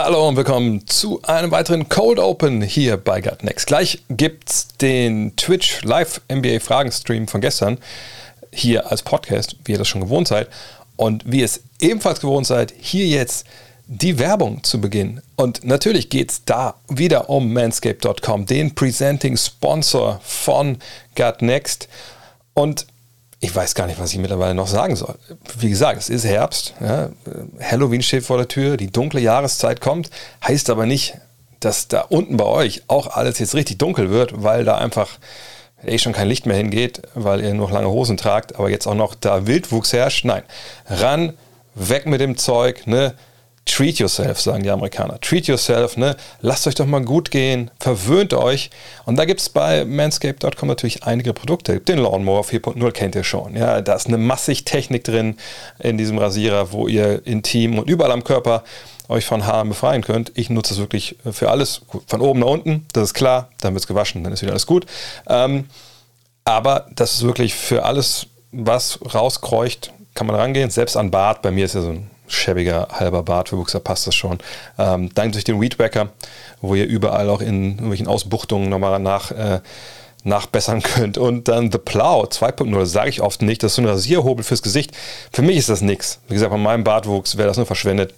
Hallo und willkommen zu einem weiteren Cold Open hier bei Gut Next. Gleich gibt's den Twitch Live NBA Fragen Stream von gestern hier als Podcast, wie ihr das schon gewohnt seid. Und wie ihr es ebenfalls gewohnt seid, hier jetzt die Werbung zu Beginn. Und natürlich geht es da wieder um manscape.com, den Presenting Sponsor von Gut Next. Und ich weiß gar nicht, was ich mittlerweile noch sagen soll. Wie gesagt, es ist Herbst. Ja. Halloween steht vor der Tür, die dunkle Jahreszeit kommt. Heißt aber nicht, dass da unten bei euch auch alles jetzt richtig dunkel wird, weil da einfach eh schon kein Licht mehr hingeht, weil ihr noch lange Hosen tragt, aber jetzt auch noch da Wildwuchs herrscht. Nein, ran, weg mit dem Zeug, ne? Treat yourself, sagen die Amerikaner. Treat yourself, ne? Lasst euch doch mal gut gehen, verwöhnt euch. Und da gibt es bei manscape.com natürlich einige Produkte. Den Lawnmower 4.0 kennt ihr schon. Ja, da ist eine massig Technik drin in diesem Rasierer, wo ihr intim und überall am Körper euch von Haaren befreien könnt. Ich nutze es wirklich für alles. Von oben nach unten, das ist klar. Dann wird es gewaschen, dann ist wieder alles gut. Ähm, aber das ist wirklich für alles, was rauskreucht, kann man rangehen. Selbst an Bart, bei mir ist ja so ein schäbiger halber Bartwuchs, da passt das schon. Ähm, dann durch den Weedwacker, wo ihr überall auch in irgendwelchen Ausbuchtungen nochmal nach, äh, nachbessern könnt. Und dann The Plow 2.0, sage ich oft nicht, das ist so ein Rasierhobel fürs Gesicht. Für mich ist das nichts. Wie gesagt, bei meinem Bartwuchs wäre das nur verschwendet.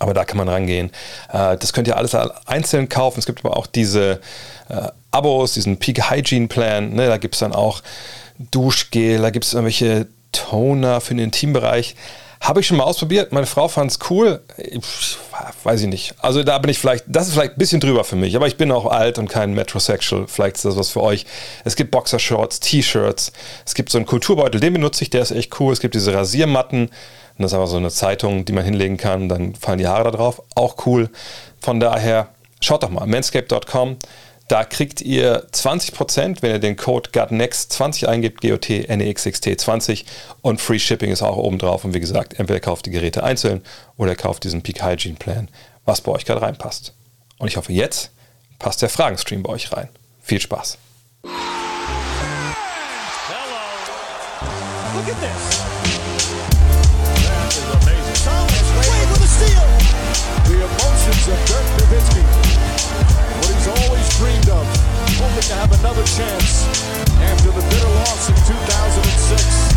Aber da kann man rangehen. Äh, das könnt ihr alles einzeln kaufen. Es gibt aber auch diese äh, Abos, diesen Peak Hygiene Plan. Ne? Da gibt es dann auch Duschgel, da gibt es irgendwelche Toner für den Intimbereich. Habe ich schon mal ausprobiert. Meine Frau fand es cool. Ich, weiß ich nicht. Also da bin ich vielleicht, das ist vielleicht ein bisschen drüber für mich. Aber ich bin auch alt und kein Metrosexual. Vielleicht ist das was für euch. Es gibt Boxershorts, T-Shirts. Es gibt so einen Kulturbeutel, den benutze ich, der ist echt cool. Es gibt diese Rasiermatten. Und das ist einfach so eine Zeitung, die man hinlegen kann. Dann fallen die Haare da drauf. Auch cool. Von daher, schaut doch mal. manscape.com. Da kriegt ihr 20%, wenn ihr den Code GUTNEXT20 eingibt, GOT-NEXXT20 und Free Shipping ist auch oben drauf. Und wie gesagt, entweder kauft die Geräte einzeln oder kauft diesen Peak Hygiene Plan, was bei euch gerade reinpasst. Und ich hoffe, jetzt passt der Fragenstream bei euch rein. Viel Spaß. Hello. Look at this. That is amazing. Thomas Wade with a steal. The emotions of Dirk Nowitzki dreamed of, hoping to have another chance after the bitter loss in 2006.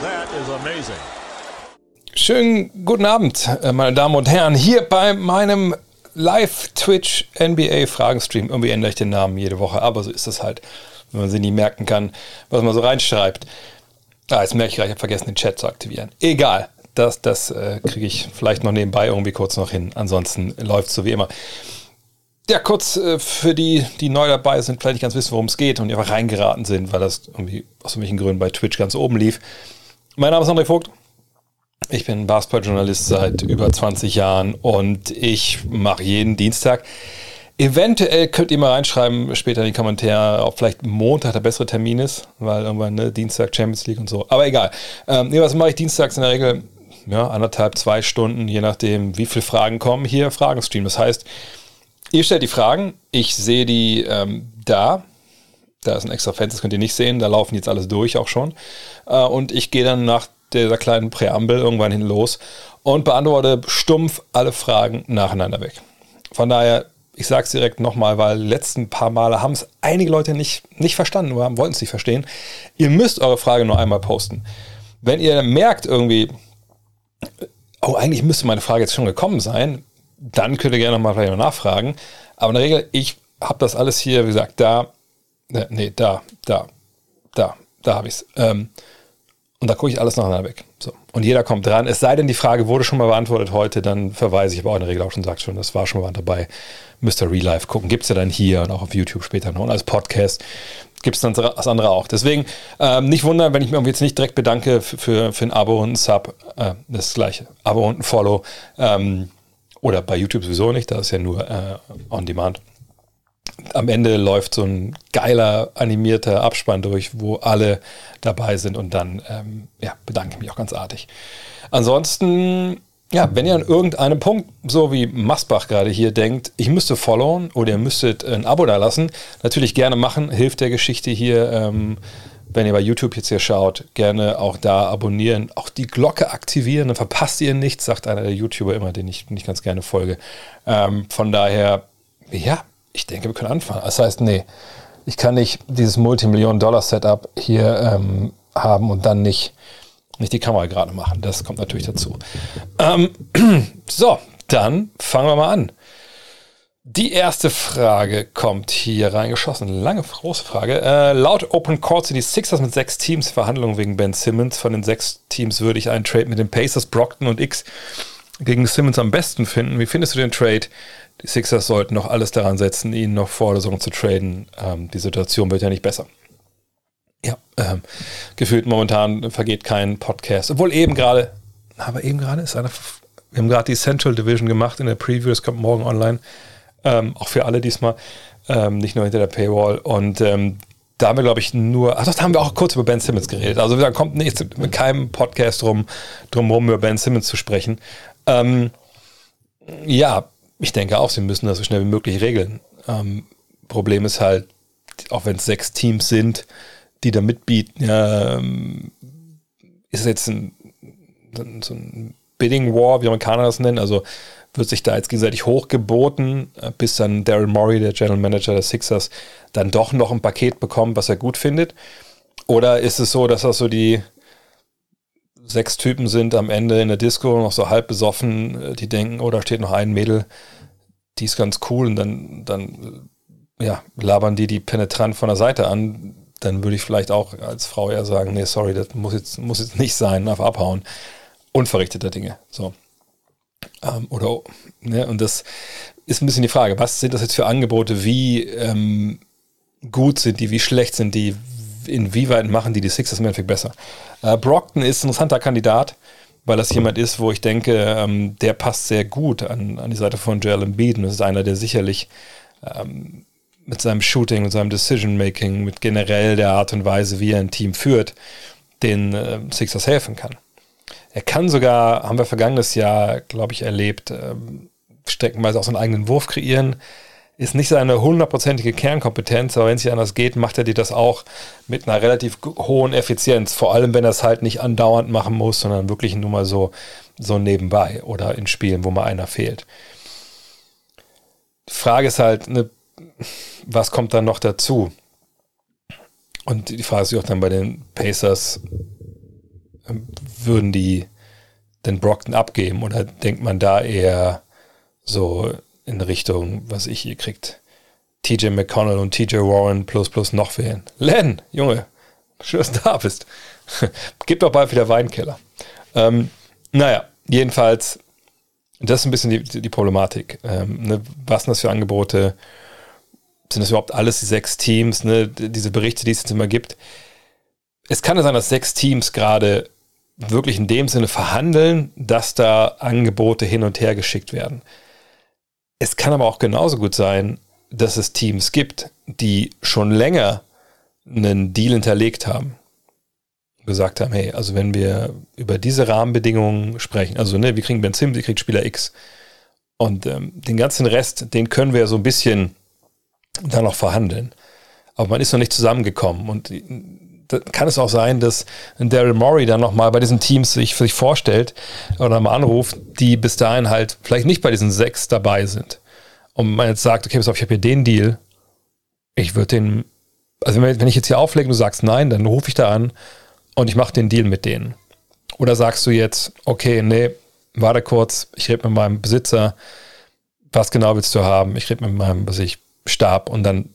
That is amazing. Schönen guten Abend, äh, meine Damen und Herren, hier bei meinem Live-Twitch NBA-Fragenstream. Irgendwie ändere ich den Namen jede Woche, aber so ist das halt, wenn man sie nie merken kann, was man so reinschreibt. Ah, jetzt merke ich gerade, ich habe vergessen, den Chat zu aktivieren. Egal, das, das äh, kriege ich vielleicht noch nebenbei irgendwie kurz noch hin. Ansonsten läuft es so wie immer. Ja, kurz äh, für die, die neu dabei sind, vielleicht nicht ganz wissen, worum es geht und einfach reingeraten sind, weil das irgendwie aus irgendwelchen Gründen bei Twitch ganz oben lief. Mein Name ist André Vogt. Ich bin Basketball-Journalist seit über 20 Jahren und ich mache jeden Dienstag Eventuell könnt ihr mal reinschreiben, später in die Kommentare, ob vielleicht Montag der bessere Termin ist, weil irgendwann ne, Dienstag Champions League und so. Aber egal. Ähm, nee, was mache ich dienstags in der Regel? Ja, anderthalb, zwei Stunden, je nachdem, wie viele Fragen kommen. Hier Fragenstream. Das heißt, ihr stellt die Fragen, ich sehe die ähm, da. Da ist ein extra Fenster, das könnt ihr nicht sehen. Da laufen jetzt alles durch auch schon. Äh, und ich gehe dann nach dieser kleinen Präambel irgendwann hin los und beantworte stumpf alle Fragen nacheinander weg. Von daher ich sage es direkt nochmal, weil letzten paar Male haben es einige Leute nicht, nicht verstanden oder wollten es nicht verstehen. Ihr müsst eure Frage nur einmal posten. Wenn ihr merkt irgendwie, oh, eigentlich müsste meine Frage jetzt schon gekommen sein, dann könnt ihr gerne nochmal nachfragen. Aber in der Regel, ich habe das alles hier, wie gesagt, da, ne, nee, da, da, da, da habe ich es. Ähm, und da gucke ich alles nacheinander weg. So. Und jeder kommt dran. Es sei denn, die Frage wurde schon mal beantwortet heute, dann verweise ich, aber auch in der Regel auch schon sagt schon, das war schon mal dabei. Müsst Real Life gucken. Gibt es ja dann hier und auch auf YouTube später noch. Und als Podcast gibt es dann das andere auch. Deswegen ähm, nicht wundern, wenn ich mich jetzt nicht direkt bedanke für, für, für ein Abo und ein Sub. Äh, das gleiche. Abo und ein Follow. Ähm, oder bei YouTube sowieso nicht, da ist ja nur äh, on demand am Ende läuft so ein geiler animierter Abspann durch, wo alle dabei sind und dann ähm, ja, bedanke ich mich auch ganz artig. Ansonsten, ja, wenn ihr an irgendeinem Punkt, so wie Masbach gerade hier denkt, ich müsste followen oder ihr müsstet ein Abo da lassen, natürlich gerne machen, hilft der Geschichte hier ähm, wenn ihr bei YouTube jetzt hier schaut, gerne auch da abonnieren, auch die Glocke aktivieren, dann verpasst ihr nichts, sagt einer der YouTuber immer, den ich nicht ganz gerne folge. Ähm, von daher, ja, ich denke, wir können anfangen. Das heißt, nee, ich kann nicht dieses Multimillionen-Dollar-Setup hier ähm, haben und dann nicht, nicht die Kamera gerade machen. Das kommt natürlich dazu. Ähm, so, dann fangen wir mal an. Die erste Frage kommt hier reingeschossen. Lange, große Frage. Äh, laut Open Court sind die Sixers mit sechs Teams Verhandlungen wegen Ben Simmons. Von den sechs Teams würde ich einen Trade mit den Pacers, Brockton und X gegen Simmons am besten finden. Wie findest du den Trade? Die Sixers sollten noch alles daran setzen, ihn noch vor der Saison zu traden. Ähm, die Situation wird ja nicht besser. Ja, ähm, gefühlt momentan vergeht kein Podcast. Obwohl eben gerade, aber eben gerade ist einer, wir haben gerade die Central Division gemacht in der Preview, das kommt morgen online. Ähm, auch für alle diesmal, ähm, nicht nur hinter der Paywall. Und ähm, da haben wir, glaube ich, nur, ach doch, da haben wir auch kurz über Ben Simmons geredet. Also da kommt nichts mit keinem Podcast drum, drum rum, über Ben Simmons zu sprechen. Ähm, ja, ich denke auch, sie müssen das so schnell wie möglich regeln. Ähm, Problem ist halt, auch wenn es sechs Teams sind, die da mitbieten, ja, ähm, ist es jetzt ein, so ein Bidding War, wie Amerikaner das nennen. Also wird sich da jetzt gegenseitig hochgeboten, äh, bis dann Daryl Morey, der General Manager der Sixers, dann doch noch ein Paket bekommt, was er gut findet? Oder ist es so, dass das so die sechs Typen sind am Ende in der Disco, noch so halb besoffen, äh, die denken, oh, da steht noch ein Mädel, die ist ganz cool und dann, dann ja, labern die die penetrant von der Seite an, dann würde ich vielleicht auch als Frau eher sagen, nee, sorry, das muss jetzt, muss jetzt nicht sein, auf abhauen. Unverrichteter Dinge. So. Ähm, oder, ne, und das ist ein bisschen die Frage, was sind das jetzt für Angebote, wie ähm, gut sind die, wie schlecht sind die, inwieweit machen die die Sixers im Endeffekt besser? Äh, Brockton ist ein interessanter Kandidat, weil das jemand ist, wo ich denke, ähm, der passt sehr gut an, an die Seite von Joel Embiid. Und das ist einer, der sicherlich ähm, mit seinem Shooting, mit seinem Decision-Making, mit generell der Art und Weise, wie er ein Team führt, den äh, Sixers helfen kann. Er kann sogar, haben wir vergangenes Jahr, glaube ich, erlebt, ähm, streckenweise auch seinen eigenen Wurf kreieren. Ist nicht seine hundertprozentige Kernkompetenz, aber wenn es nicht anders geht, macht er dir das auch mit einer relativ hohen Effizienz. Vor allem, wenn er es halt nicht andauernd machen muss, sondern wirklich nur mal so, so nebenbei oder in Spielen, wo mal einer fehlt. Die Frage ist halt, ne, was kommt dann noch dazu? Und die Frage ist auch dann bei den Pacers, würden die den Brockton abgeben oder denkt man da eher so in Richtung, was ich, ihr kriegt TJ McConnell und TJ Warren plus plus noch wählen. Len, Junge, schön, dass du da bist. Gib doch bald wieder Weinkeller. Ähm, naja, jedenfalls, das ist ein bisschen die, die Problematik. Ähm, ne, was sind das für Angebote? Sind das überhaupt alles die sechs Teams? Ne? Diese Berichte, die es jetzt immer gibt. Es kann ja sein, dass sechs Teams gerade wirklich in dem Sinne verhandeln, dass da Angebote hin und her geschickt werden. Es kann aber auch genauso gut sein, dass es Teams gibt, die schon länger einen Deal hinterlegt haben. Gesagt haben, hey, also wenn wir über diese Rahmenbedingungen sprechen, also ne, wir kriegen Ben Sims, ihr kriegt Spieler X. Und ähm, den ganzen Rest, den können wir so ein bisschen dann noch verhandeln. Aber man ist noch nicht zusammengekommen. Und kann es auch sein, dass Daryl Morey dann nochmal bei diesen Teams sich, sich vorstellt oder mal anruft, die bis dahin halt vielleicht nicht bei diesen sechs dabei sind. Und man jetzt sagt, okay, pass auf, ich habe hier den Deal. Ich würde den, also wenn ich jetzt hier auflege und du sagst nein, dann rufe ich da an und ich mache den Deal mit denen. Oder sagst du jetzt, okay, nee, warte kurz, ich rede mit meinem Besitzer, was genau willst du haben? Ich rede mit meinem, was ich, Stab und dann,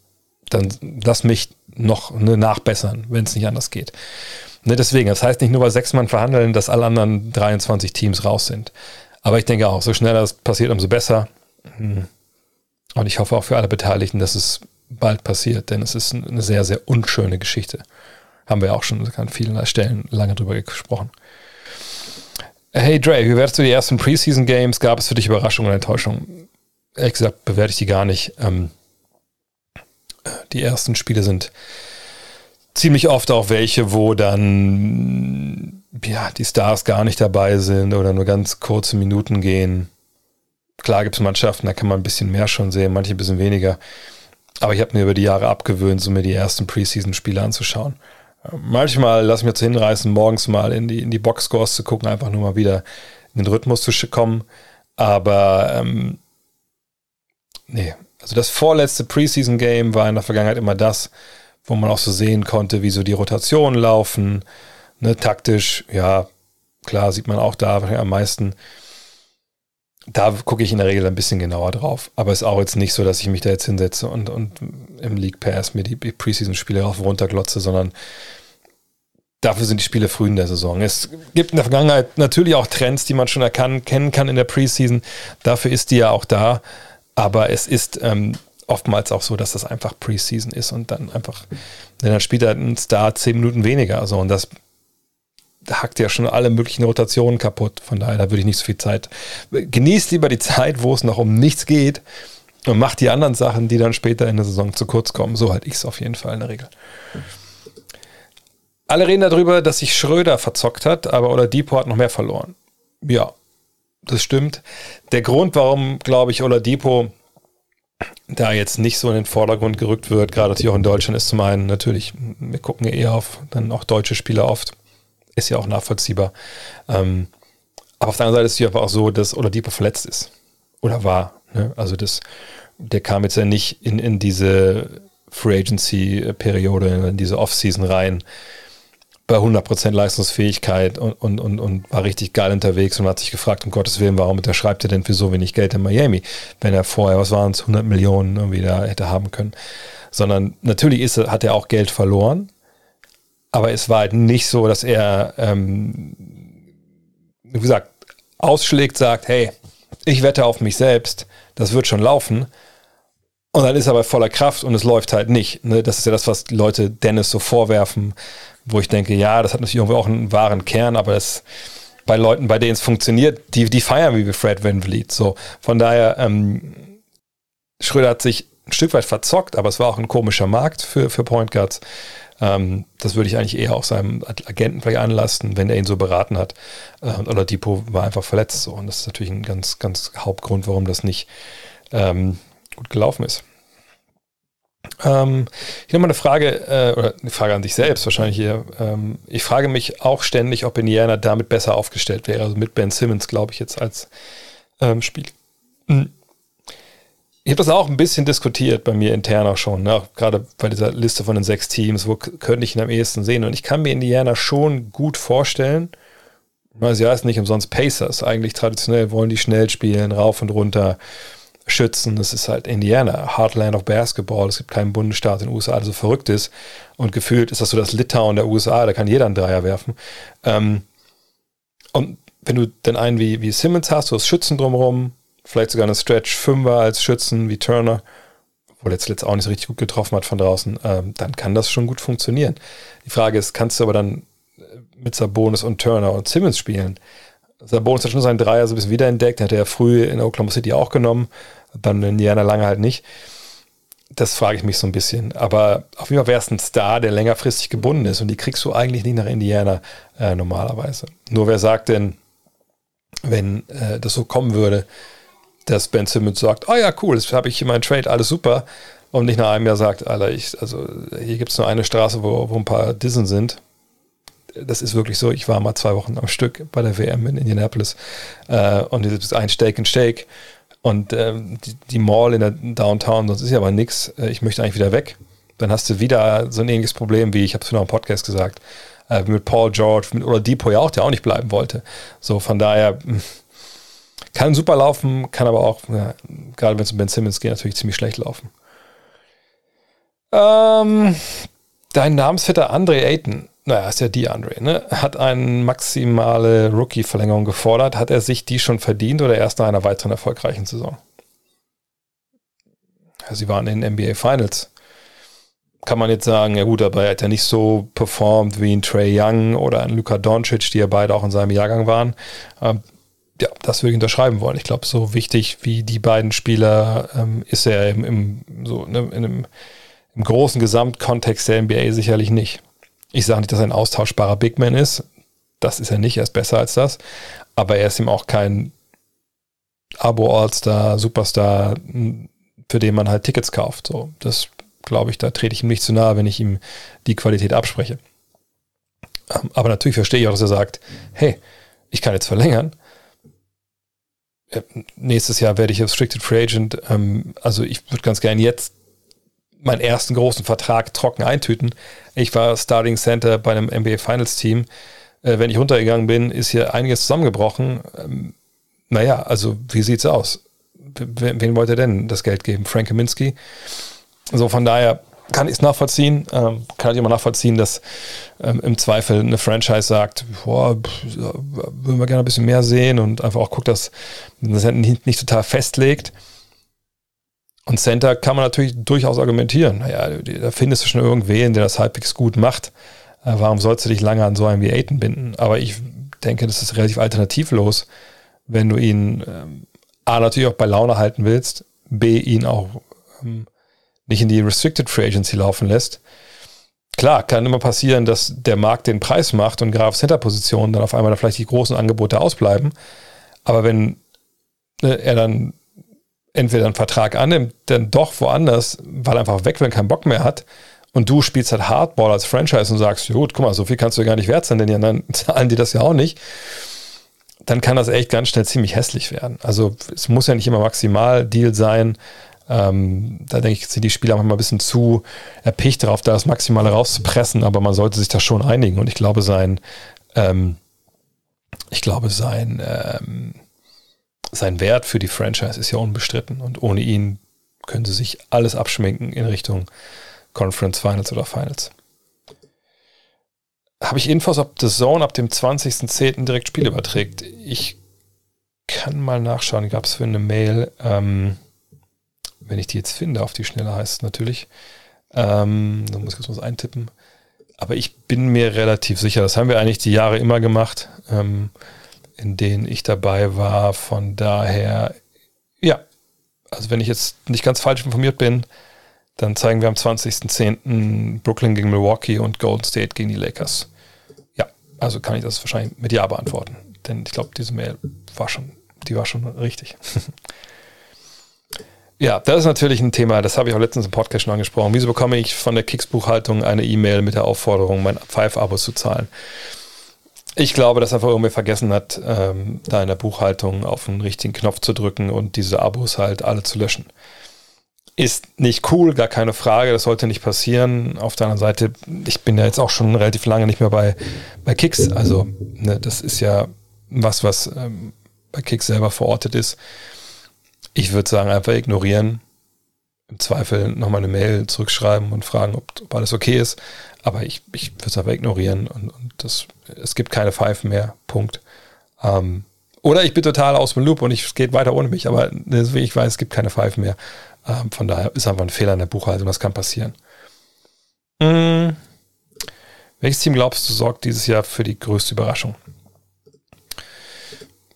dann lass mich noch ne, nachbessern, wenn es nicht anders geht. Ne, deswegen, das heißt nicht nur bei sechs Mann verhandeln, dass alle anderen 23 Teams raus sind. Aber ich denke auch, so schneller das passiert, umso besser. Hm. Und ich hoffe auch für alle Beteiligten, dass es bald passiert, denn es ist eine sehr, sehr unschöne Geschichte. Haben wir auch schon an vielen Stellen lange drüber gesprochen. Hey Dre, wie wertest du die ersten Preseason Games? Gab es für dich Überraschungen oder Enttäuschungen? Ehrlich gesagt, bewerte ich die gar nicht. Ähm, die ersten Spiele sind ziemlich oft auch welche, wo dann ja, die Stars gar nicht dabei sind oder nur ganz kurze Minuten gehen. Klar gibt es Mannschaften, da kann man ein bisschen mehr schon sehen, manche ein bisschen weniger. Aber ich habe mir über die Jahre abgewöhnt, so mir die ersten Preseason-Spiele anzuschauen. Manchmal lasse ich mir zu hinreißen, morgens mal in die, in die Boxscores zu gucken, einfach nur mal wieder in den Rhythmus zu kommen. Aber ähm, nee, also das vorletzte Preseason-Game war in der Vergangenheit immer das, wo man auch so sehen konnte, wie so die Rotationen laufen. Ne, taktisch, ja, klar, sieht man auch da am meisten. Da gucke ich in der Regel ein bisschen genauer drauf. Aber es ist auch jetzt nicht so, dass ich mich da jetzt hinsetze und, und im League Pass mir die Preseason-Spiele rauf runterglotze, sondern dafür sind die Spiele früh in der Saison. Es gibt in der Vergangenheit natürlich auch Trends, die man schon erkennen kann in der Preseason. Dafür ist die ja auch da. Aber es ist ähm, oftmals auch so, dass das einfach Preseason ist und dann einfach, denn dann spielt er ein Star zehn Minuten weniger. Also und das hackt ja schon alle möglichen Rotationen kaputt. Von daher, da würde ich nicht so viel Zeit. Genießt lieber die Zeit, wo es noch um nichts geht und macht die anderen Sachen, die dann später in der Saison zu kurz kommen. So halte ich es auf jeden Fall in der Regel. Alle reden darüber, dass sich Schröder verzockt hat, aber oder Depot hat noch mehr verloren. Ja, das stimmt. Der Grund, warum, glaube ich, Oladipo da jetzt nicht so in den Vordergrund gerückt wird, gerade natürlich auch in Deutschland, ist zum einen natürlich, wir gucken ja eher auf dann auch deutsche Spieler oft. Ist ja auch nachvollziehbar. Ähm, aber auf der anderen Seite ist es einfach auch so, dass Oladipo verletzt ist. Oder war. Ne? Also das, der kam jetzt ja nicht in, in diese Free Agency-Periode, in diese Offseason rein bei 100% Leistungsfähigkeit und, und, und, und war richtig geil unterwegs und hat sich gefragt, um Gottes Willen, warum unterschreibt er denn für so wenig Geld in Miami, wenn er vorher, was waren es, 100 Millionen irgendwie da hätte haben können. Sondern natürlich ist, hat er auch Geld verloren, aber es war halt nicht so, dass er, ähm, wie gesagt, ausschlägt, sagt, hey, ich wette auf mich selbst, das wird schon laufen. Und dann ist er bei voller Kraft und es läuft halt nicht. Ne? Das ist ja das, was Leute Dennis so vorwerfen, wo ich denke, ja, das hat natürlich irgendwie auch einen wahren Kern, aber das bei Leuten, bei denen es funktioniert, die, die feiern wie Fred Van Vliet. So, von daher, ähm, Schröder hat sich ein Stück weit verzockt, aber es war auch ein komischer Markt für, für Point Guards. Ähm, das würde ich eigentlich eher auch seinem Agenten vielleicht anlassen, wenn er ihn so beraten hat. Äh, oder Depot war einfach verletzt. So. Und das ist natürlich ein ganz, ganz Hauptgrund, warum das nicht ähm, gut gelaufen ist. Ähm, hier nochmal eine Frage, äh, oder eine Frage an dich selbst wahrscheinlich hier. Ähm, ich frage mich auch ständig, ob Indiana damit besser aufgestellt wäre. Also mit Ben Simmons, glaube ich, jetzt als ähm, Spiel. Hm. Ich habe das auch ein bisschen diskutiert bei mir intern auch schon, ne? gerade bei dieser Liste von den sechs Teams, wo könnte ich ihn am ehesten sehen. Und ich kann mir Indiana schon gut vorstellen, weil sie heißen nicht umsonst Pacers. Eigentlich traditionell wollen die schnell spielen, rauf und runter schützen. Das ist halt Indiana, Heartland of Basketball. Es gibt keinen Bundesstaat in den USA, der so verrückt ist. Und gefühlt ist das so das Litauen der USA, da kann jeder einen Dreier werfen. Ähm, und wenn du dann einen wie, wie Simmons hast, du hast Schützen drumherum, vielleicht sogar einen Stretch Fünfer als Schützen wie Turner, wo der zuletzt auch nicht so richtig gut getroffen hat von draußen, ähm, dann kann das schon gut funktionieren. Die Frage ist, kannst du aber dann mit Sabonis und Turner und Simmons spielen? Sabonis hat schon seinen Dreier so ein bisschen wiederentdeckt, den hat er früh in Oklahoma City auch genommen, dann in Indiana lange halt nicht. Das frage ich mich so ein bisschen. Aber auf jeden Fall wäre es ein Star, der längerfristig gebunden ist und die kriegst du eigentlich nicht nach Indiana äh, normalerweise. Nur wer sagt denn, wenn äh, das so kommen würde, dass Ben Simmons sagt, oh ja, cool, das habe ich in meinem Trade, alles super. Und nicht nach einem Jahr sagt, Alter, ich, also hier gibt es nur eine Straße, wo, wo ein paar Dissen sind das ist wirklich so, ich war mal zwei Wochen am Stück bei der WM in Indianapolis äh, und es ist ein Steak and Shake und ähm, die, die, Mall in der Downtown, sonst ist ja aber nichts, äh, ich möchte eigentlich wieder weg. Dann hast du wieder so ein ähnliches Problem, wie ich habe es noch im Podcast gesagt, äh, mit Paul George, mit Oladipo ja auch, der auch nicht bleiben wollte. So, von daher hm, kann super laufen, kann aber auch, ja, gerade wenn es um Ben Simmons geht, natürlich ziemlich schlecht laufen. Ähm, dein Namensvetter Andre Ayton naja, ist ja die Andre, ne? hat eine maximale Rookie-Verlängerung gefordert. Hat er sich die schon verdient oder erst nach einer weiteren erfolgreichen Saison? Ja, sie waren in den NBA Finals. Kann man jetzt sagen, ja gut, aber er hat ja nicht so performt wie ein Trey Young oder ein Luka Doncic, die ja beide auch in seinem Jahrgang waren. Ähm, ja, das würde ich unterschreiben wollen. Ich glaube, so wichtig wie die beiden Spieler ähm, ist er im, im, so, ne, in einem, im großen Gesamtkontext der NBA sicherlich nicht. Ich sage nicht, dass er ein austauschbarer Big Man ist. Das ist er nicht, er ist besser als das. Aber er ist ihm auch kein Abo-All-Star, Superstar, für den man halt Tickets kauft. So, das glaube ich, da trete ich ihm nicht zu nahe, wenn ich ihm die Qualität abspreche. Ähm, aber natürlich verstehe ich auch, dass er sagt, hey, ich kann jetzt verlängern. Äh, nächstes Jahr werde ich Restricted Free Agent. Ähm, also ich würde ganz gerne jetzt meinen ersten großen Vertrag trocken eintüten. Ich war Starting Center bei einem NBA Finals Team. Äh, wenn ich runtergegangen bin, ist hier einiges zusammengebrochen. Ähm, naja, also wie sieht's aus? Wen wollte denn das Geld geben? Frank Kaminski? So, von daher kann ich es nachvollziehen. Ähm, kann ich immer nachvollziehen, dass ähm, im Zweifel eine Franchise sagt, boah, würden wir gerne ein bisschen mehr sehen und einfach auch guckt, dass das nicht, nicht total festlegt. Und Center kann man natürlich durchaus argumentieren. Naja, da findest du schon irgendwen, der das halbwegs gut macht. Äh, warum sollst du dich lange an so einen wie Aiden binden? Aber ich denke, das ist relativ alternativlos, wenn du ihn ähm, A natürlich auch bei Laune halten willst, B ihn auch ähm, nicht in die Restricted Free Agency laufen lässt. Klar, kann immer passieren, dass der Markt den Preis macht und gerade auf Center-Positionen dann auf einmal da vielleicht die großen Angebote ausbleiben. Aber wenn ne, er dann entweder einen Vertrag annimmt, dann doch woanders, weil er einfach weg will, keinen Bock mehr hat, und du spielst halt Hardball als Franchise und sagst, gut, guck mal, so viel kannst du ja gar nicht wert sein, denn anderen zahlen die das ja auch nicht, dann kann das echt ganz schnell ziemlich hässlich werden. Also es muss ja nicht immer Maximal-Deal sein, ähm, da denke ich, sind die Spieler manchmal ein bisschen zu erpicht darauf, da das Maximale rauszupressen, aber man sollte sich da schon einigen. Und ich glaube, sein, ähm, ich glaube, sein, ähm, sein Wert für die Franchise ist ja unbestritten. Und ohne ihn können sie sich alles abschminken in Richtung Conference Finals oder Finals. Habe ich Infos, ob The Zone ab dem 20.10. direkt Spiel überträgt? Ich kann mal nachschauen. Gab es für eine Mail. Ähm, wenn ich die jetzt finde, auf die Schnelle heißt es natürlich. Ähm, da muss ich kurz was eintippen. Aber ich bin mir relativ sicher, das haben wir eigentlich die Jahre immer gemacht, ähm, in denen ich dabei war. Von daher, ja, also wenn ich jetzt nicht ganz falsch informiert bin, dann zeigen wir am 20.10. Brooklyn gegen Milwaukee und Golden State gegen die Lakers. Ja, also kann ich das wahrscheinlich mit Ja beantworten. Denn ich glaube, diese Mail war schon, die war schon richtig. Ja, das ist natürlich ein Thema, das habe ich auch letztens im Podcast schon angesprochen. Wieso bekomme ich von der Kicks-Buchhaltung eine E-Mail mit der Aufforderung, mein Five-Abo zu zahlen? Ich glaube, dass einfach irgendwer vergessen hat, ähm, da in der Buchhaltung auf den richtigen Knopf zu drücken und diese Abos halt alle zu löschen. Ist nicht cool, gar keine Frage, das sollte nicht passieren. Auf der anderen Seite, ich bin ja jetzt auch schon relativ lange nicht mehr bei, bei Kicks. Also, ne, das ist ja was, was ähm, bei Kicks selber verortet ist. Ich würde sagen, einfach ignorieren. Im Zweifel nochmal eine Mail zurückschreiben und fragen, ob, ob alles okay ist. Aber ich, ich würde es einfach ignorieren und, und das, es gibt keine Five mehr. Punkt. Ähm, oder ich bin total aus dem Loop und ich, es geht weiter ohne mich, aber ich weiß, es gibt keine Five mehr. Ähm, von daher ist einfach ein Fehler in der Buchhaltung, das kann passieren. Hm. Welches Team glaubst du sorgt dieses Jahr für die größte Überraschung?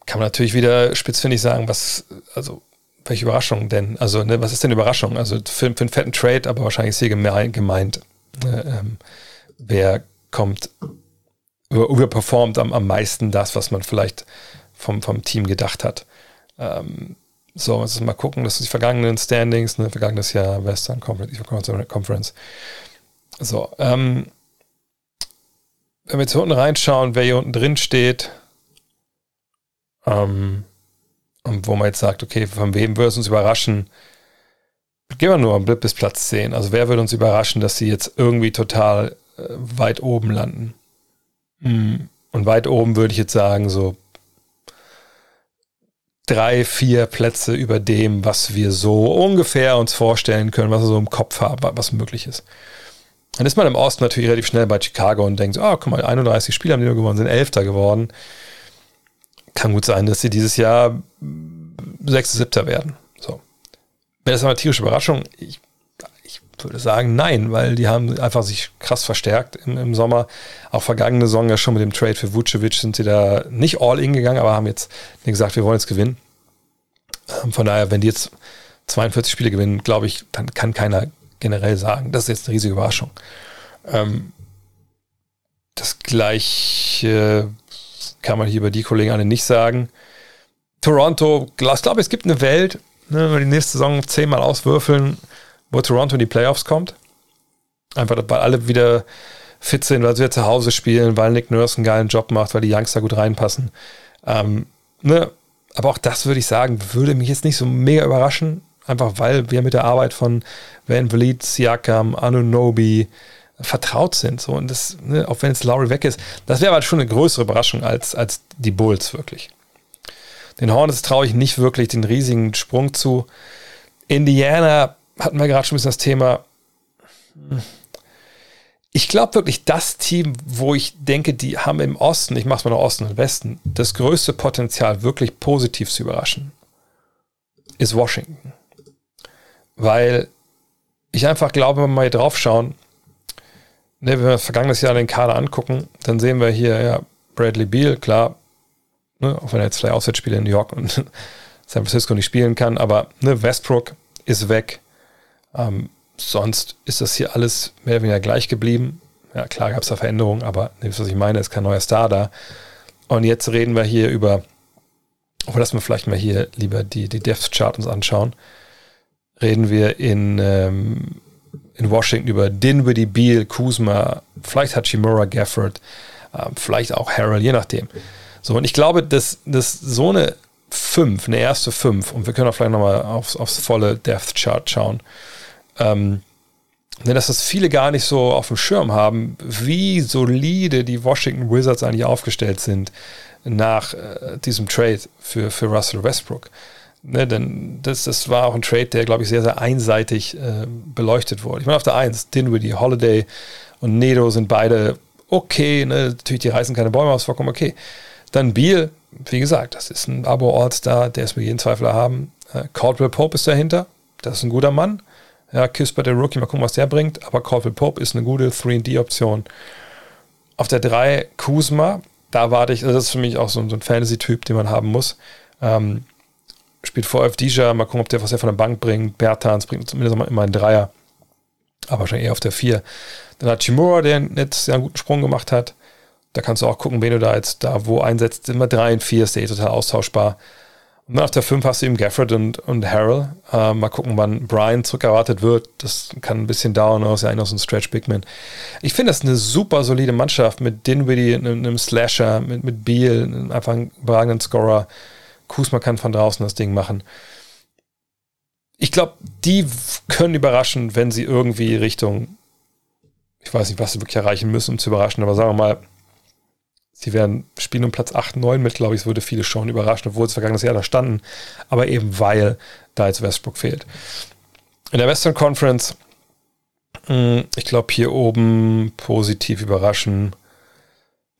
Kann man natürlich wieder spitzfindig sagen, was, also welche Überraschung denn? Also, ne, was ist denn Überraschung? Also für, für einen fetten Trade, aber wahrscheinlich ist hier gemeint, ähm, wer kommt, überperformt am, am meisten das, was man vielleicht vom, vom Team gedacht hat. Ähm, so, jetzt mal gucken, das sind die vergangenen Standings, ne, vergangenes Jahr Western Conference, Conference. So, ähm, wenn wir jetzt unten reinschauen, wer hier unten drin steht, ähm, und wo man jetzt sagt, okay, von wem würde es uns überraschen? Gehen wir nur bis Platz 10. Also wer würde uns überraschen, dass sie jetzt irgendwie total äh, weit oben landen? Mhm. Und weit oben würde ich jetzt sagen, so drei, vier Plätze über dem, was wir so ungefähr uns vorstellen können, was wir so im Kopf haben, was möglich ist. Dann ist man im Osten natürlich relativ schnell bei Chicago und denkt, oh, guck mal, 31 Spieler haben die nur gewonnen, sind Elfter geworden kann gut sein, dass sie dieses Jahr sechster, siebter werden. Das eine tierische Überraschung? Ich, ich würde sagen, nein, weil die haben einfach sich krass verstärkt im, im Sommer. Auch vergangene Saison ja schon mit dem Trade für Vucevic sind sie da nicht all in gegangen, aber haben jetzt gesagt, wir wollen jetzt gewinnen. Ähm, von daher, wenn die jetzt 42 Spiele gewinnen, glaube ich, dann kann keiner generell sagen, das ist jetzt eine riesige Überraschung. Ähm, das gleiche kann man hier über die Kollegen alle nicht sagen. Toronto, ich glaube, es gibt eine Welt, ne, wenn wir die nächste Saison zehnmal auswürfeln, wo Toronto in die Playoffs kommt. Einfach, weil alle wieder fit sind, weil sie ja zu Hause spielen, weil Nick Nurse einen geilen Job macht, weil die Youngster gut reinpassen. Ähm, ne? Aber auch das würde ich sagen, würde mich jetzt nicht so mega überraschen, einfach weil wir mit der Arbeit von Van Vliet, Siakam, Anunobi vertraut sind. So. Und das, ne, auch wenn jetzt Lowry weg ist, das wäre aber schon eine größere Überraschung als, als die Bulls wirklich. Den Hornets traue ich nicht wirklich den riesigen Sprung zu. Indiana hatten wir gerade schon ein bisschen das Thema. Ich glaube wirklich, das Team, wo ich denke, die haben im Osten, ich mache es mal nach Osten und Westen, das größte Potenzial, wirklich positiv zu überraschen, ist Washington. Weil ich einfach glaube, wenn wir mal hier drauf schauen, ne, wenn wir das vergangenes Jahr den Kader angucken, dann sehen wir hier ja Bradley Beal, klar, ne, auch wenn er jetzt vielleicht Auswärtsspiele in New York und San Francisco nicht spielen kann, aber ne, Westbrook ist weg. Ähm, sonst ist das hier alles mehr oder weniger gleich geblieben. Ja, klar gab es da Veränderungen, aber ne, was ich meine, ist kein neuer Star da. Und jetzt reden wir hier über, oder lassen wir vielleicht mal hier lieber die, die Depth Chart uns anschauen. Reden wir in, ähm, in Washington über Dinwiddie, Beal, Kuzma, vielleicht Hachimura, Gafford, äh, vielleicht auch Harrell, je nachdem. So, und ich glaube, dass, dass so eine 5, eine erste 5, und wir können auch vielleicht nochmal aufs, aufs volle Depth Chart schauen, ähm, denn dass das viele gar nicht so auf dem Schirm haben, wie solide die Washington Wizards eigentlich aufgestellt sind nach äh, diesem Trade für, für Russell Westbrook. Ne, denn das, das war auch ein Trade, der, glaube ich, sehr, sehr einseitig äh, beleuchtet wurde. Ich meine, auf der 1, Dinwiddie, Holiday und Nedo sind beide okay. Ne? Natürlich, die reißen keine Bäume aus, vollkommen okay. Dann Beal, wie gesagt, das ist ein Abo-All-Star, der ist mir jeden Zweifel haben. Äh, Caldwell Pope ist dahinter, das ist ein guter Mann. Ja, Kisper der Rookie, mal gucken, was der bringt, aber Caldwell Pope ist eine gute 3D-Option. Auf der 3 Kuzma, da warte ich, also das ist für mich auch so, so ein Fantasy-Typ, den man haben muss. Ähm, spielt vor Dija, mal gucken, ob der was er von der Bank bringt. Bertans bringt zumindest immer einen Dreier, aber wahrscheinlich eher auf der 4. Dann hat Chimura, der jetzt einen guten Sprung gemacht hat. Da kannst du auch gucken, wen du da jetzt da wo einsetzt. Immer 3 und 4 ist eh total austauschbar. Und dann auf der 5 hast du eben Gafford und, und Harrell. Äh, mal gucken, wann Brian zurückerwartet wird. Das kann ein bisschen dauern, das ist ja eigentlich noch so ein Stretch Bigman. Ich finde das eine super solide Mannschaft mit Dinwiddie, einem, einem Slasher, mit, mit Beal, einem einfach einen überragenden Scorer. Kusma kann von draußen das Ding machen. Ich glaube, die können überraschen, wenn sie irgendwie Richtung, ich weiß nicht, was sie wirklich erreichen müssen, um zu überraschen, aber sagen wir mal, Sie werden spielen um Platz 8, 9 mit, glaube ich, es würde viele schon überraschen, obwohl es vergangenes Jahr da standen. Aber eben weil da jetzt Westbrook fehlt. In der Western Conference, hm, ich glaube, hier oben positiv überraschen,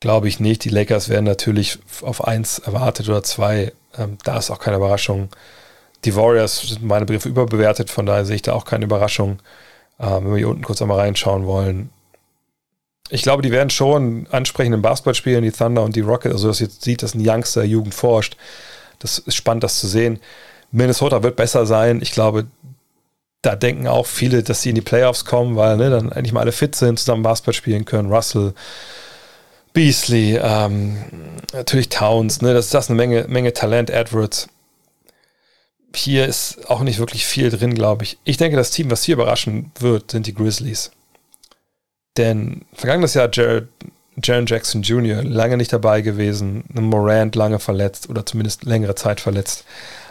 glaube ich nicht. Die Lakers werden natürlich auf 1 erwartet oder 2. Ähm, da ist auch keine Überraschung. Die Warriors sind meine Begriffe überbewertet, von daher sehe ich da auch keine Überraschung. Ähm, wenn wir hier unten kurz einmal reinschauen wollen, ich glaube, die werden schon ansprechend im Basketball spielen, die Thunder und die Rockets. Also, dass jetzt sieht, dass ein Youngster Jugend forscht. Das ist spannend, das zu sehen. Minnesota wird besser sein. Ich glaube, da denken auch viele, dass sie in die Playoffs kommen, weil ne, dann endlich mal alle fit sind, zusammen Basketball spielen können. Russell, Beasley, ähm, natürlich Towns, ne, das, das ist eine Menge, Menge Talent, Edwards. Hier ist auch nicht wirklich viel drin, glaube ich. Ich denke, das Team, was hier überraschen wird, sind die Grizzlies. Denn vergangenes Jahr Jared, Jaron Jackson Jr. lange nicht dabei gewesen, Morant lange verletzt oder zumindest längere Zeit verletzt.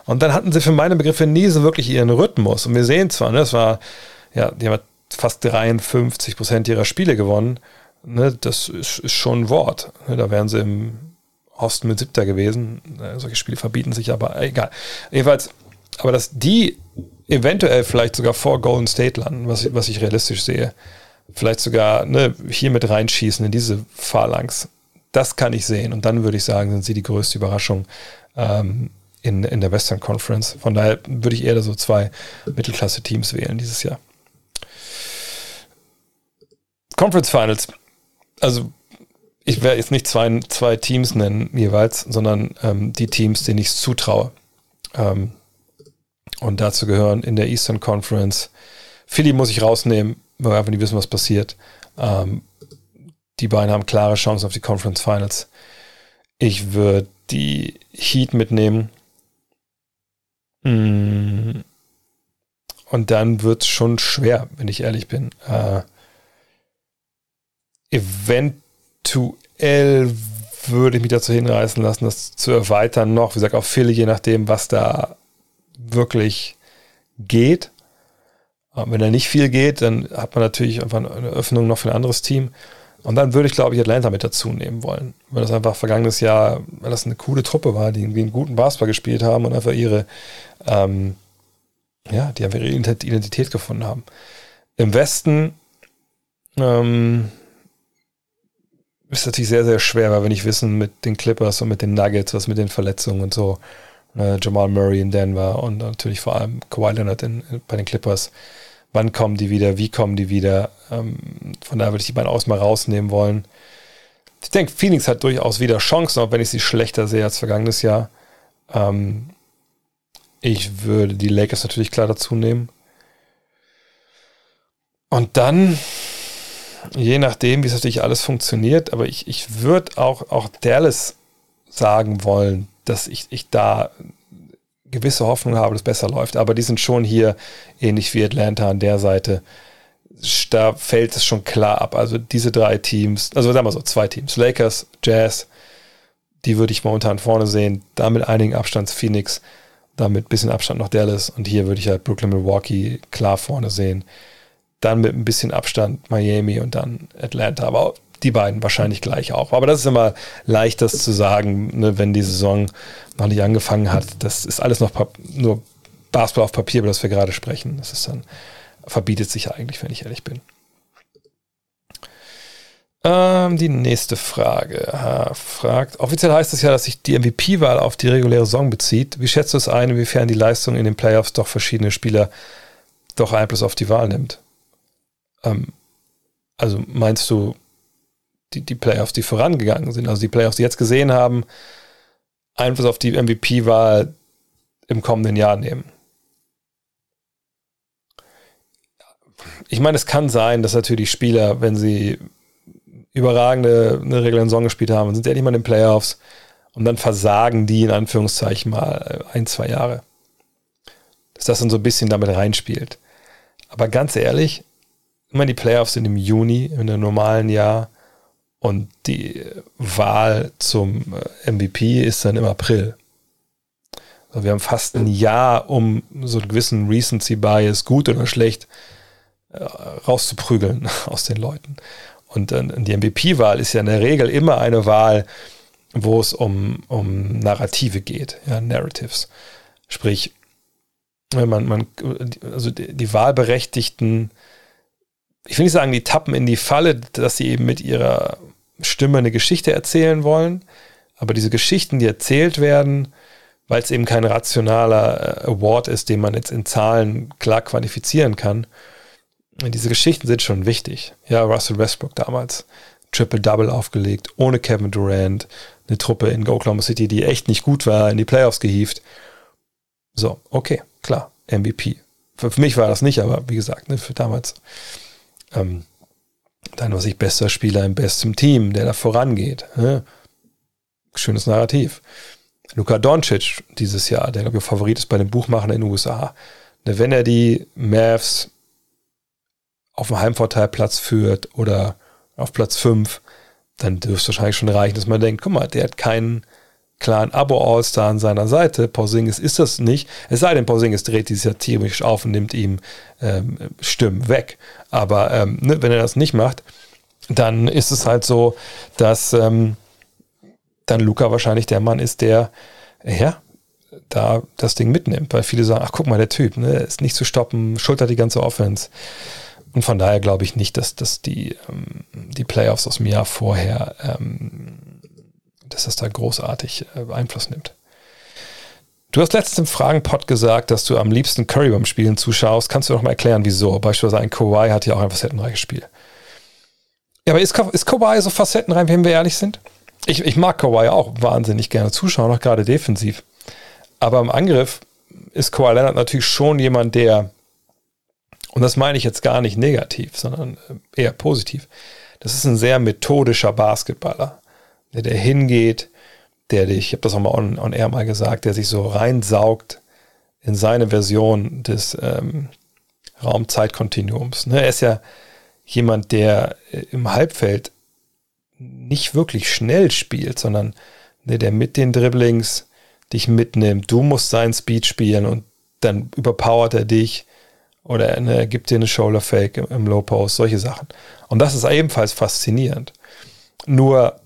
Und dann hatten sie für meine Begriffe nie so wirklich ihren Rhythmus. Und wir sehen zwar, ne, das war, ja, die haben fast 53 Prozent ihrer Spiele gewonnen. Ne, das ist, ist schon ein Wort. Ne, da wären sie im Osten mit siebter gewesen. Ne, solche Spiele verbieten sich aber egal. Jedenfalls, aber dass die eventuell vielleicht sogar vor Golden State landen, was, was ich realistisch sehe, vielleicht sogar ne, hier mit reinschießen in diese Phalanx. Das kann ich sehen. Und dann würde ich sagen, sind sie die größte Überraschung ähm, in, in der Western Conference. Von daher würde ich eher so zwei Mittelklasse-Teams wählen dieses Jahr. Conference Finals. Also ich werde jetzt nicht zwei, zwei Teams nennen jeweils, sondern ähm, die Teams, denen ich es zutraue. Ähm, und dazu gehören in der Eastern Conference Philly muss ich rausnehmen weil wir einfach nicht wissen, was passiert. Ähm, die beiden haben klare Chancen auf die Conference Finals. Ich würde die Heat mitnehmen. Mm. Und dann wird es schon schwer, wenn ich ehrlich bin. Äh, eventuell würde ich mich dazu hinreißen lassen, das zu erweitern noch. Wie gesagt, auf Philly, je nachdem, was da wirklich geht. Wenn da nicht viel geht, dann hat man natürlich einfach eine Öffnung noch für ein anderes Team. Und dann würde ich, glaube ich, Atlanta mit dazu nehmen wollen. Weil das einfach vergangenes Jahr, weil das eine coole Truppe war, die irgendwie einen guten Basketball gespielt haben und einfach ihre, ähm, ja, die einfach ihre Identität gefunden haben. Im Westen ähm, ist natürlich sehr, sehr schwer, weil wir nicht wissen mit den Clippers und mit den Nuggets, was mit den Verletzungen und so. Äh, Jamal Murray in Denver und natürlich vor allem Kawhi Leonard in, bei den Clippers. Wann kommen die wieder? Wie kommen die wieder? Ähm, von daher würde ich die beiden aus mal rausnehmen wollen. Ich denke, Phoenix hat durchaus wieder Chancen, auch wenn ich sie schlechter sehe als vergangenes Jahr. Ähm, ich würde die Lakers natürlich klar dazu nehmen. Und dann, je nachdem, wie es natürlich alles funktioniert, aber ich, ich würde auch, auch Dallas sagen wollen, dass ich, ich da gewisse Hoffnung habe, dass es besser läuft. Aber die sind schon hier ähnlich wie Atlanta an der Seite. Da fällt es schon klar ab. Also diese drei Teams, also sagen wir so, zwei Teams, Lakers, Jazz, die würde ich momentan vorne sehen. Da mit einigen Abstands Phoenix, da mit bisschen Abstand noch Dallas. Und hier würde ich halt Brooklyn, Milwaukee klar vorne sehen. Dann mit ein bisschen Abstand Miami und dann Atlanta. Aber die beiden wahrscheinlich gleich auch. Aber das ist immer leicht, das zu sagen, ne, wenn die Saison noch nicht angefangen hat. Das ist alles noch nur Basketball auf Papier, über das wir gerade sprechen. Das ist dann, verbietet sich eigentlich, wenn ich ehrlich bin. Ähm, die nächste Frage ha, fragt, offiziell heißt es ja, dass sich die MVP-Wahl auf die reguläre Saison bezieht. Wie schätzt du es ein, inwiefern die Leistung in den Playoffs doch verschiedene Spieler doch Einfluss auf die Wahl nimmt? Ähm, also meinst du, die, die Playoffs, die vorangegangen sind, also die Playoffs, die jetzt gesehen haben, Einfluss auf die MVP-Wahl im kommenden Jahr nehmen. Ich meine, es kann sein, dass natürlich Spieler, wenn sie überragende eine reguläre Saison gespielt haben, sind endlich mal in den Playoffs und dann versagen die in Anführungszeichen mal ein, zwei Jahre. Dass das dann so ein bisschen damit reinspielt. Aber ganz ehrlich, immer die Playoffs sind im Juni, in einem normalen Jahr. Und die Wahl zum äh, MVP ist dann im April. Also wir haben fast ein Jahr, um so einen gewissen Recency Bias, gut oder schlecht, äh, rauszuprügeln aus den Leuten. Und die MVP-Wahl ist ja in der Regel immer eine Wahl, wo es um, um Narrative geht, ja, Narratives. Sprich, man, man, also die, die Wahlberechtigten, ich will nicht sagen, die tappen in die Falle, dass sie eben mit ihrer Stimme eine Geschichte erzählen wollen, aber diese Geschichten, die erzählt werden, weil es eben kein rationaler äh, Award ist, den man jetzt in Zahlen klar quantifizieren kann, diese Geschichten sind schon wichtig. Ja, Russell Westbrook damals, Triple-Double aufgelegt, ohne Kevin Durant, eine Truppe in Oklahoma City, die echt nicht gut war, in die Playoffs gehievt. So, okay, klar, MVP. Für, mich war das nicht, aber wie gesagt, ne, für damals. Ähm, dann, was ich, bester Spieler im besten Team, der da vorangeht. Ne? Schönes Narrativ. Luka Doncic dieses Jahr, der, glaube ich, Favorit ist bei den Buchmachern in den USA. Ne, wenn er die Mavs auf dem Heimvorteilplatz führt oder auf Platz 5, dann dürfte es wahrscheinlich schon reichen, dass man denkt, guck mal, der hat keinen klaren Abo-All-Star an seiner Seite. Porzingis ist das nicht. Es sei denn, Porzingis dreht dieses Jahr tierisch auf und nimmt ihm ähm, Stimmen weg. Aber ähm, ne, wenn er das nicht macht, dann ist es halt so, dass ähm, dann Luca wahrscheinlich der Mann ist, der ja da das Ding mitnimmt, weil viele sagen, ach guck mal, der Typ, ne, ist nicht zu stoppen, schultert die ganze Offense. Und von daher glaube ich nicht, dass, dass die, ähm, die Playoffs aus dem Jahr vorher ähm, dass das da großartig äh, Einfluss nimmt. Du hast letztens im Fragenpod gesagt, dass du am liebsten Curry beim Spielen zuschaust. Kannst du noch mal erklären, wieso? Beispielsweise ein Kawhi hat ja auch ein facettenreiches Spiel. Ja, aber ist, ist Kawhi so facettenreich, wenn wir ehrlich sind? Ich, ich mag Kawhi auch wahnsinnig gerne zuschauen, auch gerade defensiv. Aber im Angriff ist Kawhi Leonard natürlich schon jemand, der, und das meine ich jetzt gar nicht negativ, sondern äh, eher positiv, das ist ein sehr methodischer Basketballer der, der hingeht, der dich, ich habe das auch mal on, on air mal gesagt, der sich so reinsaugt in seine Version des ähm, Raumzeitkontinuums. Ne? Er ist ja jemand, der äh, im Halbfeld nicht wirklich schnell spielt, sondern ne, der mit den Dribblings dich mitnimmt. Du musst seinen Speed spielen und dann überpowert er dich oder ne, gibt dir eine Shoulder Fake im, im Low Post, solche Sachen. Und das ist ebenfalls faszinierend. Nur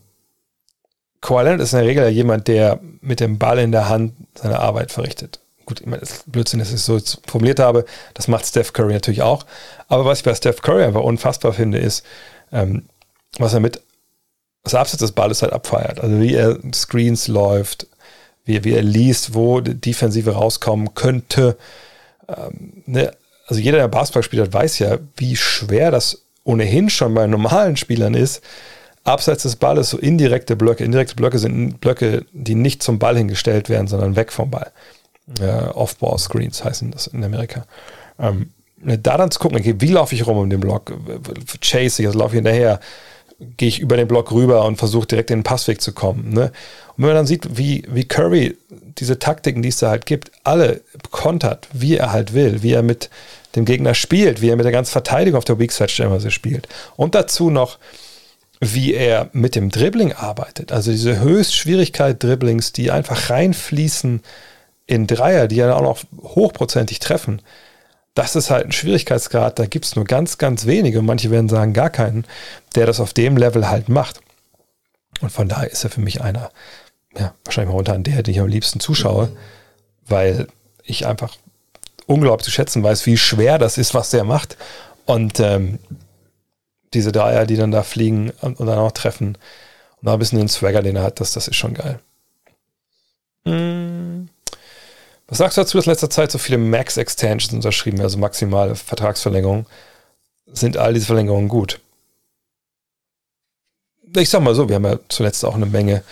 Kawhi Leonard ist in der Regel ja jemand, der mit dem Ball in der Hand seine Arbeit verrichtet. Gut, ich meine, das ist Blödsinn, dass ich es so formuliert habe. Das macht Steph Curry natürlich auch. Aber was ich bei Steph Curry einfach unfassbar finde, ist, ähm, was er mit, was er abseits des Balles halt abfeiert. Also wie er Screens läuft, wie, wie er liest, wo die Defensive rauskommen könnte. Ähm, ne? Also jeder, der Basketball spielt, weiß ja, wie schwer das ohnehin schon bei normalen Spielern ist, abseits des Balles so indirekte Blöcke. Indirekte Blöcke sind Blöcke, die nicht zum Ball hingestellt werden, sondern weg vom Ball. Äh, Off-Ball-Screens heißen das in Amerika. Ähm, da dann zu gucken, okay, wie laufe ich rum um den Block? Chase ich, also laufe ich hinterher? Gehe ich über den Block rüber und versuche direkt in den Passweg zu kommen? Ne? Und wenn man dann sieht, wie, wie Curry diese Taktiken, die es da halt gibt, alle kontert, wie er halt will, wie er mit dem Gegner spielt, wie er mit der ganzen Verteidigung auf der Weak Side stellenweise spielt. Und dazu noch, wie er mit dem Dribbling arbeitet. Also diese Höchstschwierigkeit Dribblings, die einfach reinfließen in Dreier, die ja auch noch hochprozentig treffen. Das ist halt ein Schwierigkeitsgrad, da gibt es nur ganz, ganz wenige, manche werden sagen gar keinen, der das auf dem Level halt macht. Und von daher ist er für mich einer, ja, wahrscheinlich mal unter der, den ich am liebsten zuschaue, weil ich einfach unglaublich zu schätzen weiß, wie schwer das ist, was der macht. Und ähm, diese Dreier, die dann da fliegen und, dann auch treffen und da ein bisschen den Swagger, den er hat, das, das ist schon geil. Hm. Was sagst du dazu, dass letzter Zeit so viele Max-Extensions unterschrieben, also maximale Vertragsverlängerungen? Sind all diese Verlängerungen gut? Ich sag mal so, wir haben ja zuletzt auch eine Menge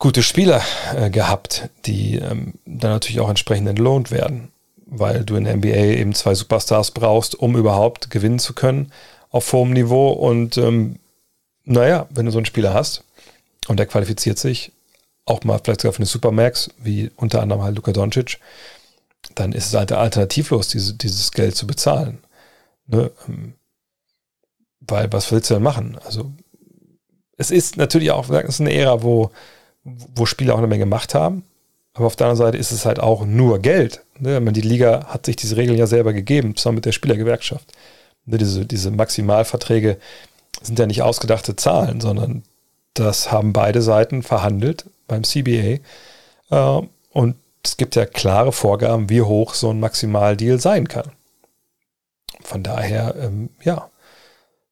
gute Spieler äh, gehabt, die ähm, dann natürlich auch entsprechend entlohnt werden weil du in der NBA eben zwei Superstars brauchst, um überhaupt gewinnen zu können auf hohem Niveau. Und ähm, naja, wenn du so einen Spieler hast und der qualifiziert sich, auch mal vielleicht sogar für eine Supermax, wie unter anderem halt Luka Doncic, dann ist es halt alternativlos, diese, dieses Geld zu bezahlen. Ne? Ähm, weil was willst du denn machen? Also es ist natürlich auch es ist eine Ära, wo, wo Spieler auch eine Menge Macht haben. Aber auf der anderen Seite ist es halt auch nur Geld. Ne? Die Liga hat sich diese Regeln ja selber gegeben, zusammen mit der Spielergewerkschaft. Ne? Diese, diese Maximalverträge sind ja nicht ausgedachte Zahlen, sondern das haben beide Seiten verhandelt beim CBA. Äh, und es gibt ja klare Vorgaben, wie hoch so ein Maximaldeal sein kann. Von daher, ähm, ja.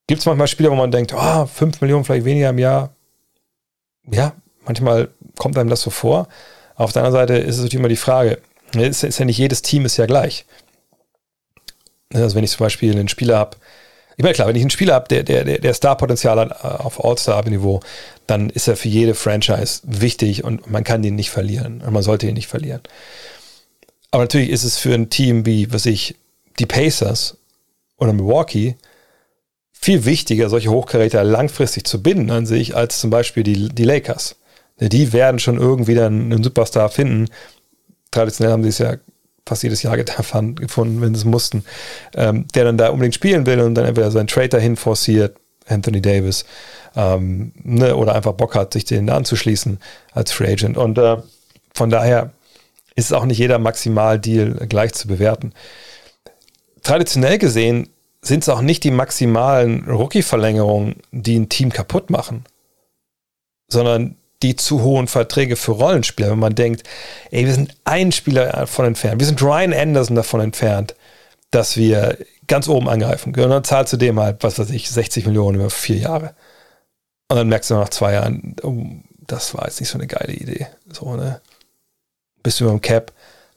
Gibt es manchmal Spieler, wo man denkt, oh, 5 Millionen vielleicht weniger im Jahr? Ja, manchmal kommt einem das so vor. Auf der anderen Seite ist es natürlich immer die Frage, ist, ist ja nicht jedes Team ist ja gleich. Also wenn ich zum Beispiel einen Spieler habe, ich meine, klar, wenn ich einen Spieler habe, der, der, der Star-Potenzial hat äh, auf All-Star-Niveau, dann ist er für jede Franchise wichtig und man kann den nicht verlieren und man sollte ihn nicht verlieren. Aber natürlich ist es für ein Team wie, was ich, die Pacers oder Milwaukee viel wichtiger, solche Hochkaräter langfristig zu binden an sich, als zum Beispiel die, die Lakers. Die werden schon irgendwie dann einen Superstar finden. Traditionell haben sie es ja fast jedes Jahr gefunden, wenn sie es mussten, ähm, der dann da unbedingt spielen will und dann entweder seinen Trade dahin forciert, Anthony Davis, ähm, ne, oder einfach Bock hat, sich den anzuschließen als Free Agent. Und äh, von daher ist auch nicht jeder Maximaldeal gleich zu bewerten. Traditionell gesehen sind es auch nicht die maximalen Rookie-Verlängerungen, die ein Team kaputt machen, sondern die zu hohen Verträge für Rollenspieler, wenn man denkt, ey, wir sind ein Spieler davon entfernt, wir sind Ryan Anderson davon entfernt, dass wir ganz oben angreifen können. Und dann zahlst du dem halt, was weiß ich, 60 Millionen über vier Jahre. Und dann merkst du nach zwei Jahren, oh, das war jetzt nicht so eine geile Idee. So, ne? Bist du über dem Cap,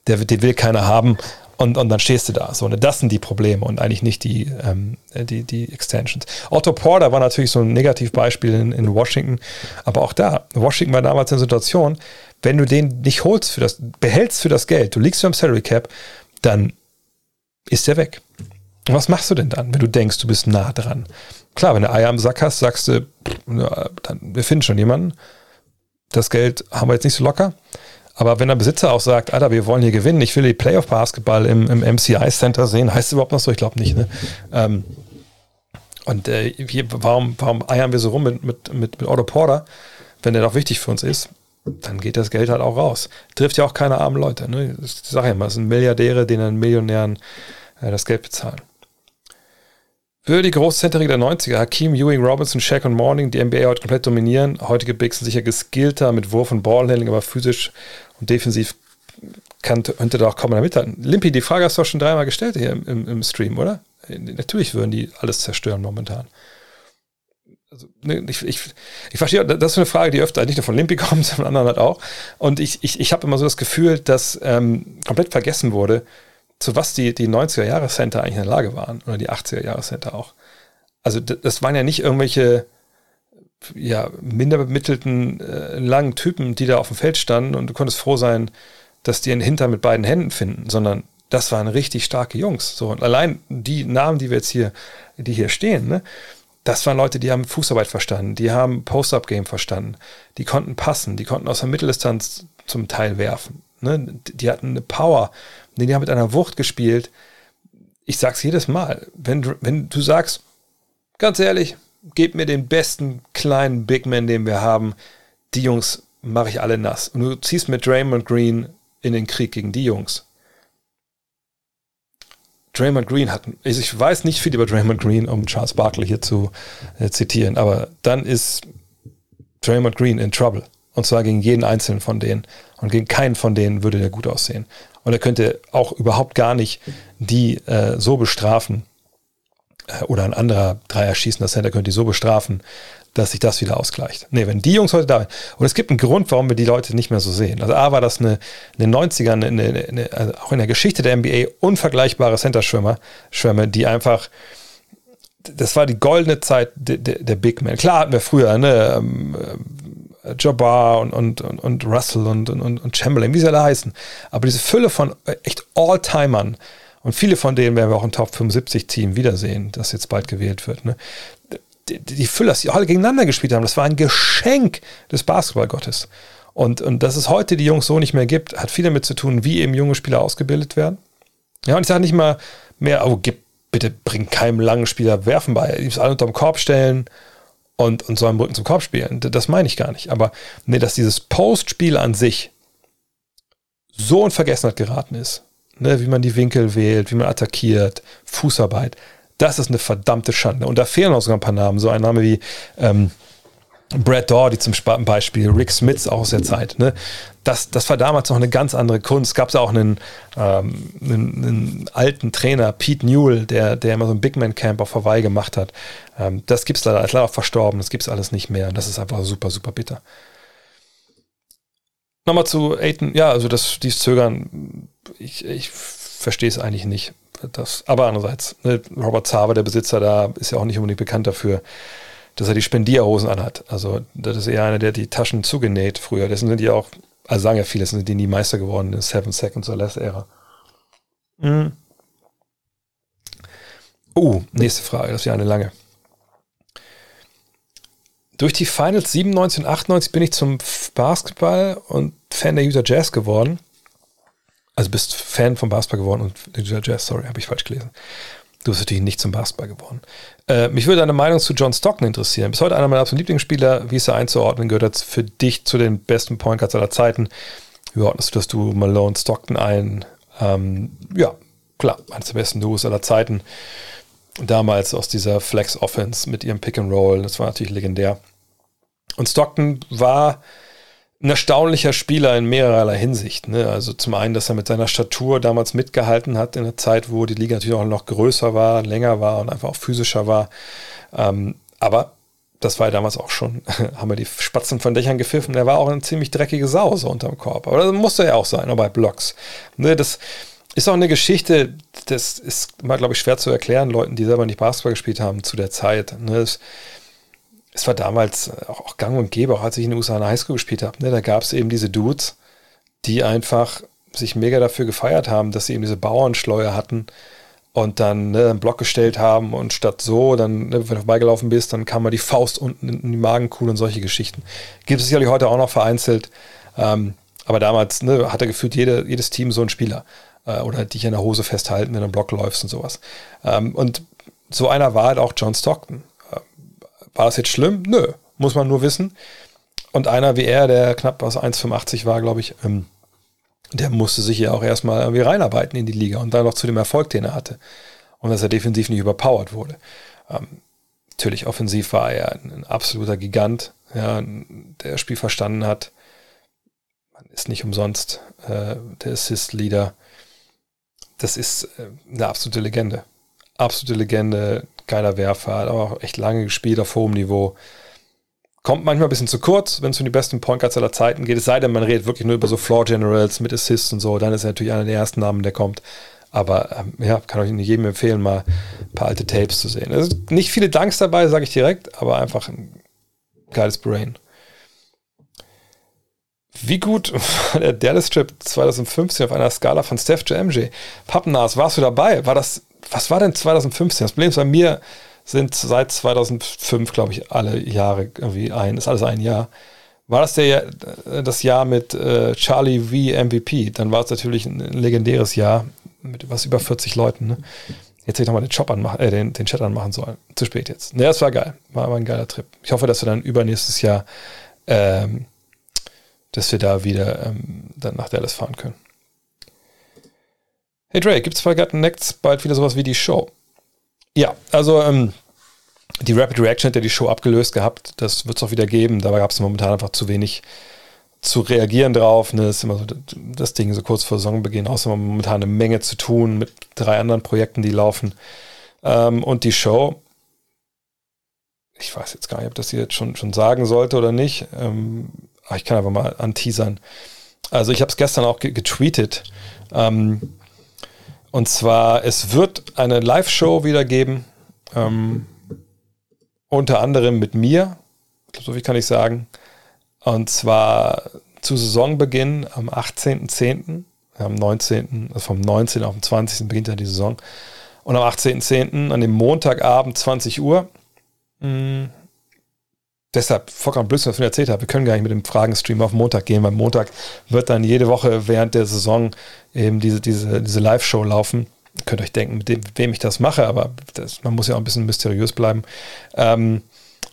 der, den will keiner haben. Und, und dann stehst du da. So, ne? Das sind die Probleme und eigentlich nicht die, ähm, die, die Extensions. Otto Porter war natürlich so ein Negativbeispiel in, in Washington, aber auch da, Washington war damals in der Situation, wenn du den nicht holst für das, behältst für das Geld, du liegst beim Salary Cap, dann ist der weg. Und was machst du denn dann, wenn du denkst, du bist nah dran? Klar, wenn du Eier am Sack hast, sagst du, dann, wir finden schon jemanden. Das Geld haben wir jetzt nicht so locker. Aber wenn der Besitzer auch sagt, Alter, wir wollen hier gewinnen, ich will die Playoff-Basketball im, im MCI Center sehen, heißt es überhaupt noch so? Ich glaube nicht. Ne? Ähm, Und äh, hier, warum, warum eiern wir so rum mit, mit, mit, mit Otto Porter, wenn der doch wichtig für uns ist? Dann geht das Geld halt auch raus. Trifft ja auch keine armen Leute. Ne? Ich sage ja immer, es sind Milliardäre, denen Millionären äh, das Geld bezahlen. Für die Großzenterie der 90er, Hakim, Ewing, Robinson, Shaq und Morning, die NBA heute komplett dominieren. Heutige Bigs sind sicher geskillter mit Wurf und Ballhandling, aber physisch und defensiv kann, könnte da auch kaum damit mithalten. Limpi, die Frage hast du auch schon dreimal gestellt hier im, im, Stream, oder? Natürlich würden die alles zerstören momentan. Also, ne, ich, ich, ich verstehe, das ist eine Frage, die öfter nicht nur von Limpi kommt, sondern anderen halt auch. Und ich, ich, ich habe immer so das Gefühl, dass ähm, komplett vergessen wurde, zu was die, die 90er-Jahre-Center eigentlich in der Lage waren. Oder die 80er-Jahre-Center auch. Also das waren ja nicht irgendwelche ja, minder bemittelten, äh, langen Typen, die da auf dem Feld standen und du konntest froh sein, dass die einen Hinter mit beiden Händen finden, sondern das waren richtig starke Jungs. So, und allein die Namen, die wir jetzt hier, die hier stehen, ne, das waren Leute, die haben Fußarbeit verstanden, die haben Post-Up-Game verstanden, die konnten passen, die konnten aus der Mitteldistanz zum Teil werfen. Ne? Die hatten eine Power, die haben mit einer Wucht gespielt. Ich sag's jedes Mal, wenn, wenn du sagst, ganz ehrlich, gib mir den besten kleinen Big Man, den wir haben, die Jungs mache ich alle nass. Und du ziehst mit Draymond Green in den Krieg gegen die Jungs. Draymond Green hat, also ich weiß nicht viel über Draymond Green, um Charles Barkley hier zu äh, zitieren, aber dann ist Draymond Green in Trouble. Und zwar gegen jeden einzelnen von denen. Und gegen keinen von denen würde der gut aussehen. Und er könnte auch überhaupt gar nicht die äh, so bestrafen, äh, oder ein anderer Dreier schießender Center könnte die so bestrafen, dass sich das wieder ausgleicht. Nee, wenn die Jungs heute da sind, und es gibt einen Grund, warum wir die Leute nicht mehr so sehen. Also A war das eine, in den 90ern, eine, eine, also auch in der Geschichte der NBA unvergleichbare Center-Schwimmer, Schwärme, die einfach, das war die goldene Zeit der, der, der Big Men. Klar hatten wir früher, ne, ähm, äh, Jabbar und, und, und, und Russell und, und, und Chamberlain, wie sie alle heißen. Aber diese Fülle von echt All-Timern, und viele von denen werden wir auch im Top 75 Team wiedersehen, das jetzt bald gewählt wird. Ne? die, die Füllers, die alle gegeneinander gespielt haben, das war ein Geschenk des Basketballgottes. Und, und dass es heute die Jungs so nicht mehr gibt, hat viel damit zu tun, wie eben junge Spieler ausgebildet werden. Ja, und ich sage nicht mal mehr, oh, gib, bitte bring keinem langen Spieler Werfen bei. Die müssen alle unterm Korb stellen und, und so einen Rücken zum Korb spielen. Das meine ich gar nicht. Aber nee, dass dieses Postspiel an sich so in Vergessenheit geraten ist, ne, wie man die Winkel wählt, wie man attackiert, Fußarbeit, das ist eine verdammte Schande. Und da fehlen auch sogar ein paar Namen. So ein Name wie ähm, Brad Doherty zum Beispiel, Rick Smith auch aus der Zeit. Ne? Das, das war damals noch eine ganz andere Kunst. Es gab da auch einen, ähm, einen, einen, alten Trainer, Pete Newell, der, der immer so ein Big Man Camp auf Hawaii gemacht hat. Ähm, das gibt es leider, leider auch verstorben, das gibt es alles nicht mehr. Das ist einfach super, super bitter. Nochmal zu Aiton, ja, also das, dieses Zögern, ich, ich verstehe es eigentlich nicht. Das, aber andererseits, ne, Robert Zaber, der Besitzer da, ist ja auch nicht unbedingt bekannt dafür, dass er die Spendierhosen anhat. Also, das ist eher einer, der die Taschen zugenäht früher. Dessen sind die auch, also sagen ja viele, sind die nie Meister geworden in der Seven Seconds or Less Ära. Mhm. Uh, nächste Frage, das ist ja eine lange. Durch die Finals 97 und 98 bin ich zum Basketball und Fan der Utah Jazz geworden. Also bist Fan vom Basketball geworden und Jazz, sorry, habe ich falsch gelesen. Du bist natürlich nicht zum Basketball geworden. Äh, mich würde deine Meinung zu John Stockton interessieren. Bis heute einer meiner absoluten Lieblingsspieler. Wie ist er einzuordnen? Gehört er für dich zu den besten Point Guards aller Zeiten? Wie ordnest du das du Malone Stockton ein? Ähm, ja, klar, eines der besten Duos aller Zeiten. Damals aus dieser Flex Offense mit ihrem Pick and Roll. Das war natürlich legendär. Und Stockton war ein erstaunlicher Spieler in mehrerlei Hinsicht. Ne? Also zum einen, dass er mit seiner Statur damals mitgehalten hat in einer Zeit, wo die Liga natürlich auch noch größer war, länger war und einfach auch physischer war. Ähm, aber das war ja damals auch schon, haben wir die Spatzen von Dächern gepfiffen. Er war auch eine ziemlich dreckige Sau so unterm Korb. Aber das musste er auch sein, auch bei Blocks. Ne, das ist auch eine Geschichte, das ist mal, glaube ich, schwer zu erklären, Leuten, die selber nicht Basketball gespielt haben zu der Zeit. Ne, das, es war damals auch, auch gang und gäbe, auch als ich in den USA in der Highschool gespielt habe, ne, da gab es eben diese Dudes, die einfach sich mega dafür gefeiert haben, dass sie eben diese Bauernschleuer hatten und dann ne, einen Block gestellt haben und statt so, dann, ne, wenn du vorbeigelaufen bist, dann kam mal die Faust unten in die Magenkuhle und solche Geschichten. Gibt es sicherlich heute auch noch vereinzelt, ähm, aber damals ne, hatte gefühlt jede, jedes Team so einen Spieler äh, oder dich in der Hose festhalten, wenn du einen Block läufst und sowas. Ähm, und so einer war halt auch John Stockton. War das jetzt schlimm? Nö, muss man nur wissen. Und einer wie er, der knapp aus 1,85 war, glaube ich, ähm, der musste sich ja auch erstmal irgendwie reinarbeiten in die Liga und dann noch zu dem Erfolg, den er hatte. Und dass er defensiv nicht überpowered wurde. Ähm, natürlich offensiv war er ein, ein absoluter Gigant, ja, der das Spiel verstanden hat. Man ist nicht umsonst äh, der Assist-Leader. Das ist äh, eine absolute Legende. Absolute Legende, geiler Werfer, hat aber auch echt lange gespielt auf hohem Niveau. Kommt manchmal ein bisschen zu kurz, wenn es um die besten Point Guards aller Zeiten geht. Es sei denn, man redet wirklich nur über so Floor Generals mit Assists und so. Dann ist er natürlich einer der ersten Namen, der kommt. Aber ähm, ja, kann euch nicht jedem empfehlen, mal ein paar alte Tapes zu sehen. Sind nicht viele Danks dabei, sage ich direkt, aber einfach ein geiles Brain. Wie gut war der Dallas-Trip 2015 auf einer Skala von Steph to MJ? Pappennas, warst du dabei? War das, was war denn 2015? Das Problem ist bei mir, sind seit 2005, glaube ich, alle Jahre irgendwie ein, ist alles ein Jahr. War das der, das Jahr mit äh, Charlie V MVP? Dann war es natürlich ein, legendäres Jahr mit was über 40 Leuten. Ne? Jetzt hätte ich nochmal den, Job anmachen, äh, den, den Chat anmachen sollen. Zu spät jetzt. Ne, das war geil. War, war ein geiler Trip. Ich hoffe, dass wir dann übernächstes Jahr, ähm, dass wir da wieder ähm, dann nach Dallas fahren können. Hey Dre, gibt es bei Garten Next bald wieder sowas wie die Show? Ja, also ähm, die Rapid Reaction hat ja die Show abgelöst gehabt. Das wird es auch wieder geben. Dabei gab es momentan einfach zu wenig zu reagieren drauf. Ne? Das ist immer so das Ding, so kurz vor Saisonbeginn. Außerdem momentan eine Menge zu tun mit drei anderen Projekten, die laufen. Ähm, und die Show, ich weiß jetzt gar nicht, ob das hier jetzt schon, schon sagen sollte oder nicht. Ähm, ich kann einfach mal anteasern. Also ich habe es gestern auch getweetet. Ähm, und zwar, es wird eine Live-Show wieder geben, ähm, unter anderem mit mir, so viel kann ich sagen. Und zwar zu Saisonbeginn am 18.10., am 19., also vom 19. auf den 20. beginnt ja die Saison. Und am 18.10. an dem Montagabend 20 Uhr mh, hm, deshalb vollkommen Blödsinn, was ich erzählt habe. Wir können gar nicht mit dem Fragenstream auf Montag gehen, weil Montag wird dann jede Woche während der Saison eben diese, diese, diese Live-Show laufen. Ihr könnt euch denken, mit, dem, wem ich das mache, aber das, man muss ja auch ein bisschen mysteriös bleiben. Ähm,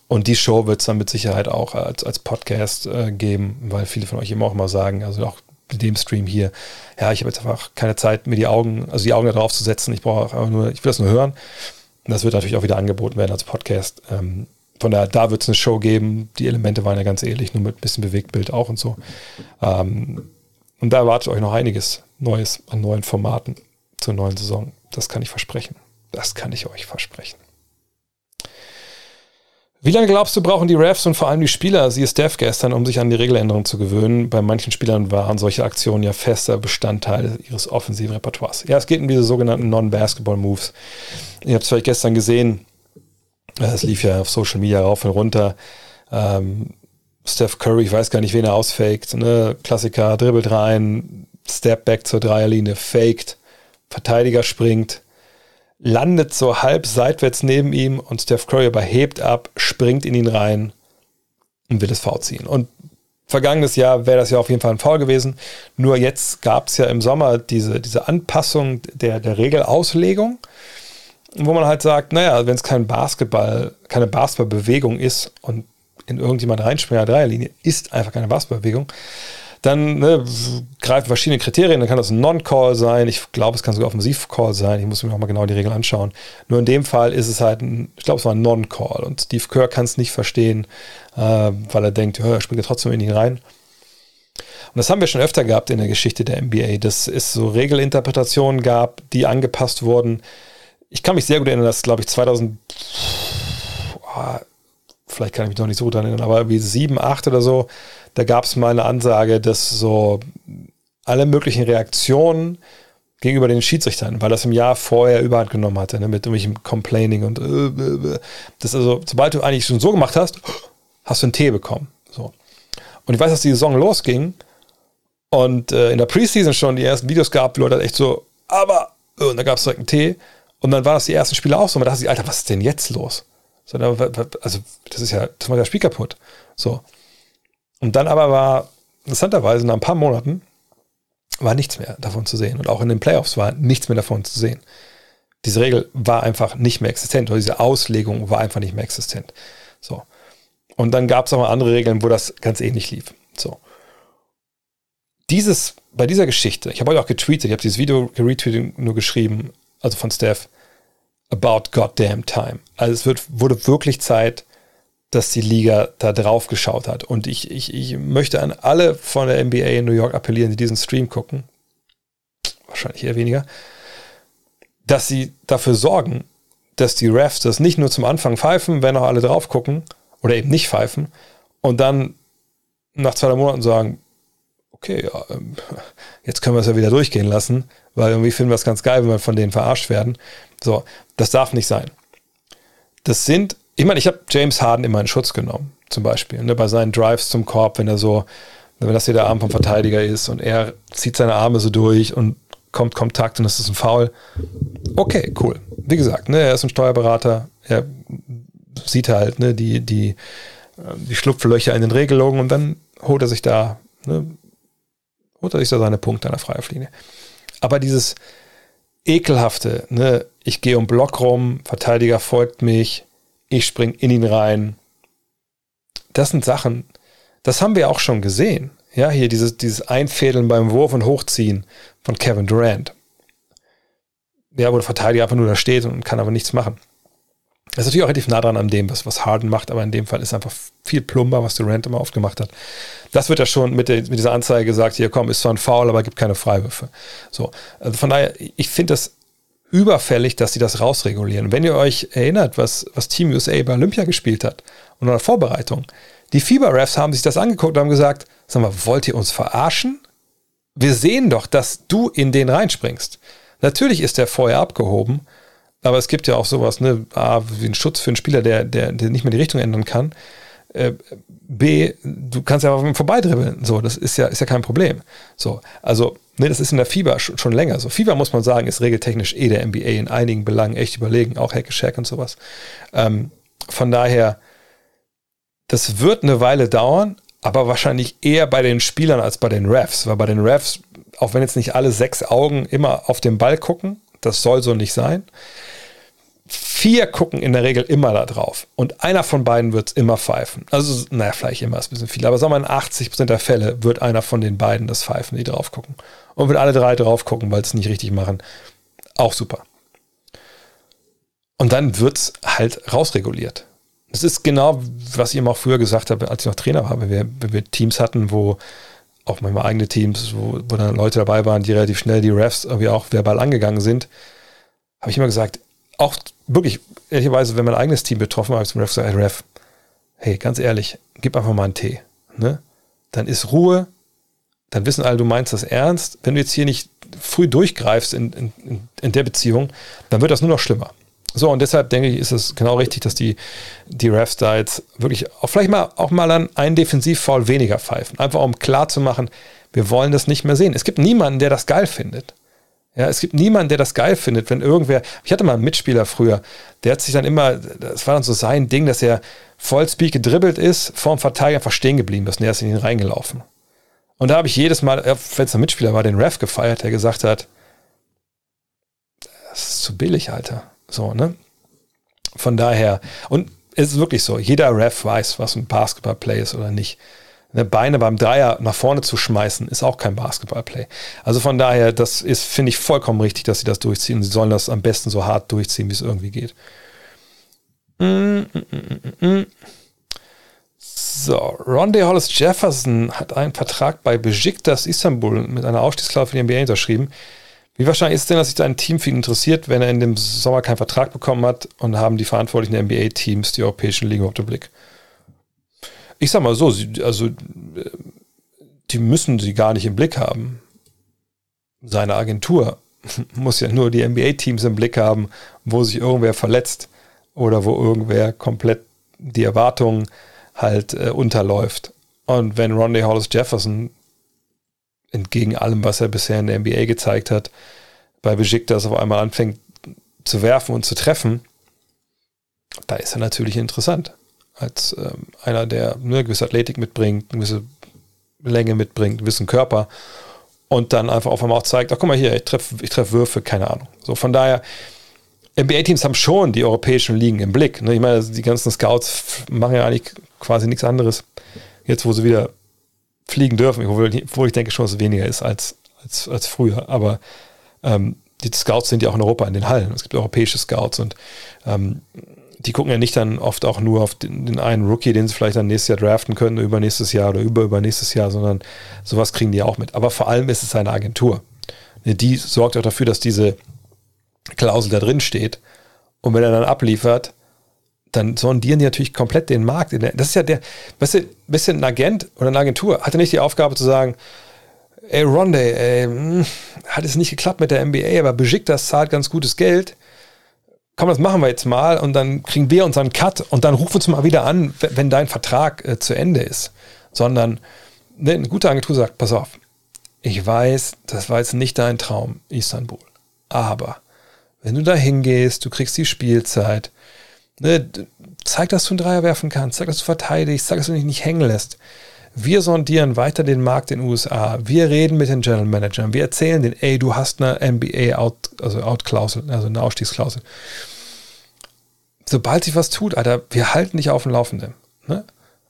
und die Show wird es dann mit Sicherheit auch als, als Podcast äh, geben, weil viele von euch eben auch mal sagen, also auch mit dem Stream hier, ja, ich habe jetzt einfach keine Zeit, mir die Augen, also die Augen da drauf zu setzen. Ich brauche einfach nur, ich will das nur hören. Und das wird natürlich auch wieder angeboten werden als Podcast. Ähm, von daher, da wird es eine Show geben. Die Elemente waren ja ganz ähnlich, nur mit ein bisschen Bewegtbild auch und so. Ähm, und da erwartet euch noch einiges Neues an neuen Formaten zur neuen Saison. Das kann ich versprechen. Das kann ich euch versprechen. Wie lange glaubst du, brauchen die Refs und vor allem die Spieler, sie ist Steph gestern, um sich an die Regeländerung zu gewöhnen? Bei manchen Spielern waren solche Aktionen ja fester Bestandteil ihres offensiven Repertoires. Ja, es geht um diese sogenannten Non-Basketball-Moves. Ihr habt es vielleicht gestern gesehen, es lief ja auf Social Media rauf und runter. Ähm, Steph Curry, ich weiß gar nicht, wen er ausfaked. Ne? Klassiker, dribbelt rein, Step back zur Dreierlinie, faked, Verteidiger springt, landet so halb seitwärts neben ihm und Steph Curry aber hebt ab, springt in ihn rein und will das V ziehen. Und vergangenes Jahr wäre das ja auf jeden Fall ein Foul gewesen. Nur jetzt gab es ja im Sommer diese, diese Anpassung der, der Regelauslegung wo man halt sagt, naja, wenn es kein Basketball, keine Basketballbewegung ist und in irgendjemand reinspringt, Dreierlinie, ist einfach keine Basketballbewegung, dann ne, greifen verschiedene Kriterien, dann kann das ein Non-Call sein, ich glaube, es kann sogar Offensiv-Call sein, ich muss mir nochmal genau die Regeln anschauen. Nur in dem Fall ist es halt ein, ich glaube, es war ein Non-Call und Steve Kerr kann es nicht verstehen, äh, weil er denkt, er springt ja trotzdem in ihn rein. Und das haben wir schon öfter gehabt in der Geschichte der NBA, dass es so Regelinterpretationen gab, die angepasst wurden, ich kann mich sehr gut erinnern, dass, glaube ich, 2000, oh, vielleicht kann ich mich noch nicht so gut erinnern, aber wie 7, 8 oder so, da gab es mal eine Ansage, dass so alle möglichen Reaktionen gegenüber den Schiedsrichtern, weil das im Jahr vorher überhand genommen hatte, ne, mit irgendwelchem Complaining und äh, äh, äh, das also, sobald du eigentlich schon so gemacht hast, hast du einen Tee bekommen. So. Und ich weiß, dass die Saison losging und äh, in der Preseason schon die ersten Videos gab, Leute halt echt so, aber, äh, und da gab es direkt einen Tee. Und dann war das die ersten Spiele auch so. Man dachte sich, Alter, was ist denn jetzt los? So, also, das ist ja, das macht das Spiel kaputt. So. Und dann aber war, interessanterweise, nach ein paar Monaten war nichts mehr davon zu sehen. Und auch in den Playoffs war nichts mehr davon zu sehen. Diese Regel war einfach nicht mehr existent oder diese Auslegung war einfach nicht mehr existent. So. Und dann gab es auch mal andere Regeln, wo das ganz ähnlich lief. So. Dieses, bei dieser Geschichte, ich habe heute auch getweetet, ich habe dieses Video geretweetet, nur geschrieben, also von Steph, about goddamn time. Also es wird, wurde wirklich Zeit, dass die Liga da drauf geschaut hat. Und ich, ich, ich möchte an alle von der NBA in New York appellieren, die diesen Stream gucken. Wahrscheinlich eher weniger dass sie dafür sorgen, dass die Refs das nicht nur zum Anfang pfeifen, wenn auch alle drauf gucken oder eben nicht pfeifen und dann nach zwei Monaten sagen, okay, ja, ähm, jetzt können wir es ja wieder durchgehen lassen, weil irgendwie finden wir es ganz geil, wenn wir von denen verarscht werden. So, das darf nicht sein. Das sind, ich meine, ich habe James Harden immer in Schutz genommen, zum Beispiel, ne, bei seinen Drives zum Korb, wenn er so, wenn das hier der Arm vom Verteidiger ist und er zieht seine Arme so durch und kommt Kontakt und das ist ein Foul. Okay, cool. Wie gesagt, ne, er ist ein Steuerberater, er sieht halt ne, die, die, ähm, die Schlupflöcher in den Regelungen und dann holt er sich da, ne, holt er sich da seine Punkte an der Freiwurflinie. Aber dieses ekelhafte, ne, ich gehe um Block rum, Verteidiger folgt mich, ich spring in ihn rein. Das sind Sachen, das haben wir auch schon gesehen. Ja, hier dieses, dieses Einfädeln beim Wurf und Hochziehen von Kevin Durant. Ja, wo der Verteidiger einfach nur da steht und kann aber nichts machen. Das ist natürlich auch relativ nah dran an dem, was, was Harden macht, aber in dem Fall ist einfach viel plumber, was Durant immer oft gemacht hat. Das wird ja schon mit, der, mit dieser Anzeige gesagt, hier komm, ist zwar ein Foul, aber gibt keine Freiwürfe. So, also von daher, ich finde das überfällig, dass sie das rausregulieren. Wenn ihr euch erinnert, was, was Team USA bei Olympia gespielt hat und in der Vorbereitung, die Fieber-Refs haben sich das angeguckt und haben gesagt, sag mal, wollt ihr uns verarschen? Wir sehen doch, dass du in den reinspringst. Natürlich ist der vorher abgehoben, aber es gibt ja auch sowas, ne, A, wie ein Schutz für einen Spieler, der, der, der nicht mehr die Richtung ändern kann. Äh, B, du kannst ja einfach vorbeidribbeln. So, das ist ja, ist ja kein Problem. So, also, ne, das ist in der FIBA schon, schon länger so. FIBA muss man sagen, ist regeltechnisch eh der NBA in einigen Belangen echt überlegen, auch Hack Shack und sowas. Ähm, von daher, das wird eine Weile dauern, aber wahrscheinlich eher bei den Spielern als bei den Refs, weil bei den Refs, auch wenn jetzt nicht alle sechs Augen immer auf den Ball gucken, das soll so nicht sein. Vier gucken in der Regel immer da drauf und einer von beiden wird es immer pfeifen. Also, naja, vielleicht immer ist ein bisschen viel, aber sagen wir in 80% der Fälle wird einer von den beiden das pfeifen, die drauf gucken. Und wenn alle drei drauf gucken, weil es nicht richtig machen, auch super. Und dann wird es halt rausreguliert. Es ist genau, was ich immer auch früher gesagt habe, als ich noch Trainer war, wenn wir, wenn wir Teams hatten, wo auch manchmal eigene Teams, wo, wo dann Leute dabei waren, die relativ schnell die Refs irgendwie auch verbal angegangen sind, habe ich immer gesagt, auch wirklich, ehrlicherweise, wenn mein eigenes Team betroffen war, habe ich zum Ref gesagt, hey Ref, hey, ganz ehrlich, gib einfach mal einen Tee. Ne? Dann ist Ruhe, dann wissen alle, du meinst das ernst. Wenn du jetzt hier nicht früh durchgreifst in, in, in der Beziehung, dann wird das nur noch schlimmer. So, und deshalb denke ich, ist es genau richtig, dass die, die Refs da jetzt wirklich auch vielleicht mal auch mal dann einen Defensivfoul weniger pfeifen. Einfach um klar zu machen, wir wollen das nicht mehr sehen. Es gibt niemanden, der das geil findet. Ja, es gibt niemanden, der das geil findet, wenn irgendwer. Ich hatte mal einen Mitspieler früher, der hat sich dann immer, das war dann so sein Ding, dass er Vollspeed gedribbelt ist, vorm Verteidiger einfach stehen geblieben ist und er ist in ihn reingelaufen. Und da habe ich jedes Mal, wenn es ein Mitspieler war, den Ref gefeiert, der gesagt hat, das ist zu billig, Alter. So, ne? Von daher, und es ist wirklich so, jeder Ref weiß, was ein Basketballplay ist oder nicht. Ne, Beine beim Dreier nach vorne zu schmeißen, ist auch kein Basketballplay. Also von daher, das ist, finde ich, vollkommen richtig, dass sie das durchziehen. Sie sollen das am besten so hart durchziehen, wie es irgendwie geht. Mm, mm, mm, so, Ronde Hollis Jefferson hat einen Vertrag bei Besiktas Istanbul mit einer Ausstiegsklausel für die NBA unterschrieben. Wie wahrscheinlich ist es denn, dass sich da ein Team für ihn interessiert, wenn er in dem Sommer keinen Vertrag bekommen hat und haben die verantwortlichen NBA-Teams die europäischen Ligen auf den Blick? Ich sag mal so, also die müssen sie gar nicht im Blick haben. Seine Agentur muss ja nur die NBA-Teams im Blick haben, wo sich irgendwer verletzt oder wo irgendwer komplett die Erwartungen halt äh, unterläuft. Und wenn Ronde Hollis Jefferson entgegen allem, was er bisher in der NBA gezeigt hat, bei Besiktas auf einmal anfängt zu werfen und zu treffen, da ist er natürlich interessant. Als ähm, einer, der eine gewisse Athletik mitbringt, eine gewisse Länge mitbringt, einen gewissen Körper und dann einfach auf einmal auch zeigt, ach guck mal hier, ich treffe ich treff Würfe, keine Ahnung. So von daher, NBA-Teams haben schon die europäischen Ligen im Blick. Ne? Ich meine, die ganzen Scouts machen ja eigentlich quasi nichts anderes. Jetzt, wo sie wieder fliegen dürfen, obwohl ich denke schon, dass es weniger ist als, als, als früher. Aber ähm, die Scouts sind ja auch in Europa in den Hallen. Es gibt europäische Scouts und ähm, die gucken ja nicht dann oft auch nur auf den, den, einen Rookie, den sie vielleicht dann nächstes Jahr draften können, übernächstes Jahr oder über übernächstes Jahr, sondern sowas kriegen die auch mit. Aber vor allem ist es eine Agentur. Die sorgt auch dafür, dass diese Klausel da drin steht. Und wenn er dann abliefert, dann sondieren die natürlich komplett den Markt. Das ist ja der, weißt du, bisschen ein Agent oder eine Agentur hat ja nicht die Aufgabe zu sagen, ey Ronde, ey, hm, hat es nicht geklappt mit der NBA, aber Besiktas zahlt ganz gutes Geld. Komm, das machen wir jetzt mal und dann kriegen wir unseren Cut und dann ruf uns mal wieder an, wenn dein Vertrag äh, zu Ende ist. Sondern ne, eine gute Agentur sagt, pass auf, ich weiß, das war jetzt nicht dein Traum, Istanbul. Aber wenn du da hingehst, du kriegst die Spielzeit, ne, zeig, dass du einen Dreier werfen kannst, zeig, dass du verteidigst, zeig, dass du dich nicht hängen lässt. Wir sondieren weiter den Markt in den USA. Wir reden mit den General Managern. Wir erzählen denen, ey, du hast eine Out, also also eine Ausstiegsklausel. Sobald sich was tut, Alter, wir halten dich auf dem Laufenden. Ne?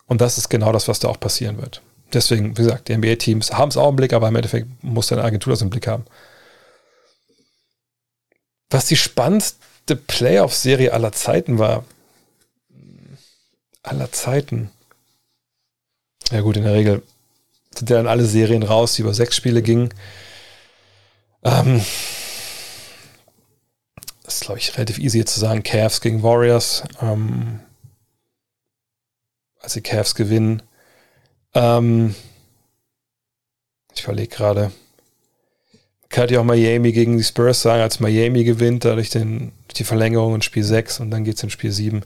Und das ist genau das, was da auch passieren wird. Deswegen, wie gesagt, die NBA-Teams haben es auch im Blick, aber im Endeffekt muss deine Agentur das im Blick haben. Was die spannendste Playoff-Serie aller Zeiten war. Aller Zeiten. Ja gut, in der Regel sind ja dann alle Serien raus, die über sechs Spiele gingen. Ähm, ist, glaube ich, relativ easy zu sagen. Cavs gegen Warriors. Ähm, als die Cavs gewinnen. Ähm, ich überlege gerade. Kann ja auch Miami gegen die Spurs sagen, als Miami gewinnt, dadurch den, die Verlängerung in Spiel 6 und dann geht es in Spiel 7.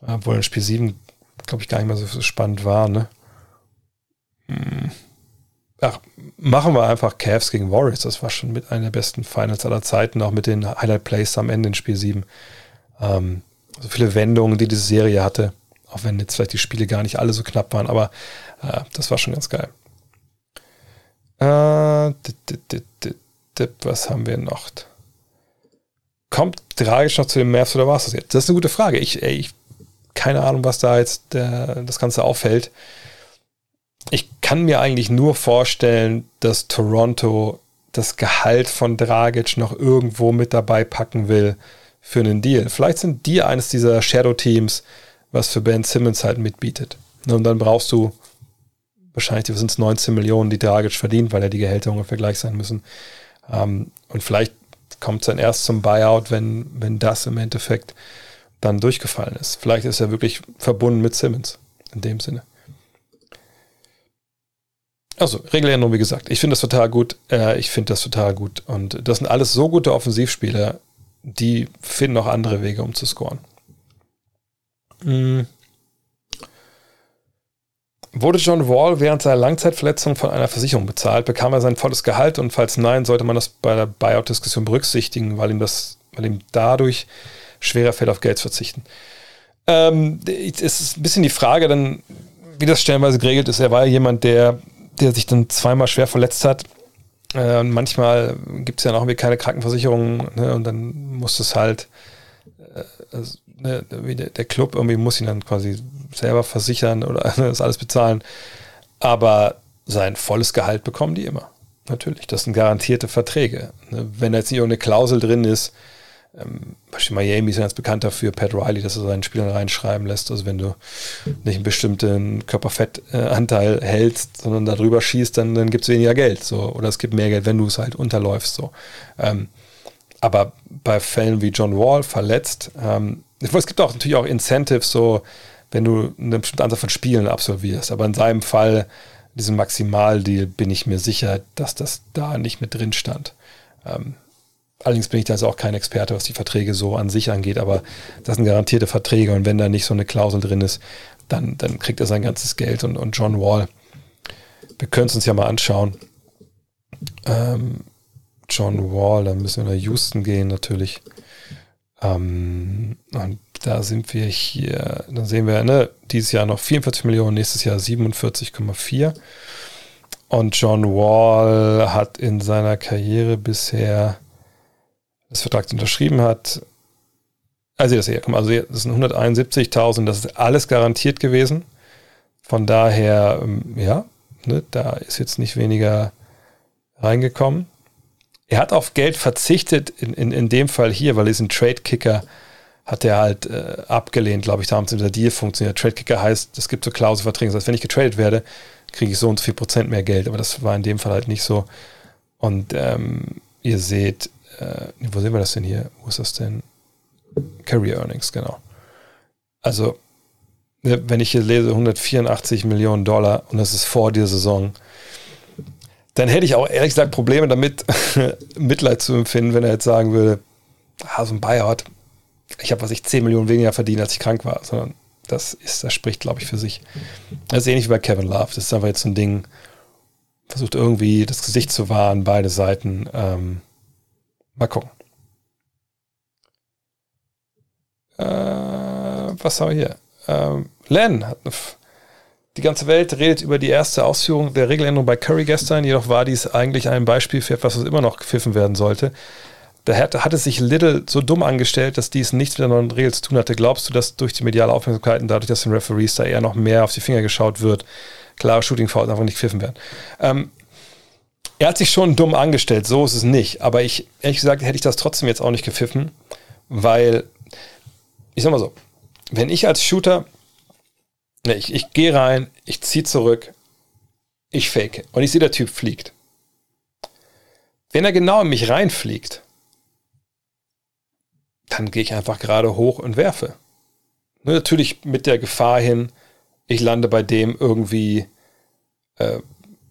Obwohl in Spiel 7, glaube ich, gar nicht mehr so spannend war, ne? Hm. Ach, machen wir einfach Cavs gegen Warriors. Das war schon mit einer der besten Finals aller Zeiten, auch mit den Highlight Plays am Ende in Spiel 7. Ähm, so viele Wendungen, die diese Serie hatte, auch wenn jetzt vielleicht die Spiele gar nicht alle so knapp waren, aber äh, das war schon ganz geil. Äh, was haben wir noch? Kommt tragisch noch zu den Mavs oder war es das jetzt? Das ist eine gute Frage. Ich, ey, ich keine Ahnung, was da jetzt der, das Ganze auffällt ich kann mir eigentlich nur vorstellen, dass Toronto das Gehalt von Dragic noch irgendwo mit dabei packen will für einen Deal. Vielleicht sind die eines dieser Shadow-Teams, was für Ben Simmons halt mitbietet. Und dann brauchst du wahrscheinlich, sind es 19 Millionen, die Dragic verdient, weil ja die Gehälter ungefähr gleich sein müssen. Ähm, und vielleicht kommt es dann erst zum Buyout, wenn, wenn das im Endeffekt dann durchgefallen ist. Vielleicht ist er wirklich verbunden mit Simmons in dem Sinne. Also, Regeländerung, wie gesagt. Ich finde das total gut. Äh, ich finde das total gut. Und das sind alles so gute Offensivspieler, die finden auch andere Wege, um zu scoren. Mhm. Wurde John Wall während seiner Langzeitverletzung von einer Versicherung bezahlt, bekam er sein volles Gehalt und falls nein, sollte man das bei der Buyout-Diskussion berücksichtigen, weil ihm das, weil ihm dadurch schwerer fällt, auf Geld zu verzichten. Ähm, es ist ein bisschen die Frage dann, wie das stellenweise geregelt ist. Er war jemand, der der sich dann zweimal schwer verletzt hat. Äh, und manchmal gibt es ja noch irgendwie keine Krankenversicherung ne, und dann muss es halt, äh, also, ne, der, der, Club irgendwie muss ihn dann quasi selber versichern oder das alles bezahlen. Aber sein volles Gehalt bekommen die immer. Natürlich. Das sind garantierte Verträge. Ne? Wenn da jetzt nicht irgendeine Klausel drin ist, ähm, Beispiel Miami ist ja ganz bekannt dafür, Pat Riley, dass er seinen Spielern reinschreiben lässt. Also wenn du nicht einen bestimmten Körperfettanteil hältst, sondern darüber schießt, dann, dann gibt es weniger Geld. So. Oder es gibt mehr Geld, wenn du es halt unterläufst. So. Ähm, aber bei Fällen wie John Wall verletzt, ähm, es gibt auch natürlich auch Incentives, so wenn du eine bestimmte Anzahl von Spielen absolvierst. Aber in seinem Fall, diesem Maximaldeal, bin ich mir sicher, dass das da nicht mit drin stand. Ähm, Allerdings bin ich da jetzt auch kein Experte, was die Verträge so an sich angeht, aber das sind garantierte Verträge und wenn da nicht so eine Klausel drin ist, dann, dann kriegt er sein ganzes Geld und, und John Wall. Wir können es uns ja mal anschauen. Ähm, John Wall, da müssen wir nach Houston gehen natürlich. Ähm, und da sind wir hier, dann sehen wir, ne, dieses Jahr noch 44 Millionen, nächstes Jahr 47,4. Und John Wall hat in seiner Karriere bisher des Vertrags unterschrieben hat, Also also das sind 171.000, das ist alles garantiert gewesen. Von daher, ähm, ja, ne, da ist jetzt nicht weniger reingekommen. Er hat auf Geld verzichtet, in, in, in dem Fall hier, weil diesen Trade-Kicker hat er halt äh, abgelehnt, glaube ich, damals in der Deal funktioniert. Trade-Kicker heißt, es gibt so Klauselverträge, das heißt, wenn ich getradet werde, kriege ich so und so viel Prozent mehr Geld, aber das war in dem Fall halt nicht so. Und ähm, ihr seht, äh, wo sehen wir das denn hier? Wo ist das denn? Carrier Earnings, genau. Also, ne, wenn ich hier lese 184 Millionen Dollar und das ist vor dieser Saison, dann hätte ich auch ehrlich gesagt Probleme damit, Mitleid zu empfinden, wenn er jetzt sagen würde, ah, so ein Buyout, ich habe, was ich 10 Millionen weniger verdient, als ich krank war, sondern das ist, das spricht, glaube ich, für sich. Das ist ähnlich wie bei Kevin Love. Das ist einfach jetzt so ein Ding, versucht irgendwie das Gesicht zu wahren, beide Seiten. Ähm, mal gucken. Äh, was haben wir hier? Ähm, Len hat eine die ganze Welt redet über die erste Ausführung der Regeländerung bei Curry gestern, jedoch war dies eigentlich ein Beispiel für etwas, was immer noch gepfiffen werden sollte. Da hat, hat es sich Little so dumm angestellt, dass dies nichts mit der neuen Regel zu tun hatte. Glaubst du, dass durch die mediale Aufmerksamkeit und dadurch, dass den Referees da eher noch mehr auf die Finger geschaut wird, klare Shooting Fouls einfach nicht gepfiffen werden? Ähm, er hat sich schon dumm angestellt, so ist es nicht. Aber ich, ehrlich gesagt, hätte ich das trotzdem jetzt auch nicht gepfiffen, weil, ich sag mal so, wenn ich als Shooter Ne, ich, ich gehe rein, ich ziehe zurück, ich fake und ich sehe, der Typ fliegt. Wenn er genau in mich reinfliegt, dann gehe ich einfach gerade hoch und werfe. Nur natürlich mit der Gefahr hin, ich lande bei dem irgendwie äh,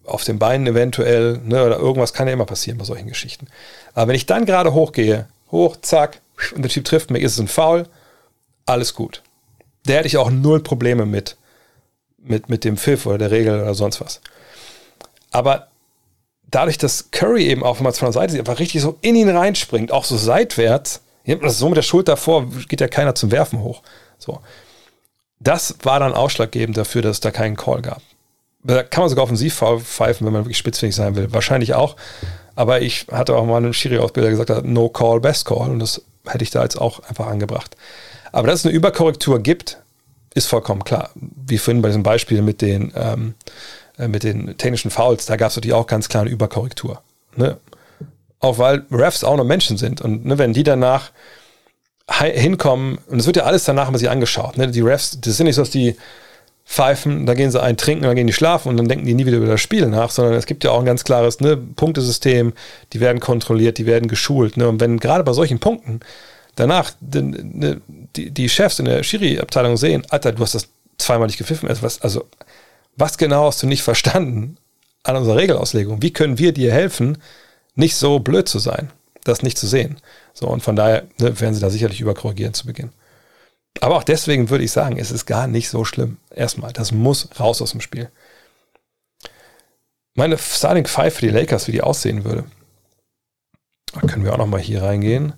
auf den Beinen eventuell, ne, oder irgendwas kann ja immer passieren bei solchen Geschichten. Aber wenn ich dann gerade hochgehe, hoch, zack, und der Typ trifft mich, ist es ein Foul, alles gut der hätte ich auch null Probleme mit, mit, mit dem Pfiff oder der Regel oder sonst was. Aber dadurch, dass Curry eben auch, wenn man es von der Seite sieht, einfach richtig so in ihn reinspringt, auch so seitwärts, so mit der Schulter vor, geht ja keiner zum Werfen hoch. So. Das war dann ausschlaggebend dafür, dass es da keinen Call gab. Da kann man sogar offensiv pfeifen, wenn man wirklich spitzfindig sein will. Wahrscheinlich auch. Aber ich hatte auch mal einen Schiri-Ausbilder gesagt, no call, best call. Und das hätte ich da jetzt auch einfach angebracht. Aber dass es eine Überkorrektur gibt, ist vollkommen klar. Wie vorhin bei diesem Beispiel mit den, ähm, äh, mit den technischen Fouls, da gab es natürlich auch ganz klar eine Überkorrektur. Ne? Auch weil Refs auch noch Menschen sind. Und ne, wenn die danach hinkommen, und es wird ja alles danach immer sich angeschaut. Ne? Die Refs, das sind nicht so, dass die pfeifen, da gehen sie ein trinken, dann gehen die schlafen und dann denken die nie wieder über das Spiel nach, sondern es gibt ja auch ein ganz klares ne, Punktesystem, die werden kontrolliert, die werden geschult. Ne? Und wenn gerade bei solchen Punkten danach die, die, die Chefs in der Schiri-Abteilung sehen, Alter, du hast das zweimal nicht gepfiffen. Also was, also, was genau hast du nicht verstanden an unserer Regelauslegung? Wie können wir dir helfen, nicht so blöd zu sein, das nicht zu sehen? So, und von daher ne, werden sie da sicherlich überkorrigieren zu Beginn. Aber auch deswegen würde ich sagen, es ist gar nicht so schlimm. Erstmal, das muss raus aus dem Spiel. Meine Starting Five für die Lakers, wie die aussehen würde. Da können wir auch noch mal hier reingehen.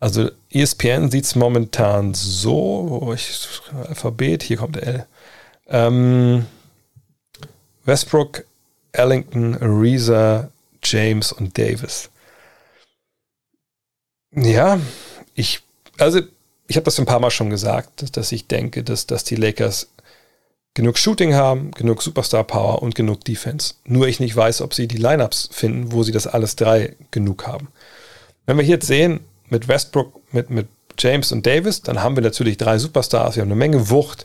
Also ESPN sieht es momentan so, ich, Alphabet, hier kommt L. Ähm, Westbrook, Ellington, Ariza, James und Davis. Ja, ich, also ich habe das ein paar Mal schon gesagt, dass ich denke, dass, dass die Lakers genug Shooting haben, genug Superstar Power und genug Defense. Nur ich nicht weiß, ob sie die Lineups finden, wo sie das alles drei genug haben. Wenn wir hier jetzt sehen, mit Westbrook, mit, mit James und Davis, dann haben wir natürlich drei Superstars, wir haben eine Menge Wucht.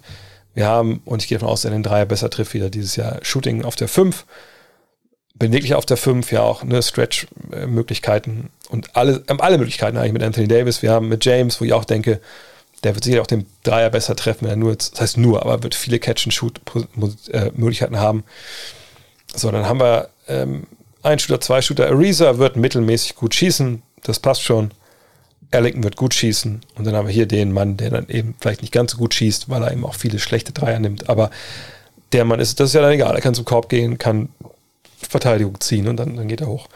Wir haben, und ich gehe davon aus, dass den Dreier besser trifft wieder dieses Jahr, Shooting auf der 5. Bin wirklich auf der 5, ja auch ne, Stretch-Möglichkeiten und alle, ähm, alle Möglichkeiten eigentlich mit Anthony Davis. Wir haben mit James, wo ich auch denke, der wird sicher auch den Dreier besser treffen, wenn er nur, das heißt nur, aber wird viele Catch-and-Shoot-Möglichkeiten haben. So, dann haben wir ähm, ein Shooter, zwei Shooter. Ariza wird mittelmäßig gut schießen, das passt schon. Ellington wird gut schießen und dann haben wir hier den Mann, der dann eben vielleicht nicht ganz so gut schießt, weil er eben auch viele schlechte Dreier nimmt, aber der Mann ist, das ist ja dann egal, er kann zum Korb gehen, kann Verteidigung ziehen und dann, dann geht er hoch.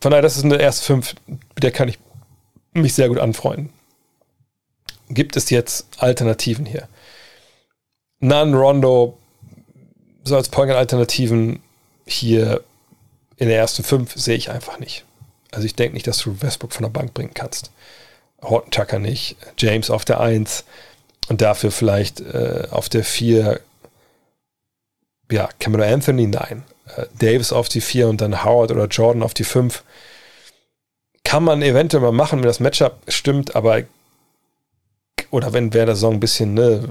Von daher, das ist eine erste Fünf, mit der kann ich mich sehr gut anfreunden. Gibt es jetzt Alternativen hier? Nan Rondo, so als Point-Alternativen hier in der ersten Fünf sehe ich einfach nicht. Also ich denke nicht, dass du Westbrook von der Bank bringen kannst. Horton Tucker nicht, James auf der 1 und dafür vielleicht äh, auf der 4 ja, Cameron Anthony, nein. Äh, Davis auf die 4 und dann Howard oder Jordan auf die 5. Kann man eventuell mal machen, wenn das Matchup stimmt, aber oder wenn wer der Song ein bisschen, ne,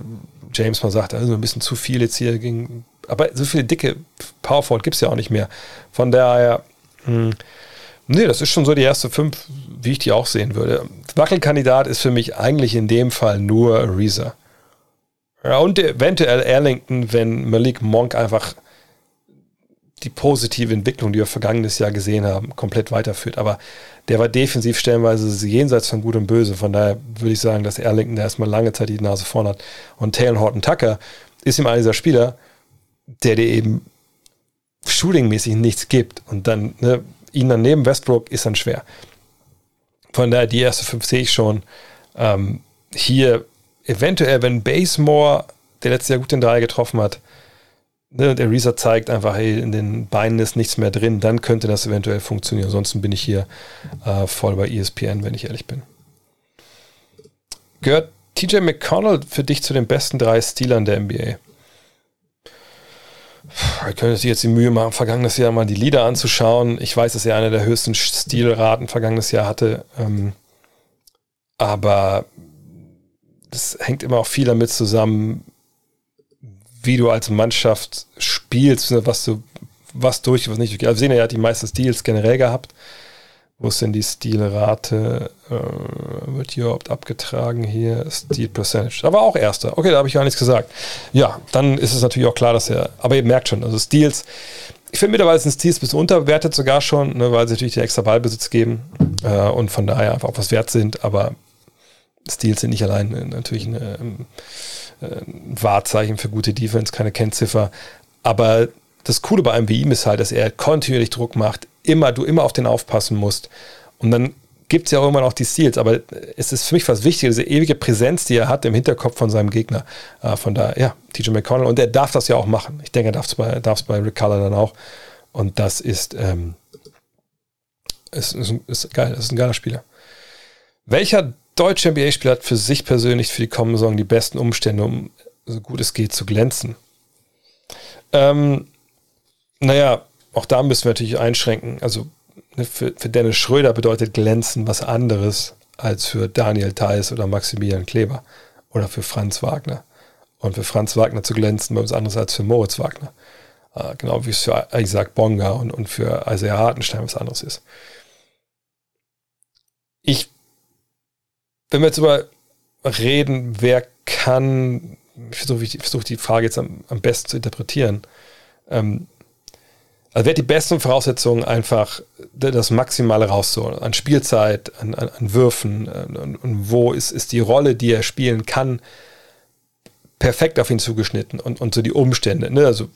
James mal sagt, also ein bisschen zu viel jetzt hier ging, aber so viele dicke Powerforward gibt es ja auch nicht mehr. Von daher, mh, hm, nee, das ist schon so die erste 5, wie ich die auch sehen würde. Wackelkandidat ist für mich eigentlich in dem Fall nur Ariza. Ja, und eventuell Erlington, wenn Malik Monk einfach die positive Entwicklung, die wir vergangenes Jahr gesehen haben, komplett weiterführt. Aber der war defensiv stellenweise jenseits von Gut und Böse. Von daher würde ich sagen, dass Erlington der erstmal lange Zeit die Nase vorn hat. Und Taylor Horton Tucker ist ihm einer dieser Spieler, der dir eben shootingmäßig nichts gibt. Und dann, ne, ihn dann neben Westbrook ist dann schwer. Von daher, die erste fünf sehe ich schon. Ähm, hier eventuell, wenn Basemore, der letztes Jahr gut den Dreier getroffen hat, ne, der Reeser zeigt einfach, hey, in den Beinen ist nichts mehr drin, dann könnte das eventuell funktionieren. Ansonsten bin ich hier äh, voll bei ESPN, wenn ich ehrlich bin. Gehört TJ McConnell für dich zu den besten drei Stealern der NBA? Ich könnte sich jetzt die Mühe machen, vergangenes Jahr mal die Lieder anzuschauen. Ich weiß, dass er eine der höchsten Stilraten vergangenes Jahr hatte. Ähm, aber das hängt immer auch viel damit zusammen, wie du als Mannschaft spielst, ne, was du, was durch, was nicht. Also sehen er hat die meisten Steals generell gehabt. Wo ist denn die Stilrate? Äh, wird hier überhaupt abgetragen hier? Steal Percentage. Da war auch erster. Okay, da habe ich gar nichts gesagt. Ja, dann ist es natürlich auch klar, dass er, aber ihr merkt schon, also Steals, ich finde mittlerweile sind Steals ein bisschen unterbewertet sogar schon, ne, weil sie natürlich den extra Ballbesitz geben äh, und von daher einfach auch was wert sind, aber Steals sind nicht allein äh, natürlich ein, ähm, äh, ein Wahrzeichen für gute Defense, keine Kennziffer. Aber das Coole bei einem wie ihm ist halt, dass er kontinuierlich Druck macht, immer, du immer auf den aufpassen musst. Und dann gibt es ja auch immer noch die Steals, aber es ist für mich fast wichtiger, diese ewige Präsenz, die er hat im Hinterkopf von seinem Gegner. Äh, von daher, ja, TJ McConnell. Und er darf das ja auch machen. Ich denke, er darf es bei, bei Rick Culler dann auch. Und das ist, ähm, ist, ist, ist geil. Das ist ein geiler Spieler. Welcher deutsche NBA-Spieler hat für sich persönlich für die kommende Saison die besten Umstände, um so gut es geht zu glänzen. Ähm, naja, auch da müssen wir natürlich einschränken. Also ne, für, für Dennis Schröder bedeutet glänzen was anderes als für Daniel Theiss oder Maximilian Kleber oder für Franz Wagner. Und für Franz Wagner zu glänzen was anderes als für Moritz Wagner. Äh, genau wie es für Isaac Bonga und, und für Isaiah Hartenstein was anderes ist. Ich wenn wir jetzt über reden, wer kann, ich versuche versuch die Frage jetzt am, am besten zu interpretieren. Ähm, also wer hat die besten Voraussetzungen, einfach das Maximale rauszuholen? An Spielzeit, an, an, an Würfen, an, und wo ist, ist die Rolle, die er spielen kann, perfekt auf ihn zugeschnitten und, und so die Umstände. Ne? Also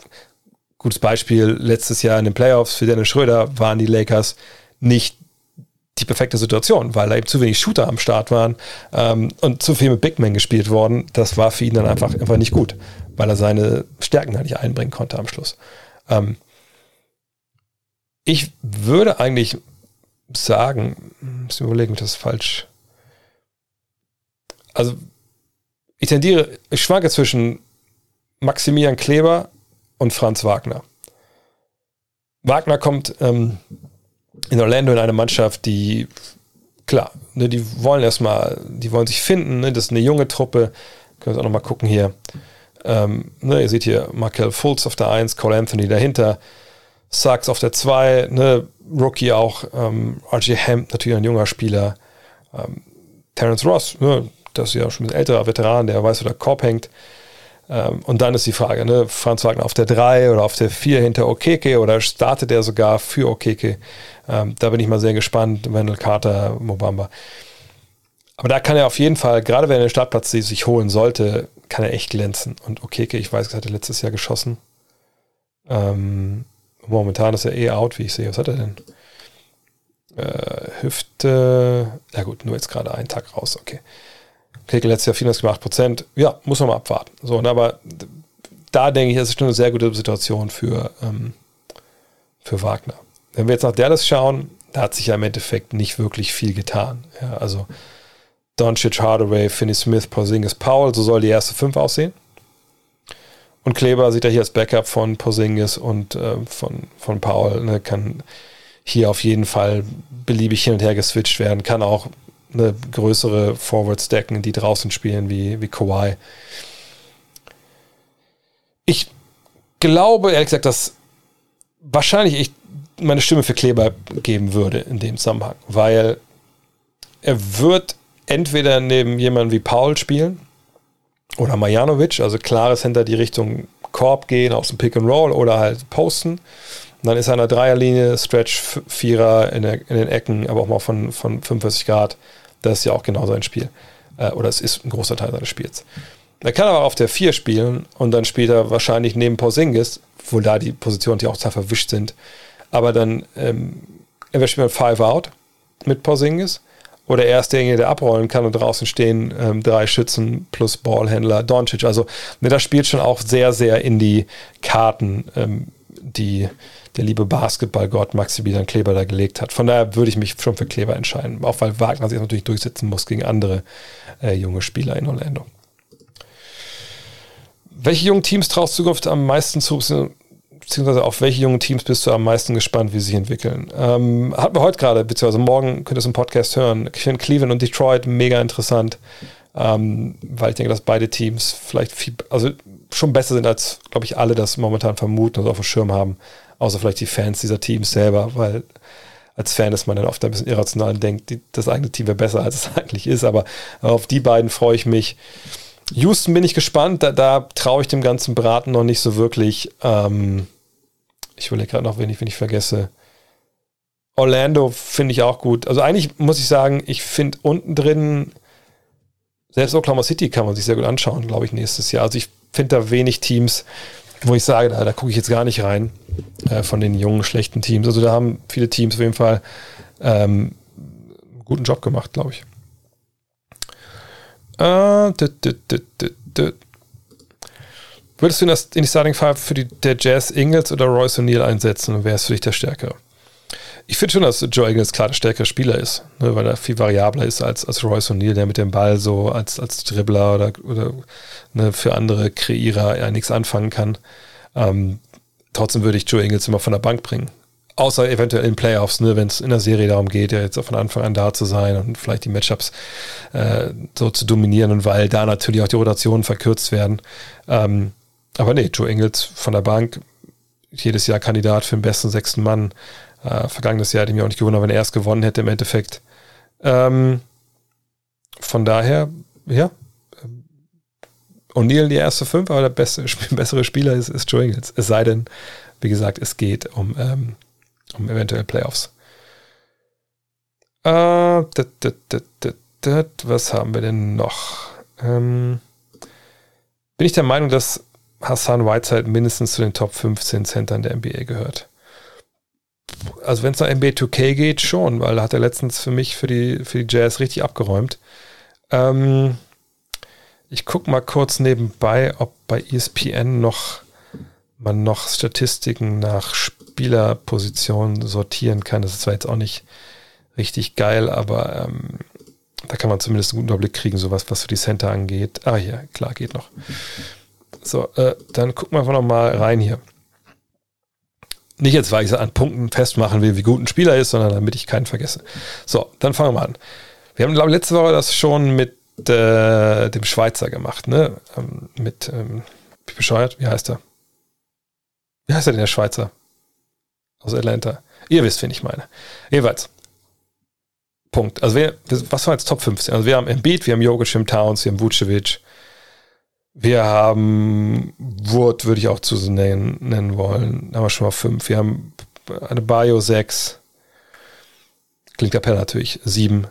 gutes Beispiel, letztes Jahr in den Playoffs für Dennis Schröder waren die Lakers nicht die perfekte Situation, weil da eben zu wenig Shooter am Start waren ähm, und zu viel mit Big Men gespielt worden. Das war für ihn dann einfach, einfach nicht gut, weil er seine Stärken halt nicht einbringen konnte am Schluss. Ähm, ich würde eigentlich sagen, muss überlegen, das ist falsch. Also, ich tendiere, ich schwanke zwischen Maximilian Kleber und Franz Wagner. Wagner kommt ähm, in Orlando in eine Mannschaft, die, klar, ne, die wollen erstmal, die wollen sich finden, ne, das ist eine junge Truppe. Können wir auch nochmal gucken hier. Ähm, ne, ihr seht hier Markel Fultz auf der 1, Cole Anthony dahinter, Sachs auf der 2, ne, Rookie auch, ähm, RJ Hemp, natürlich ein junger Spieler, ähm, Terence Ross, ne, das ist ja schon ein älterer Veteran, der weiß, wo der Korb hängt. Ähm, und dann ist die Frage, ne, Franz Wagner auf der 3 oder auf der 4 hinter Okeke oder startet er sogar für Okeke? Ähm, da bin ich mal sehr gespannt. Wendell Carter, Mobamba. Aber da kann er auf jeden Fall, gerade wenn er den Startplatz sich holen sollte, kann er echt glänzen. Und Okeke, ich weiß, er hat letztes Jahr geschossen. Ähm, momentan ist er eh out, wie ich sehe. Was hat er denn? Äh, Hüfte. Ja gut, nur jetzt gerade einen Tag raus, okay. Keke letztes Jahr 408 Prozent. Ja, muss man mal abwarten. So, aber da denke ich, ist schon eine sehr gute Situation für, ähm, für Wagner. Wenn wir jetzt nach Dallas schauen, da hat sich ja im Endeffekt nicht wirklich viel getan. Ja, also Doncic, Hardaway, Finney Smith, Porzingis, Paul. So soll die erste fünf aussehen. Und Kleber sieht er hier als Backup von Porzingis und äh, von, von Paul. Ne, kann hier auf jeden Fall beliebig hin und her geswitcht werden. Kann auch eine größere Forwards decken, die draußen spielen, wie, wie Kawhi. Ich glaube, ehrlich gesagt, dass wahrscheinlich ich meine Stimme für Kleber geben würde in dem Zusammenhang, weil er wird entweder neben jemandem wie Paul spielen oder Marjanovic, also klares hinter die Richtung Korb gehen, aus dem Pick and Roll oder halt posten. Und dann ist er in der Dreierlinie, Stretch, Vierer in, der, in, den Ecken, aber auch mal von, von 45 Grad. Das ist ja auch genau sein Spiel. Äh, oder es ist ein großer Teil seines Spiels. Er kann aber auf der 4 spielen und dann spielt er wahrscheinlich neben Porzingis, wo da die Positionen, die auch total verwischt sind. Aber dann, ähm, entweder spielt man Five Out mit Porzingis oder er ist derjenige, der abrollen kann und draußen stehen ähm, drei Schützen plus Ballhändler Doncic. Also ne, das spielt schon auch sehr, sehr in die Karten, ähm, die der liebe Basketballgott Maximilian Kleber da gelegt hat. Von daher würde ich mich schon für Kleber entscheiden, auch weil Wagner sich natürlich durchsetzen muss gegen andere äh, junge Spieler in Orlando. Welche jungen Teams traust Zukunft am meisten zu, beziehungsweise auf welche jungen Teams bist du am meisten gespannt, wie sie sich entwickeln? Ähm, hatten wir heute gerade, beziehungsweise morgen könnt ihr es im Podcast hören. Ich finde Cleveland und Detroit mega interessant, ähm, weil ich denke, dass beide Teams vielleicht viel, also schon besser sind, als, glaube ich, alle das momentan vermuten und auf dem Schirm haben. Außer vielleicht die Fans dieser Teams selber, weil als Fan ist man dann oft ein bisschen irrational und denkt, die, das eigene Team wäre besser, als es eigentlich ist. Aber auf die beiden freue ich mich. Houston bin ich gespannt, da, da traue ich dem ganzen Braten noch nicht so wirklich. Ähm, ich überlege gerade noch, wenn ich, ich vergesse. Orlando finde ich auch gut. Also eigentlich muss ich sagen, ich finde unten drin, selbst Oklahoma City kann man sich sehr gut anschauen, glaube ich, nächstes Jahr. Also ich finde da wenig Teams, wo ich sage, da, da gucke ich jetzt gar nicht rein äh, von den jungen, schlechten Teams. Also da haben viele Teams auf jeden Fall ähm, einen guten Job gemacht, glaube ich. Äh, dit, dit, dit, Würdest du in, das, in die Starting Five für die, der Jazz Ingles oder Royce O'Neill einsetzen und wer ist für dich der Stärkere? Ich finde schon, dass Joe Ingles klar der stärkere Spieler ist, ne, weil er viel variabler ist als, als Royce O'Neill, der mit dem Ball so als, als Dribbler oder, oder ne, für andere Kreierer ja nichts anfangen kann. Ähm, trotzdem würde ich Joe Ingles immer von der Bank bringen. Außer eventuell in Playoffs, ne, wenn es in der Serie darum geht, ja jetzt von Anfang an da zu sein und vielleicht die Matchups äh, so zu dominieren und weil da natürlich auch die Rotationen verkürzt werden. Ähm, aber nee, Joe Ingles von der Bank, jedes Jahr Kandidat für den besten sechsten Mann. Äh, vergangenes Jahr hätte ich mich auch nicht gewundert, wenn er erst gewonnen hätte im Endeffekt. Ähm, von daher, ja, O'Neill die erste fünf, aber der beste, bessere Spieler ist, ist Joe Ingles. Es sei denn, wie gesagt, es geht um ähm, um eventuell Playoffs. Äh, dat, dat, dat, was haben wir denn noch? Ähm, bin ich der Meinung, dass Hassan Whiteside mindestens zu den Top 15 Centern der NBA gehört? Also wenn es nach NBA 2K geht, schon, weil da hat er letztens für mich, für die, für die Jazz richtig abgeräumt. Ähm, ich gucke mal kurz nebenbei, ob bei ESPN noch man noch Statistiken nach Spielerpositionen sortieren kann. Das ist zwar jetzt auch nicht richtig geil, aber ähm, da kann man zumindest einen guten Überblick kriegen, sowas, was für die Center angeht. Ah, hier, klar, geht noch. So, äh, dann gucken wir einfach nochmal rein hier. Nicht jetzt, weil ich an Punkten festmachen will, wie gut ein Spieler ist, sondern damit ich keinen vergesse. So, dann fangen wir mal an. Wir haben, glaube ich, letzte Woche das schon mit äh, dem Schweizer gemacht, ne? Ähm, mit, ähm, wie bescheuert, wie heißt er? Wie heißt er denn, der Schweizer? Aus Atlanta. Ihr wisst, wen ich meine. Jeweils. Punkt. Also wir, was war jetzt Top 15? Also wir haben Embiid, wir haben wir haben Towns, wir haben Vucevic. Wir haben Wood, würde ich auch zu nennen, nennen wollen. Da haben wir schon mal fünf. Wir haben eine Bio 6. Klingt Appell natürlich. 7.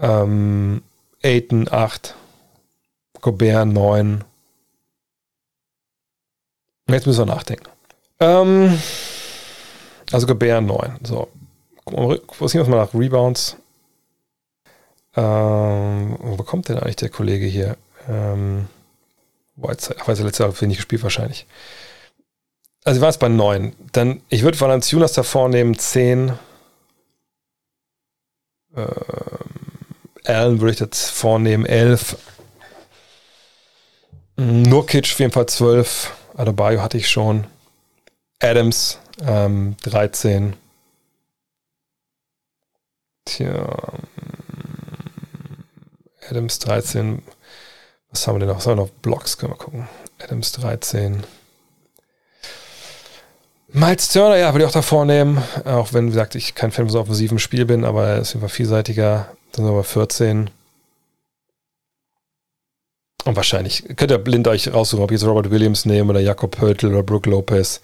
Ähm, Aiton 8. Gobert 9. Jetzt müssen wir nachdenken. Ähm, also Gebär 9. So. Gucken wir mal nach Rebounds. Ähm, wo kommt denn eigentlich der Kollege hier? Ähm, Whiteside. Ach, weiß er letztes Jahr wenig gespielt wahrscheinlich. Also ich war es bei 9. Dann, ich würde Valanciunas davor nehmen, 10. Ähm, Allen würde ich jetzt vornehmen, 11. Nurkic auf jeden Fall 12. Adebayo hatte ich schon. Adams ähm, 13. Tja. Adams 13. Was haben wir denn noch? Haben wir noch? Blocks können wir gucken. Adams 13. Miles Turner, ja, würde ich auch da vornehmen. Auch wenn, wie gesagt, ich kein Fan von so offensivem Spiel bin, aber er ist einfach vielseitiger. Dann sind wir bei 14. Und wahrscheinlich könnt ihr blind euch raussuchen, ob ihr jetzt Robert Williams nehmen oder Jakob Pöltl oder Brooke Lopez.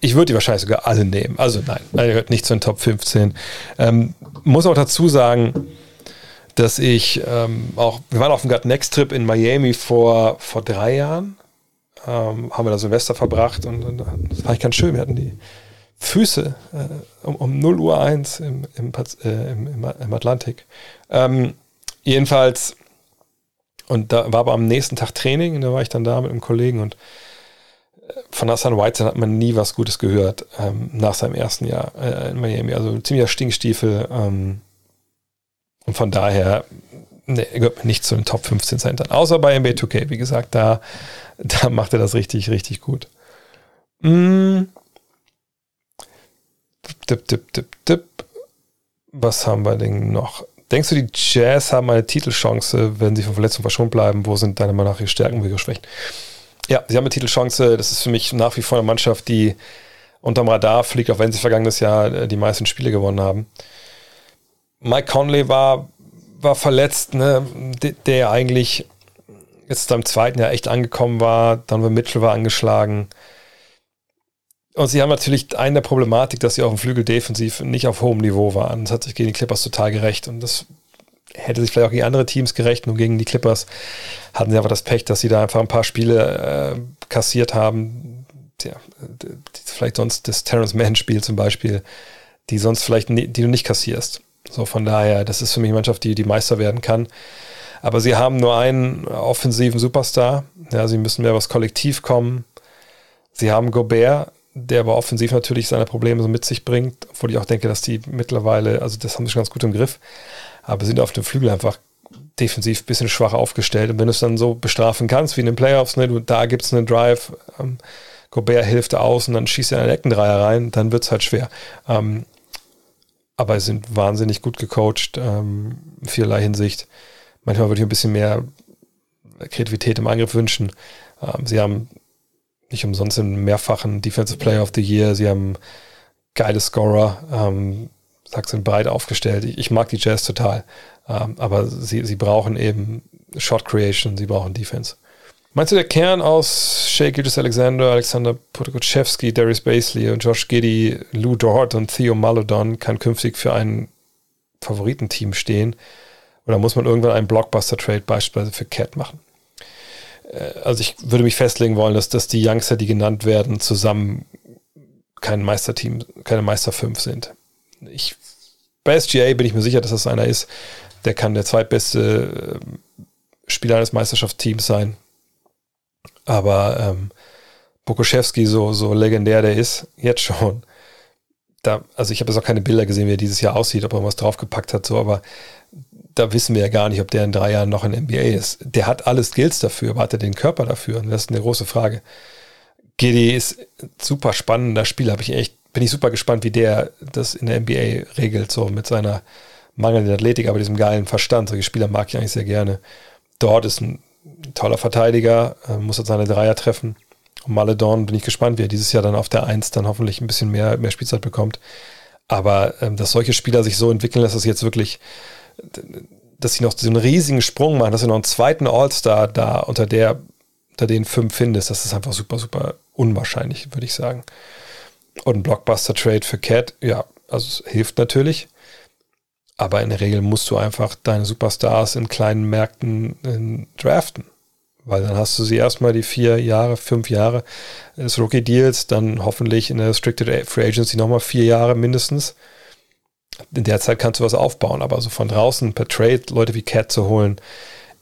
Ich würde die wahrscheinlich sogar alle nehmen. Also nein, er gehört nicht zu den Top 15. Ähm, muss auch dazu sagen, dass ich ähm, auch, wir waren auf dem Gut Next Trip in Miami vor, vor drei Jahren. Ähm, haben wir da Silvester verbracht und, und, das war ich ganz schön. Wir hatten die Füße äh, um, um 0 Uhr 1 im, im, äh, im, im Atlantik. Ähm, jedenfalls, und da war aber am nächsten Tag Training und da war ich dann da mit einem Kollegen und äh, von Hassan White hat man nie was Gutes gehört ähm, nach seinem ersten Jahr äh, in Miami. Also ziemlicher Stinkstiefel. Ähm, und von daher ne, gehört man nicht zu den Top 15 Centern. Außer bei NBA 2K. Wie gesagt, da, da macht er das richtig, richtig gut. Mm. Dip, dip, dip, dip. Was haben wir denn noch? Denkst du, die Jazz haben eine Titelchance, wenn sie von Verletzungen verschont bleiben? Wo sind deine Meinung nach ihre Stärken, ihre Schwächen? Ja, sie haben eine Titelchance. Das ist für mich nach wie vor eine Mannschaft, die unterm Radar fliegt, auch wenn sie vergangenes Jahr äh, die meisten Spiele gewonnen haben. Mike Conley war, war verletzt, ne? der, der eigentlich jetzt beim zweiten Jahr echt angekommen war. Donovan Mitchell war angeschlagen. Und sie haben natürlich eine Problematik, dass sie auf dem Flügel defensiv nicht auf hohem Niveau waren. Das hat sich gegen die Clippers total gerecht. Und das hätte sich vielleicht auch gegen andere Teams gerecht. Nur gegen die Clippers hatten sie einfach das Pech, dass sie da einfach ein paar Spiele äh, kassiert haben. Ja, vielleicht sonst das Terrence Mann-Spiel zum Beispiel, die sonst vielleicht, die du nicht kassierst. So von daher, das ist für mich eine Mannschaft, die die Meister werden kann. Aber sie haben nur einen offensiven Superstar. Ja, sie müssen mehr was kollektiv kommen. Sie haben Gobert, der aber offensiv natürlich seine Probleme so mit sich bringt, obwohl ich auch denke, dass die mittlerweile, also das haben sie schon ganz gut im Griff, aber sind auf dem Flügel einfach defensiv ein bisschen schwach aufgestellt. Und wenn du es dann so bestrafen kannst, wie in den Playoffs, ne, du, da gibt es einen Drive, ähm, Gobert hilft aus und dann schießt er einen Eckendreier rein, dann wird es halt schwer. Ähm, aber sie sind wahnsinnig gut gecoacht, ähm, in vielerlei Hinsicht. Manchmal würde ich ein bisschen mehr Kreativität im Angriff wünschen. Ähm, sie haben nicht umsonst einen mehrfachen Defensive Player of the Year. Sie haben geile Scorer, ähm, sagst sind breit aufgestellt. Ich, ich, mag die Jazz total, ähm, aber sie, sie brauchen eben Shot Creation, sie brauchen Defense. Meinst du, der Kern aus Shea Gildas Alexander, Alexander Potokoczewski, Darius Basley und Josh Giddy, Lou Dort und Theo Malodon kann künftig für ein Favoritenteam stehen? Oder muss man irgendwann einen Blockbuster-Trade beispielsweise für Cat machen? Äh, also ich würde mich festlegen wollen, dass, dass die Youngster, die genannt werden, zusammen kein Meisterteam, keine Meister 5 sind. Ich, bei SGA bin ich mir sicher, dass das einer ist, der kann der zweitbeste äh, Spieler eines Meisterschaftsteams sein. Aber ähm, Bokoszewski, so, so legendär der ist, jetzt schon. Da, also ich habe jetzt auch keine Bilder gesehen, wie er dieses Jahr aussieht, ob er was draufgepackt hat, so, aber da wissen wir ja gar nicht, ob der in drei Jahren noch in NBA ist. Der hat alles Skills dafür, aber hat er den Körper dafür? Und das ist eine große Frage. GD ist ein super spannender Spieler, habe ich echt, bin ich super gespannt, wie der das in der NBA regelt, so mit seiner mangelnden Athletik, aber diesem geilen Verstand. Solche Spieler mag ich eigentlich sehr gerne. Dort ist ein toller Verteidiger, äh, muss jetzt seine Dreier treffen. Und Maledon bin ich gespannt, wie er dieses Jahr dann auf der Eins dann hoffentlich ein bisschen mehr, mehr Spielzeit bekommt. Aber ähm, dass solche Spieler sich so entwickeln, dass es jetzt wirklich dass sie noch so einen riesigen Sprung machen, dass du noch einen zweiten All-Star da unter der, unter den fünf findest, das ist einfach super, super unwahrscheinlich, würde ich sagen. Und ein Blockbuster-Trade für Cat, ja, also es hilft natürlich. Aber in der Regel musst du einfach deine Superstars in kleinen Märkten in, draften. Weil dann hast du sie erstmal die vier Jahre, fünf Jahre des Rookie-Deals, dann hoffentlich in der Restricted Free Agency nochmal vier Jahre mindestens in der Zeit kannst du was aufbauen, aber so von draußen per Trade Leute wie Cat zu holen,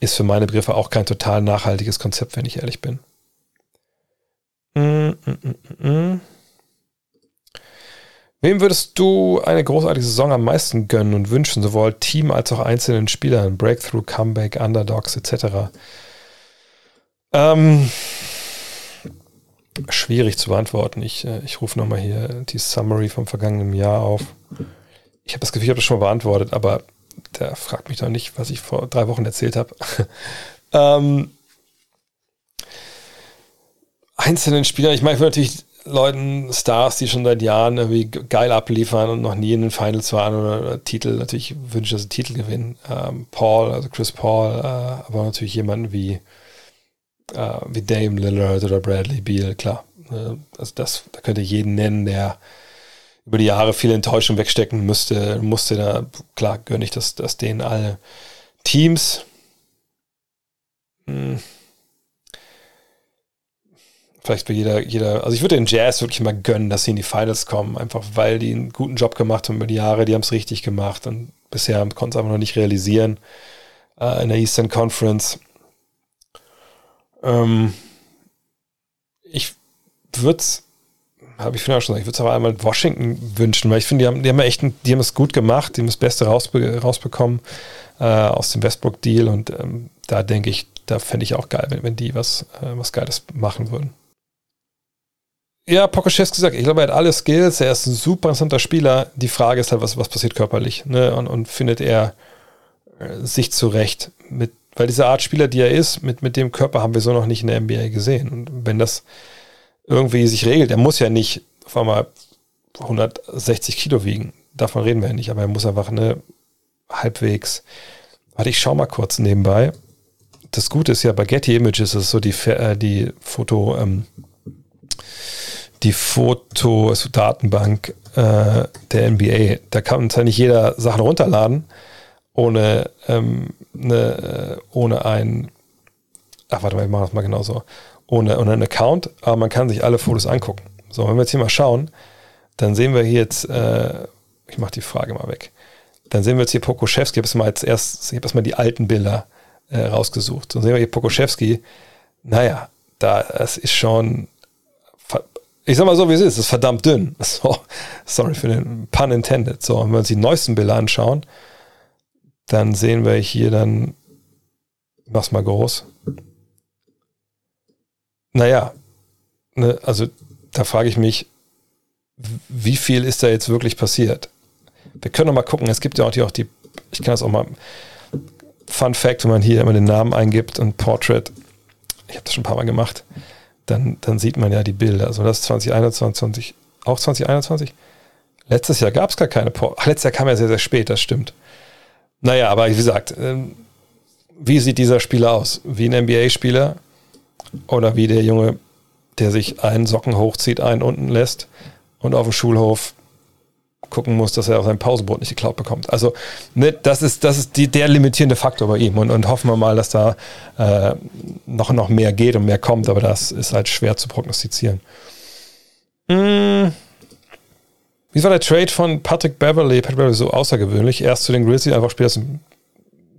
ist für meine Begriffe auch kein total nachhaltiges Konzept, wenn ich ehrlich bin. Mm, mm, mm, Wem würdest du eine großartige Saison am meisten gönnen und wünschen, sowohl Team als auch einzelnen Spielern? Breakthrough, Comeback, Underdogs etc. Ähm, schwierig zu beantworten. Ich, äh, ich rufe nochmal hier die Summary vom vergangenen Jahr auf. Ich habe das Gefühl, ich habe das schon mal beantwortet, aber der fragt mich doch nicht, was ich vor drei Wochen erzählt habe. ähm, einzelnen Spielern, ich meine, ich würde natürlich Leuten, Stars, die schon seit Jahren irgendwie geil abliefern und noch nie in den Finals waren oder, oder Titel, natürlich wünsche ich, dass sie Titel gewinnen. Ähm, Paul, also Chris Paul, äh, aber natürlich jemanden wie, äh, wie Dame Lillard oder Bradley Beal, klar. Äh, also das, da könnte jeden nennen, der über die Jahre viel Enttäuschung wegstecken müsste, musste da, klar, gönne ich das, das denen alle Teams. Hm vielleicht für jeder, jeder, also ich würde den Jazz wirklich mal gönnen, dass sie in die Finals kommen, einfach weil die einen guten Job gemacht haben über die Jahre, die haben es richtig gemacht und bisher konnten es einfach noch nicht realisieren äh, in der Eastern Conference. Ähm, ich würde es, habe ich vorhin schon gesagt, ich würde es aber einmal Washington wünschen, weil ich finde, die haben, die haben echt, die haben es gut gemacht, die haben das Beste rausbe rausbekommen äh, aus dem Westbrook-Deal und ähm, da denke ich, da fände ich auch geil, wenn, wenn die was, äh, was Geiles machen würden. Ja, Pokoschewski gesagt, ich glaube, er hat alle Skills, er ist ein super interessanter Spieler. Die Frage ist halt, was, was passiert körperlich, ne? Und, und findet er äh, sich zurecht mit, weil diese Art Spieler, die er ist, mit, mit dem Körper haben wir so noch nicht in der NBA gesehen. Und wenn das irgendwie sich regelt, er muss ja nicht auf einmal 160 Kilo wiegen. Davon reden wir ja nicht, aber er muss einfach eine halbwegs. Warte, ich schau mal kurz nebenbei. Das Gute ist ja bei Getty Images ist so die, äh, die Foto, ähm, die Foto, also Datenbank äh, der NBA. Da kann zwar nicht jeder Sachen runterladen, ohne, ähm, ne, ohne ein, ach warte mal, ich mache das mal genauso, ohne, ohne einen Account, aber man kann sich alle Fotos angucken. So, wenn wir jetzt hier mal schauen, dann sehen wir hier jetzt, äh, ich mache die Frage mal weg, dann sehen wir jetzt hier Pokoschewski, ich habe mal jetzt erst, ich habe mal die alten Bilder äh, rausgesucht. So sehen wir hier Pokoschewski, naja, da, es ist schon ich sag mal so, wie es ist, es ist verdammt dünn. So, sorry für den pun intended. So, wenn wir uns die neuesten Bilder anschauen, dann sehen wir hier dann, mach's mal groß. Naja, ne, also da frage ich mich, wie viel ist da jetzt wirklich passiert? Wir können mal gucken, es gibt ja auch die, auch die ich kann das auch mal, Fun Fact, wenn man hier immer den Namen eingibt und Portrait, ich habe das schon ein paar Mal gemacht, dann, dann sieht man ja die Bilder. Also das 2021, auch 2021? Letztes Jahr gab es gar keine Port. Ach, letztes Jahr kam ja sehr, sehr spät, das stimmt. Naja, aber wie gesagt, ähm, wie sieht dieser Spieler aus? Wie ein NBA-Spieler oder wie der Junge, der sich einen Socken hochzieht, einen unten lässt und auf dem Schulhof gucken muss, dass er auch sein Pausenbrot nicht geklaut bekommt. Also ne, das ist, das ist die, der limitierende Faktor bei ihm und, und hoffen wir mal, dass da äh, noch, noch mehr geht und mehr kommt, aber das ist halt schwer zu prognostizieren. Hm. Wie war der Trade von Patrick Beverly? Patrick Beverly so außergewöhnlich. Erst zu den Grizzlies einfach Spieler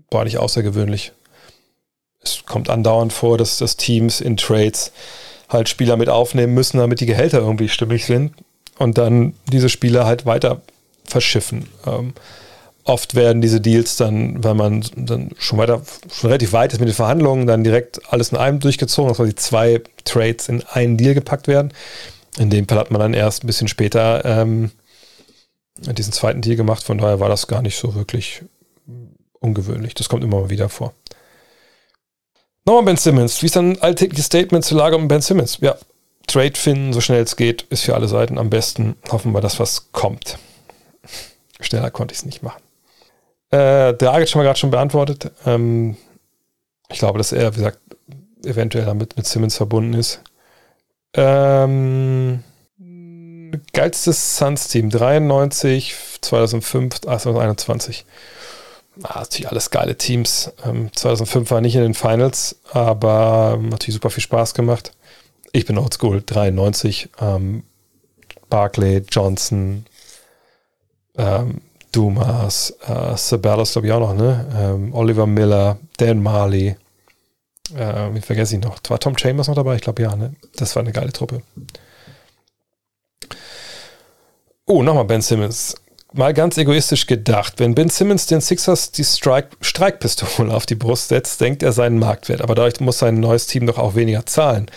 war nicht außergewöhnlich. Es kommt andauernd vor, dass, dass Teams in Trades halt Spieler mit aufnehmen müssen, damit die Gehälter irgendwie stimmig sind und dann diese Spieler halt weiter verschiffen. Ähm, oft werden diese Deals dann, wenn man dann schon weiter, schon relativ weit ist mit den Verhandlungen, dann direkt alles in einem durchgezogen, dass quasi zwei Trades in einen Deal gepackt werden. In dem Fall hat man dann erst ein bisschen später ähm, diesen zweiten Deal gemacht, von daher war das gar nicht so wirklich ungewöhnlich. Das kommt immer mal wieder vor. Nochmal Ben Simmons. Wie ist dann ein alltägliches Statement zur Lage um Ben Simmons? Ja, Trade finden, so schnell es geht, ist für alle Seiten am besten. Hoffen wir, dass was kommt. Schneller konnte ich es nicht machen. Äh, Dragic haben wir gerade schon beantwortet. Ähm, ich glaube, dass er, wie gesagt, eventuell damit mit Simmons verbunden ist. Ähm, geilstes Suns-Team 93, 2005, 2021. Ah, natürlich alles geile Teams. Ähm, 2005 war nicht in den Finals, aber natürlich super viel Spaß gemacht. Ich bin oldschool, 93. Ähm, Barclay, Johnson, ähm, Dumas, äh, glaube ich auch noch, ne? Ähm, Oliver Miller, Dan Marley. Äh, wie vergesse ich noch? War Tom Chambers noch dabei? Ich glaube ja, ne? Das war eine geile Truppe. Oh, nochmal Ben Simmons. Mal ganz egoistisch gedacht, wenn Ben Simmons den Sixers die Strike, Streikpistole auf die Brust setzt, denkt er seinen Marktwert. Aber dadurch muss sein neues Team doch auch weniger zahlen.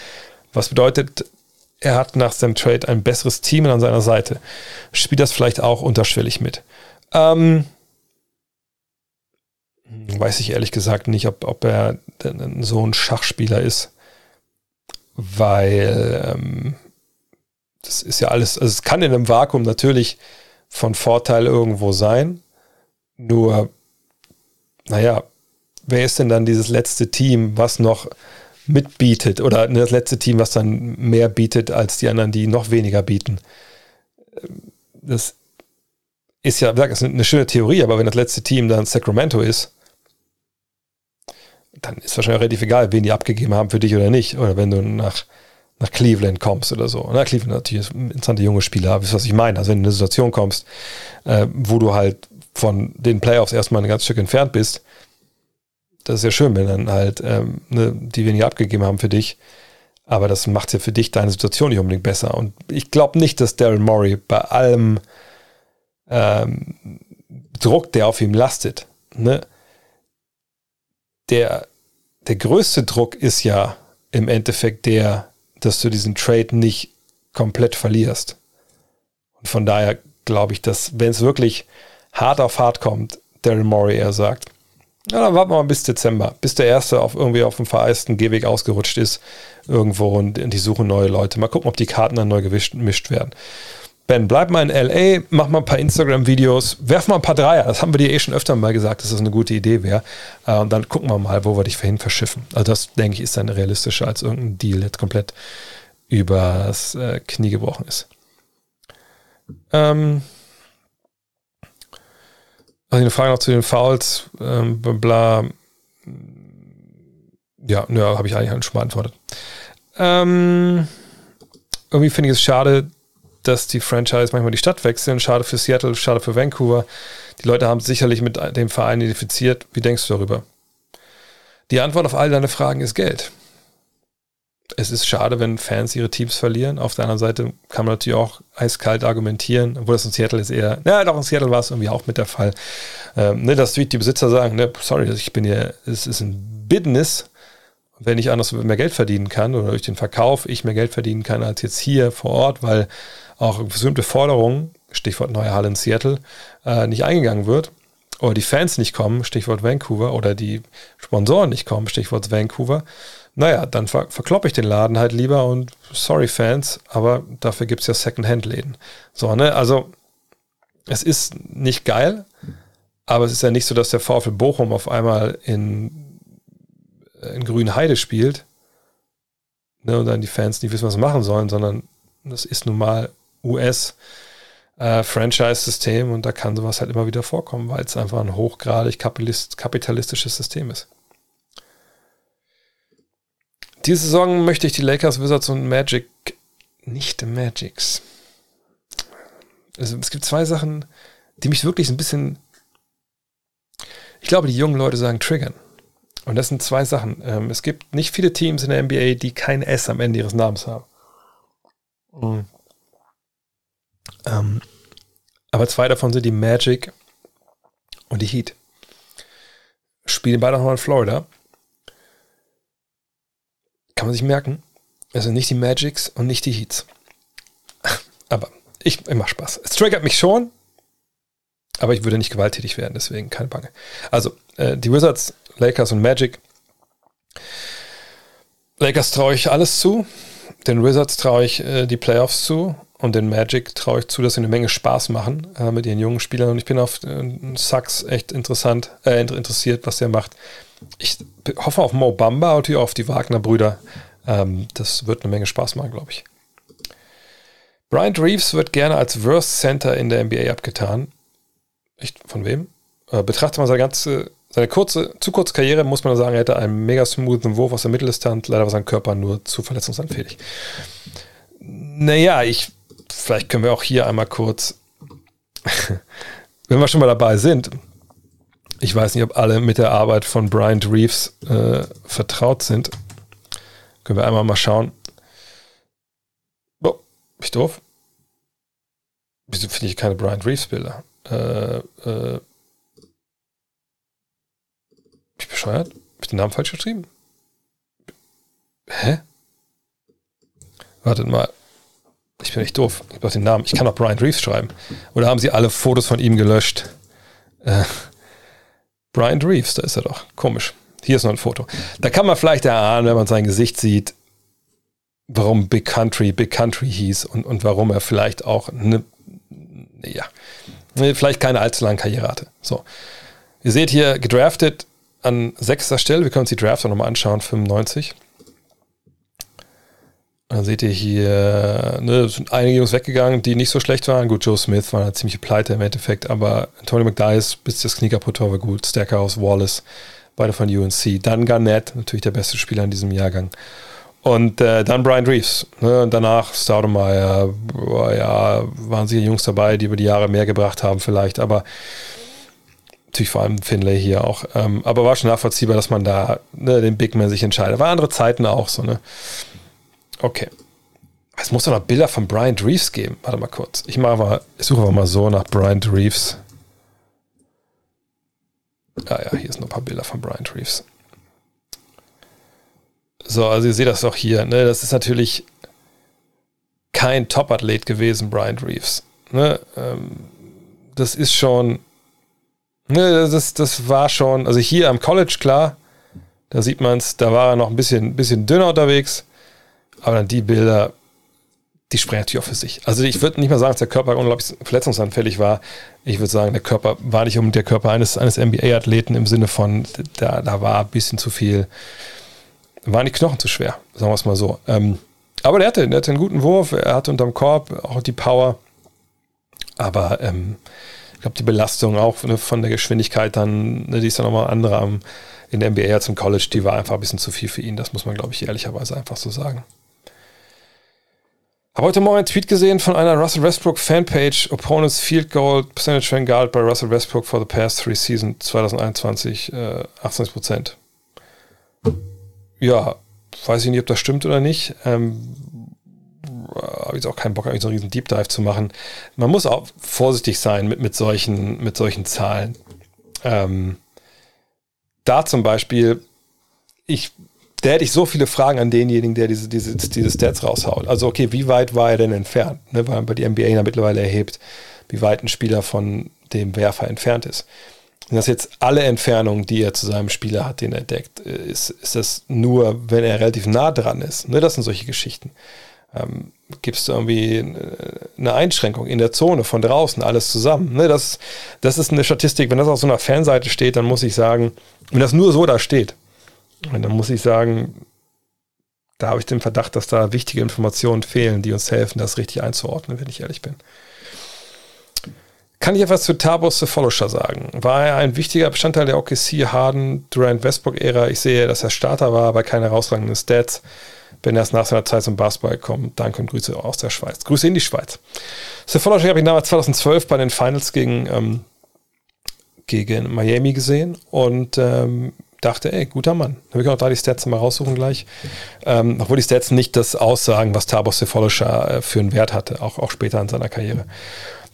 Was bedeutet, er hat nach seinem Trade ein besseres Team an seiner Seite. Spielt das vielleicht auch unterschwellig mit? Ähm, weiß ich ehrlich gesagt nicht, ob, ob er so ein Schachspieler ist, weil ähm, das ist ja alles, also es kann in einem Vakuum natürlich von Vorteil irgendwo sein, nur, naja, wer ist denn dann dieses letzte Team, was noch mitbietet oder das letzte Team, was dann mehr bietet als die anderen, die noch weniger bieten? Das ist ja, das ist eine schöne Theorie, aber wenn das letzte Team dann Sacramento ist, dann ist wahrscheinlich relativ egal, wen die abgegeben haben für dich oder nicht. Oder wenn du nach, nach Cleveland kommst oder so. Na, Cleveland natürlich ist ein interessanter junge Spieler, wisst was ich meine. Also wenn du in eine Situation kommst, äh, wo du halt von den Playoffs erstmal ein ganzes Stück entfernt bist, das ist ja schön, wenn dann halt ähm, ne, die weniger abgegeben haben für dich. Aber das macht ja für dich deine Situation nicht unbedingt besser. Und ich glaube nicht, dass Daryl Morey bei allem ähm, Druck, der auf ihm lastet, ne, der, der größte Druck ist ja im Endeffekt der, dass du diesen Trade nicht komplett verlierst. Und von daher glaube ich, dass wenn es wirklich hart auf hart kommt, Daryl Morey eher sagt, ja, dann warten wir mal bis Dezember, bis der Erste auf irgendwie auf dem vereisten Gehweg ausgerutscht ist irgendwo und die suchen neue Leute. Mal gucken, ob die Karten dann neu gemischt werden. Ben, bleib mal in LA, mach mal ein paar Instagram-Videos, werf mal ein paar Dreier. Das haben wir dir eh schon öfter mal gesagt, dass das eine gute Idee wäre. Äh, und dann gucken wir mal, wo wir dich vorhin verschiffen. Also, das denke ich, ist dann realistischer als irgendein Deal, der komplett übers äh, Knie gebrochen ist. Ähm. Also eine Frage noch zu den Fouls, ähm, bla. Ja, ja habe ich eigentlich schon beantwortet. Ähm, irgendwie finde ich es schade, dass die Franchise manchmal die Stadt wechseln. Schade für Seattle, schade für Vancouver. Die Leute haben sicherlich mit dem Verein identifiziert. Wie denkst du darüber? Die Antwort auf all deine Fragen ist Geld. Es ist schade, wenn Fans ihre Teams verlieren. Auf der anderen Seite kann man natürlich auch eiskalt argumentieren, obwohl das in Seattle ist eher, ja, doch in Seattle war es irgendwie auch mit der Fall, ähm, ne, dass die Besitzer sagen, ne, sorry, ich bin hier, es ist ein Business, wenn ich anders mehr Geld verdienen kann oder durch den Verkauf ich mehr Geld verdienen kann als jetzt hier vor Ort, weil auch bestimmte Forderungen, Stichwort neue Halle in Seattle, äh, nicht eingegangen wird oder die Fans nicht kommen, Stichwort Vancouver, oder die Sponsoren nicht kommen, Stichwort Vancouver, naja, dann ver verkloppe ich den Laden halt lieber und sorry Fans, aber dafür gibt es ja Second-Hand-Läden. So, ne, also es ist nicht geil, aber es ist ja nicht so, dass der VfL Bochum auf einmal in, in Grünen Heide spielt ne, und dann die Fans nicht wissen, was sie machen sollen, sondern das ist nun mal US äh, und da kann sowas halt immer wieder vorkommen, weil es einfach ein hochgradig kapitalistisches System ist. Diese Saison möchte ich die Lakers, Wizards und Magic, nicht Magics. Also es gibt zwei Sachen, die mich wirklich ein bisschen, ich glaube, die jungen Leute sagen triggern. Und das sind zwei Sachen. Ähm, es gibt nicht viele Teams in der NBA, die kein S am Ende ihres Namens haben. Mhm. Ähm, aber zwei davon sind die Magic und die Heat. Spielen beide noch in Florida. Kann man sich merken. Also nicht die Magics und nicht die Heats. Aber ich, ich mache Spaß. Es triggert mich schon, aber ich würde nicht gewalttätig werden, deswegen keine Bange. Also, äh, die Wizards, Lakers und Magic. Lakers traue ich alles zu. Den Wizards traue ich äh, die Playoffs zu und den Magic traue ich zu, dass sie eine Menge Spaß machen äh, mit ihren jungen Spielern. Und ich bin auf äh, Sachs echt interessant, äh, interessiert, was der macht. Ich hoffe auf Mo Bamba und auf die Wagner-Brüder. Ähm, das wird eine Menge Spaß machen, glaube ich. Bryant Reeves wird gerne als Worst Center in der NBA abgetan. Echt, von wem? Äh, betrachtet man seine ganze, seine kurze, zu kurze Karriere, muss man sagen, er hätte einen mega smoothen Wurf aus der Mitteldistanz. Leider war sein Körper nur zu verletzungsanfällig. Naja, ich vielleicht können wir auch hier einmal kurz, wenn wir schon mal dabei sind, ich weiß nicht, ob alle mit der Arbeit von Bryant Reeves äh, vertraut sind. Können wir einmal mal schauen. Oh, ich doof? Wieso finde ich keine Brian Reeves-Bilder? Äh, äh, ich bescheuert? Hab ich den Namen falsch geschrieben? Hä? Wartet mal. Ich bin echt doof. Ich brauche den Namen. Ich kann auch Brian Reeves schreiben. Oder haben sie alle Fotos von ihm gelöscht? Äh, Brian Reeves, da ist er doch. Komisch. Hier ist noch ein Foto. Da kann man vielleicht erahnen, wenn man sein Gesicht sieht, warum Big Country Big Country hieß und, und warum er vielleicht auch eine, ja, vielleicht keine allzu lange Karriere hatte. So. Ihr seht hier gedraftet an sechster Stelle. Wir können uns die Draft nochmal anschauen, 95. Dann seht ihr hier, ne, sind einige Jungs weggegangen, die nicht so schlecht waren. Gut, Joe Smith war eine ziemliche Pleite im Endeffekt, aber Tony McDyess, bis das Knie kaputt war, war gut. Stackhouse, Wallace, beide von UNC. Dann Garnett, natürlich der beste Spieler in diesem Jahrgang. Und äh, dann Brian Reeves. Ne? Und danach Staudemeyer. Ja, waren sicher Jungs dabei, die über die Jahre mehr gebracht haben, vielleicht. Aber natürlich vor allem Finlay hier auch. Ähm, aber war schon nachvollziehbar, dass man da ne, den Big Man sich entscheidet. War andere Zeiten auch so, ne? Okay. Es muss doch noch Bilder von Brian Reeves geben. Warte mal kurz. Ich mache mal, ich suche aber mal so nach Brian Reeves. Ah ja, hier sind noch ein paar Bilder von Brian Reeves. So, also ihr seht das doch hier. Ne? Das ist natürlich kein Top-Athlet gewesen, Brian Reeves. Ne? Ähm, das ist schon, ne, das, das war schon, also hier am College, klar, da sieht man es, da war er noch ein bisschen, bisschen dünner unterwegs. Aber dann die Bilder, die sprechen natürlich auch für sich. Also ich würde nicht mal sagen, dass der Körper unglaublich verletzungsanfällig war. Ich würde sagen, der Körper war nicht um der Körper eines, eines NBA-Athleten im Sinne von, da, da war ein bisschen zu viel, waren die Knochen zu schwer, sagen wir es mal so. Ähm, aber der hatte, der hatte einen guten Wurf, er hatte unterm Korb auch die Power. Aber ähm, ich glaube, die Belastung auch ne, von der Geschwindigkeit dann, ne, die ist dann nochmal andere am, in der NBA als im College, die war einfach ein bisschen zu viel für ihn. Das muss man, glaube ich, ehrlicherweise einfach so sagen. Habe heute Morgen einen Tweet gesehen von einer Russell Westbrook Fanpage. Opponents Field Goal Percentage van Guard bei Russell Westbrook for the past three seasons 2021 äh, 18% Ja, weiß ich nicht, ob das stimmt oder nicht. Ähm, habe jetzt auch keinen Bock, eigentlich so einen riesen Deep Dive zu machen. Man muss auch vorsichtig sein mit, mit, solchen, mit solchen Zahlen. Ähm, da zum Beispiel, ich da hätte ich so viele Fragen an denjenigen, der diese, diese, diese Stats raushaut. Also, okay, wie weit war er denn entfernt? Ne, weil man bei die NBA ja mittlerweile erhebt, wie weit ein Spieler von dem Werfer entfernt ist. Sind das jetzt alle Entfernungen, die er zu seinem Spieler hat, den er deckt? Ist, ist das nur, wenn er relativ nah dran ist? Ne, das sind solche Geschichten. Ähm, Gibt es irgendwie eine Einschränkung in der Zone von draußen, alles zusammen? Ne, das, das ist eine Statistik. Wenn das auf so einer Fanseite steht, dann muss ich sagen, wenn das nur so da steht, und dann muss ich sagen, da habe ich den Verdacht, dass da wichtige Informationen fehlen, die uns helfen, das richtig einzuordnen, wenn ich ehrlich bin. Kann ich etwas zu Tabos Sefolosha sagen? War er ein wichtiger Bestandteil der OKC Harden Durant Westbrook-Ära? Ich sehe, dass er Starter war, aber keine herausragenden Stats. Wenn er erst nach seiner Zeit zum Basketball kommt, danke und Grüße aus der Schweiz. Grüße in die Schweiz. Sefolosha habe ich damals 2012 bei den Finals gegen, ähm, gegen Miami gesehen und ähm, dachte, ey, guter Mann. Da will ich auch da die Stats mal raussuchen gleich. Ähm, obwohl die Stats nicht das aussagen, was Tabos Sefolischer äh, für einen Wert hatte, auch, auch später in seiner Karriere.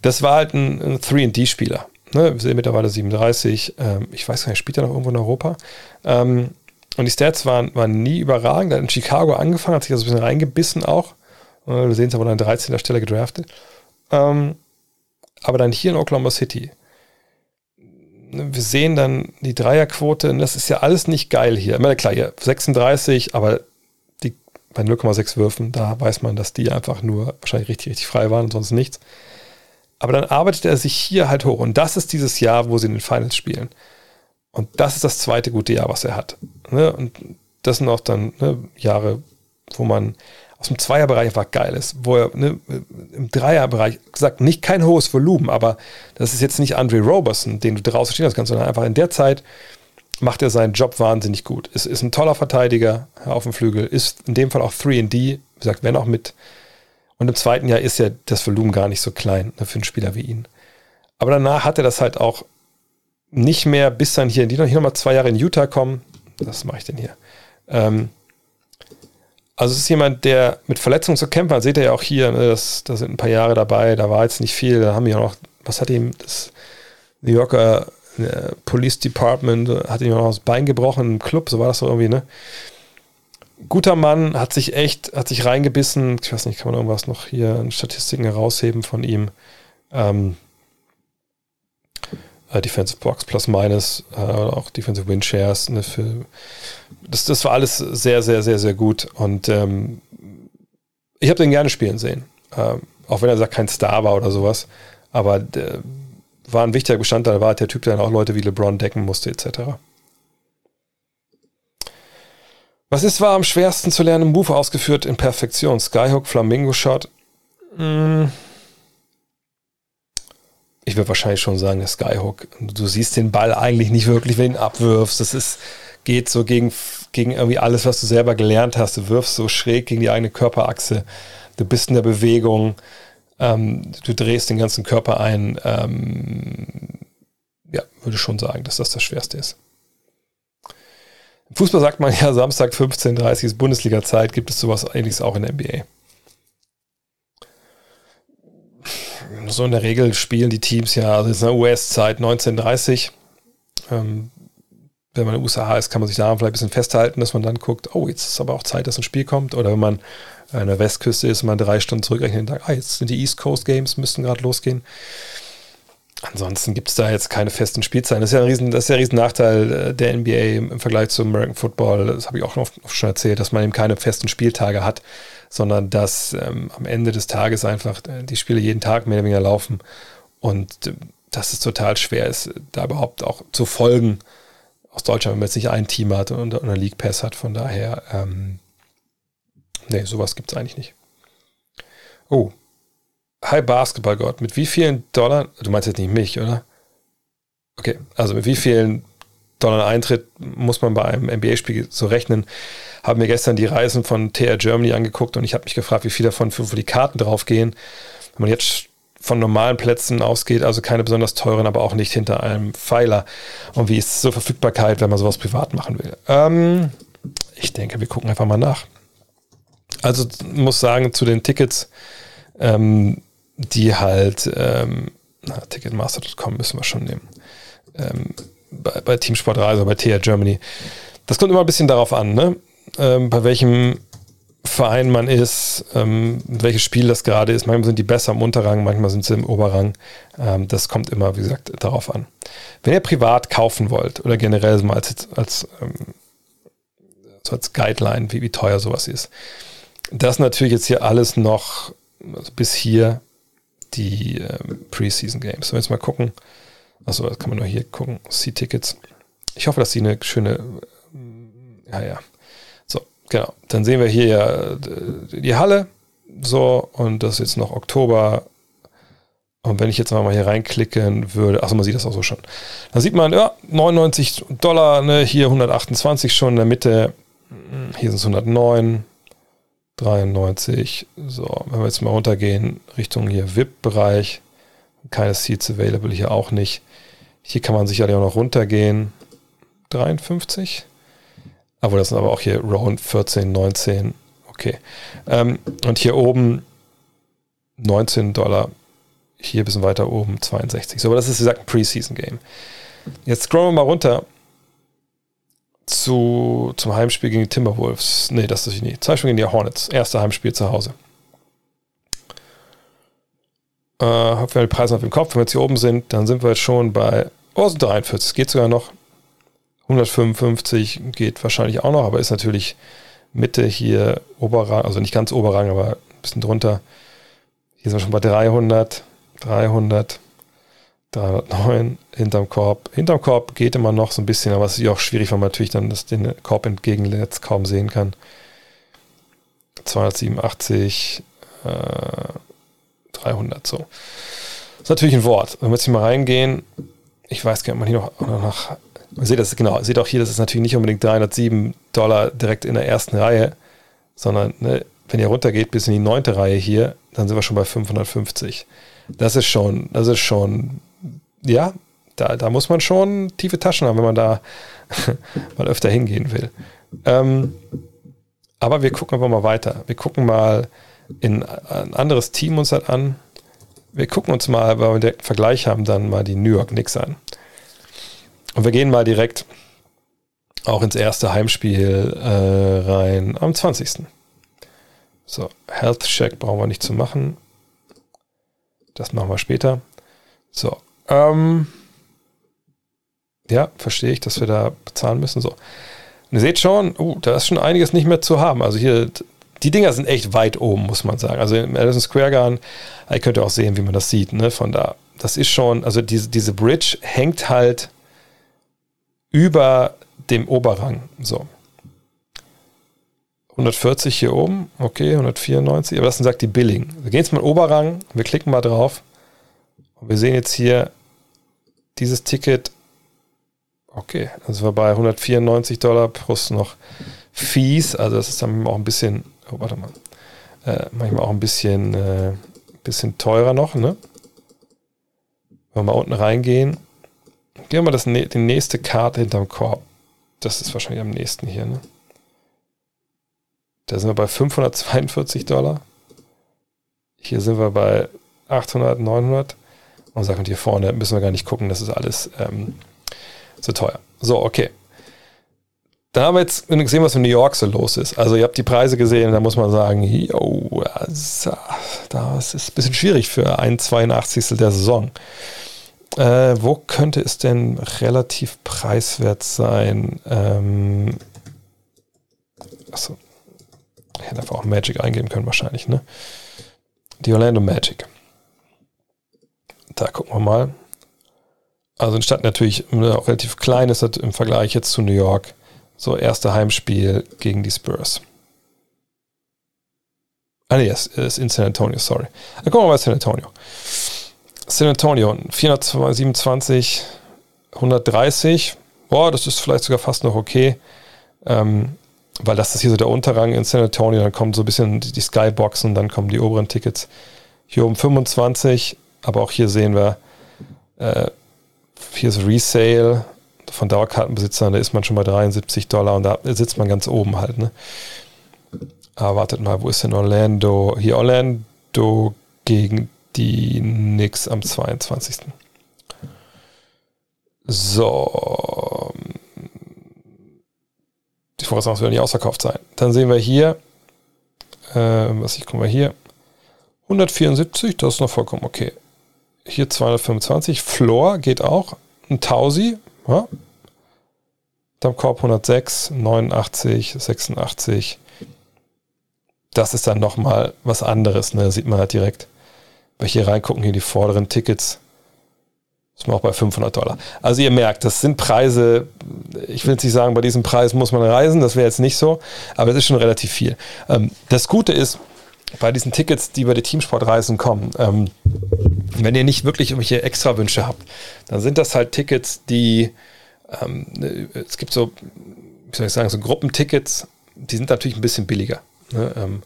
Das war halt ein, ein 3D-Spieler. Ne? Wir sehen mittlerweile 37. Ähm, ich weiß gar nicht, spielt er noch irgendwo in Europa? Ähm, und die Stats waren, waren nie überragend. Er hat in Chicago angefangen, hat sich also ein bisschen reingebissen auch. Wir sehen es aber an 13. Stelle gedraftet. Ähm, aber dann hier in Oklahoma City wir sehen dann die Dreierquote, und das ist ja alles nicht geil hier. Immer klar, hier 36, aber die, bei 0,6 Würfen, da weiß man, dass die einfach nur wahrscheinlich richtig, richtig frei waren und sonst nichts. Aber dann arbeitet er sich hier halt hoch. Und das ist dieses Jahr, wo sie in den Finals spielen. Und das ist das zweite gute Jahr, was er hat. Ne? Und das sind auch dann ne, Jahre, wo man aus dem Zweierbereich einfach geil ist, wo er ne, im Dreierbereich, gesagt, nicht kein hohes Volumen, aber das ist jetzt nicht Andre Roberson, den du draußen stehen kannst, sondern einfach in der Zeit macht er seinen Job wahnsinnig gut. Ist, ist ein toller Verteidiger auf dem Flügel, ist in dem Fall auch 3D, wie gesagt, wenn auch mit. Und im zweiten Jahr ist ja das Volumen gar nicht so klein ne, für einen Spieler wie ihn. Aber danach hat er das halt auch nicht mehr, bis dann hier, die noch, hier nochmal zwei Jahre in Utah kommen. Was mache ich denn hier? Ähm, also es ist jemand, der mit Verletzungen zu kämpfen hat. Seht ihr ja auch hier, ne, das, da sind ein paar Jahre dabei, da war jetzt nicht viel. Da haben wir noch, was hat ihm das New Yorker äh, Police Department, hat ihm auch das Bein gebrochen im Club, so war das so irgendwie, ne? Guter Mann, hat sich echt, hat sich reingebissen. Ich weiß nicht, kann man irgendwas noch hier in Statistiken herausheben von ihm? Ähm, äh, Defensive Box plus minus, äh, auch Defensive Win Shares. Ne, für, das, das war alles sehr, sehr, sehr, sehr gut. Und ähm, ich habe den gerne spielen sehen. Ähm, auch wenn er sagt, kein Star war oder sowas. Aber der, war ein wichtiger Bestandteil, war der Typ, der dann auch Leute wie LeBron decken musste, etc. Was ist, war am schwersten zu lernen, Move ausgeführt in Perfektion? Skyhook, Flamingo Shot? Hm ich würde wahrscheinlich schon sagen, der Skyhook. Du siehst den Ball eigentlich nicht wirklich, wenn du ihn abwirfst. Das ist, geht so gegen, gegen irgendwie alles, was du selber gelernt hast. Du wirfst so schräg gegen die eigene Körperachse. Du bist in der Bewegung. Ähm, du drehst den ganzen Körper ein. Ähm, ja, würde schon sagen, dass das das Schwerste ist. Im Fußball sagt man ja, Samstag 15.30 ist Bundesliga-Zeit. Gibt es sowas ähnliches auch in der NBA? So in der Regel spielen die Teams ja, also in der US-Zeit 1930. Ähm, wenn man in den USA ist, kann man sich daran vielleicht ein bisschen festhalten, dass man dann guckt, oh, jetzt ist aber auch Zeit, dass ein Spiel kommt. Oder wenn man an der Westküste ist, man drei Stunden zurückrechnet und sagt, ah, jetzt sind die East Coast Games, müssten gerade losgehen. Ansonsten gibt es da jetzt keine festen Spielzeiten. Das ist ja ein riesen, das ist ja ein riesen Nachteil äh, der NBA im Vergleich zum American Football. Das habe ich auch oft, oft schon erzählt, dass man eben keine festen Spieltage hat sondern dass ähm, am Ende des Tages einfach äh, die Spiele jeden Tag mehr oder weniger laufen und äh, dass es total schwer ist, da überhaupt auch zu folgen aus Deutschland, wenn man jetzt nicht ein Team hat und, und eine League Pass hat. Von daher, ähm, nee, sowas gibt es eigentlich nicht. Oh, Hi Basketballgott, mit wie vielen Dollar, du meinst jetzt nicht mich, oder? Okay, also mit wie vielen Dollar Eintritt muss man bei einem NBA-Spiel so rechnen, habe mir gestern die Reisen von TR Germany angeguckt und ich habe mich gefragt, wie viel davon für, die Karten draufgehen. Wenn man jetzt von normalen Plätzen ausgeht, also keine besonders teuren, aber auch nicht hinter einem Pfeiler. Und wie ist so Verfügbarkeit, wenn man sowas privat machen will? Ähm, ich denke, wir gucken einfach mal nach. Also muss sagen, zu den Tickets, ähm, die halt, ähm, Ticketmaster.com müssen wir schon nehmen. Ähm, bei, bei Teamsportreise, bei TR Germany. Das kommt immer ein bisschen darauf an, ne? ähm, bei welchem Verein man ist, ähm, welches Spiel das gerade ist. Manchmal sind die besser im Unterrang, manchmal sind sie im Oberrang. Ähm, das kommt immer, wie gesagt, darauf an. Wenn ihr privat kaufen wollt oder generell mal als, als, ähm, so als Guideline, wie, wie teuer sowas ist, das natürlich jetzt hier alles noch also bis hier die ähm, Preseason Games. So, jetzt mal gucken. Achso, das kann man nur hier gucken. See-Tickets. Ich hoffe, dass sie eine schöne, ja, ja, Genau, dann sehen wir hier ja äh, die Halle. So, und das ist jetzt noch Oktober. Und wenn ich jetzt mal hier reinklicken würde, achso, man sieht das auch so schon. Dann sieht man, ja, 99 Dollar, ne, hier 128 schon in der Mitte. Hier sind es 109, 93. So, wenn wir jetzt mal runtergehen, Richtung hier VIP-Bereich. Keine Seats available hier auch nicht. Hier kann man sicherlich auch noch runtergehen. 53. Aber das sind aber auch hier Round 14, 19. Okay. Ähm, und hier oben 19 Dollar. Hier ein bisschen weiter oben 62. So, aber das ist, wie gesagt, ein Preseason-Game. Jetzt scrollen wir mal runter zu, zum Heimspiel gegen die Timberwolves. Nee, das ist nicht. Zwei Spiele gegen die Hornets. Erste Heimspiel zu Hause. Äh, haben wir die Preise auf dem Kopf. Wenn wir jetzt hier oben sind, dann sind wir jetzt schon bei oh, 43. Geht sogar noch. 155 geht wahrscheinlich auch noch, aber ist natürlich Mitte hier Oberrang, also nicht ganz Oberrang, aber ein bisschen drunter. Hier sind wir schon bei 300, 300, 309 hinterm Korb. Hinterm Korb geht immer noch so ein bisschen, aber es ist auch schwierig, weil man natürlich dann das, den Korb entgegenletzt kaum sehen kann. 287, äh, 300 so. Das ist natürlich ein Wort. Wenn wir jetzt hier mal reingehen, ich weiß gar nicht, ob man hier noch, noch nach man sieht das, genau, seht auch hier, das ist natürlich nicht unbedingt 307 Dollar direkt in der ersten Reihe, sondern ne, wenn ihr runtergeht bis in die neunte Reihe hier, dann sind wir schon bei 550. Das ist schon, das ist schon, ja, da, da muss man schon tiefe Taschen haben, wenn man da mal öfter hingehen will. Ähm, Aber wir gucken einfach mal weiter. Wir gucken mal in ein anderes Team uns halt an. Wir gucken uns mal, weil wir den Vergleich haben, dann mal die New York Knicks an. Und wir gehen mal direkt auch ins erste Heimspiel äh, rein am 20. So, Health Check brauchen wir nicht zu machen. Das machen wir später. So, ähm, ja, verstehe ich, dass wir da bezahlen müssen. So. Und ihr seht schon, uh, da ist schon einiges nicht mehr zu haben. Also hier, die Dinger sind echt weit oben, muss man sagen. Also im Madison Square Garden, ihr könnt auch sehen, wie man das sieht, ne, von da. Das ist schon, also diese, diese Bridge hängt halt über dem Oberrang. So. 140 hier oben, okay, 194, aber das sagt die Billing. Wir gehen jetzt mal Oberrang, wir klicken mal drauf und wir sehen jetzt hier dieses Ticket, okay, das war bei 194 Dollar plus noch Fees, also das ist dann auch ein bisschen, oh, warte mal, äh, manchmal auch ein bisschen, äh, bisschen teurer noch, ne? Wenn wir mal unten reingehen, gehen wir mal das, die nächste Karte hinterm Korb. Das ist wahrscheinlich am nächsten hier, ne? Da sind wir bei 542 Dollar. Hier sind wir bei 800, 900. Und sagen hier vorne müssen wir gar nicht gucken, das ist alles ähm, zu teuer. So, okay. Dann haben wir jetzt gesehen, was in New York so los ist. Also ihr habt die Preise gesehen, da muss man sagen, yo, das ist ein bisschen schwierig für ein 82. der Saison. Äh, wo könnte es denn relativ preiswert sein? Ähm, achso, ich hätte einfach auch Magic eingeben können wahrscheinlich, ne? Die Orlando Magic. Da gucken wir mal. Also eine Stadt natürlich ne, auch relativ klein ist im Vergleich jetzt zu New York. So, erste Heimspiel gegen die Spurs. Ah, nee, es ist in San Antonio, sorry. Dann gucken wir mal San Antonio. San Antonio, 427, 130. Boah, das ist vielleicht sogar fast noch okay. Ähm, weil das ist hier so der Unterrang in San Antonio. Dann kommen so ein bisschen die Skyboxen, dann kommen die oberen Tickets. Hier um 25, aber auch hier sehen wir, äh, hier ist Resale von Dauerkartenbesitzern, da ist man schon bei 73 Dollar und da sitzt man ganz oben halt. Ne? Aber wartet mal, wo ist denn Orlando? Hier Orlando gegen die Knicks am 22. So. Die Voraussetzungen werden nicht ausverkauft sein. Dann sehen wir hier, äh, was ich gucken wir hier, 174, das ist noch vollkommen okay. Hier 225, Floor geht auch, ein Tausi, ja. Korb 106, 89, 86. Das ist dann nochmal was anderes, ne? Sieht man halt direkt. Wir hier reingucken, hier die vorderen Tickets, ist man auch bei 500 Dollar. Also ihr merkt, das sind Preise, ich will jetzt nicht sagen, bei diesem Preis muss man reisen, das wäre jetzt nicht so, aber es ist schon relativ viel. Ähm, das Gute ist, bei diesen Tickets, die bei den Teamsportreisen kommen, ähm, wenn ihr nicht wirklich irgendwelche Extrawünsche habt, dann sind das halt Tickets, die, ähm, es gibt so, wie soll ich sagen, so Gruppentickets, die sind natürlich ein bisschen billiger. Ne? Ähm,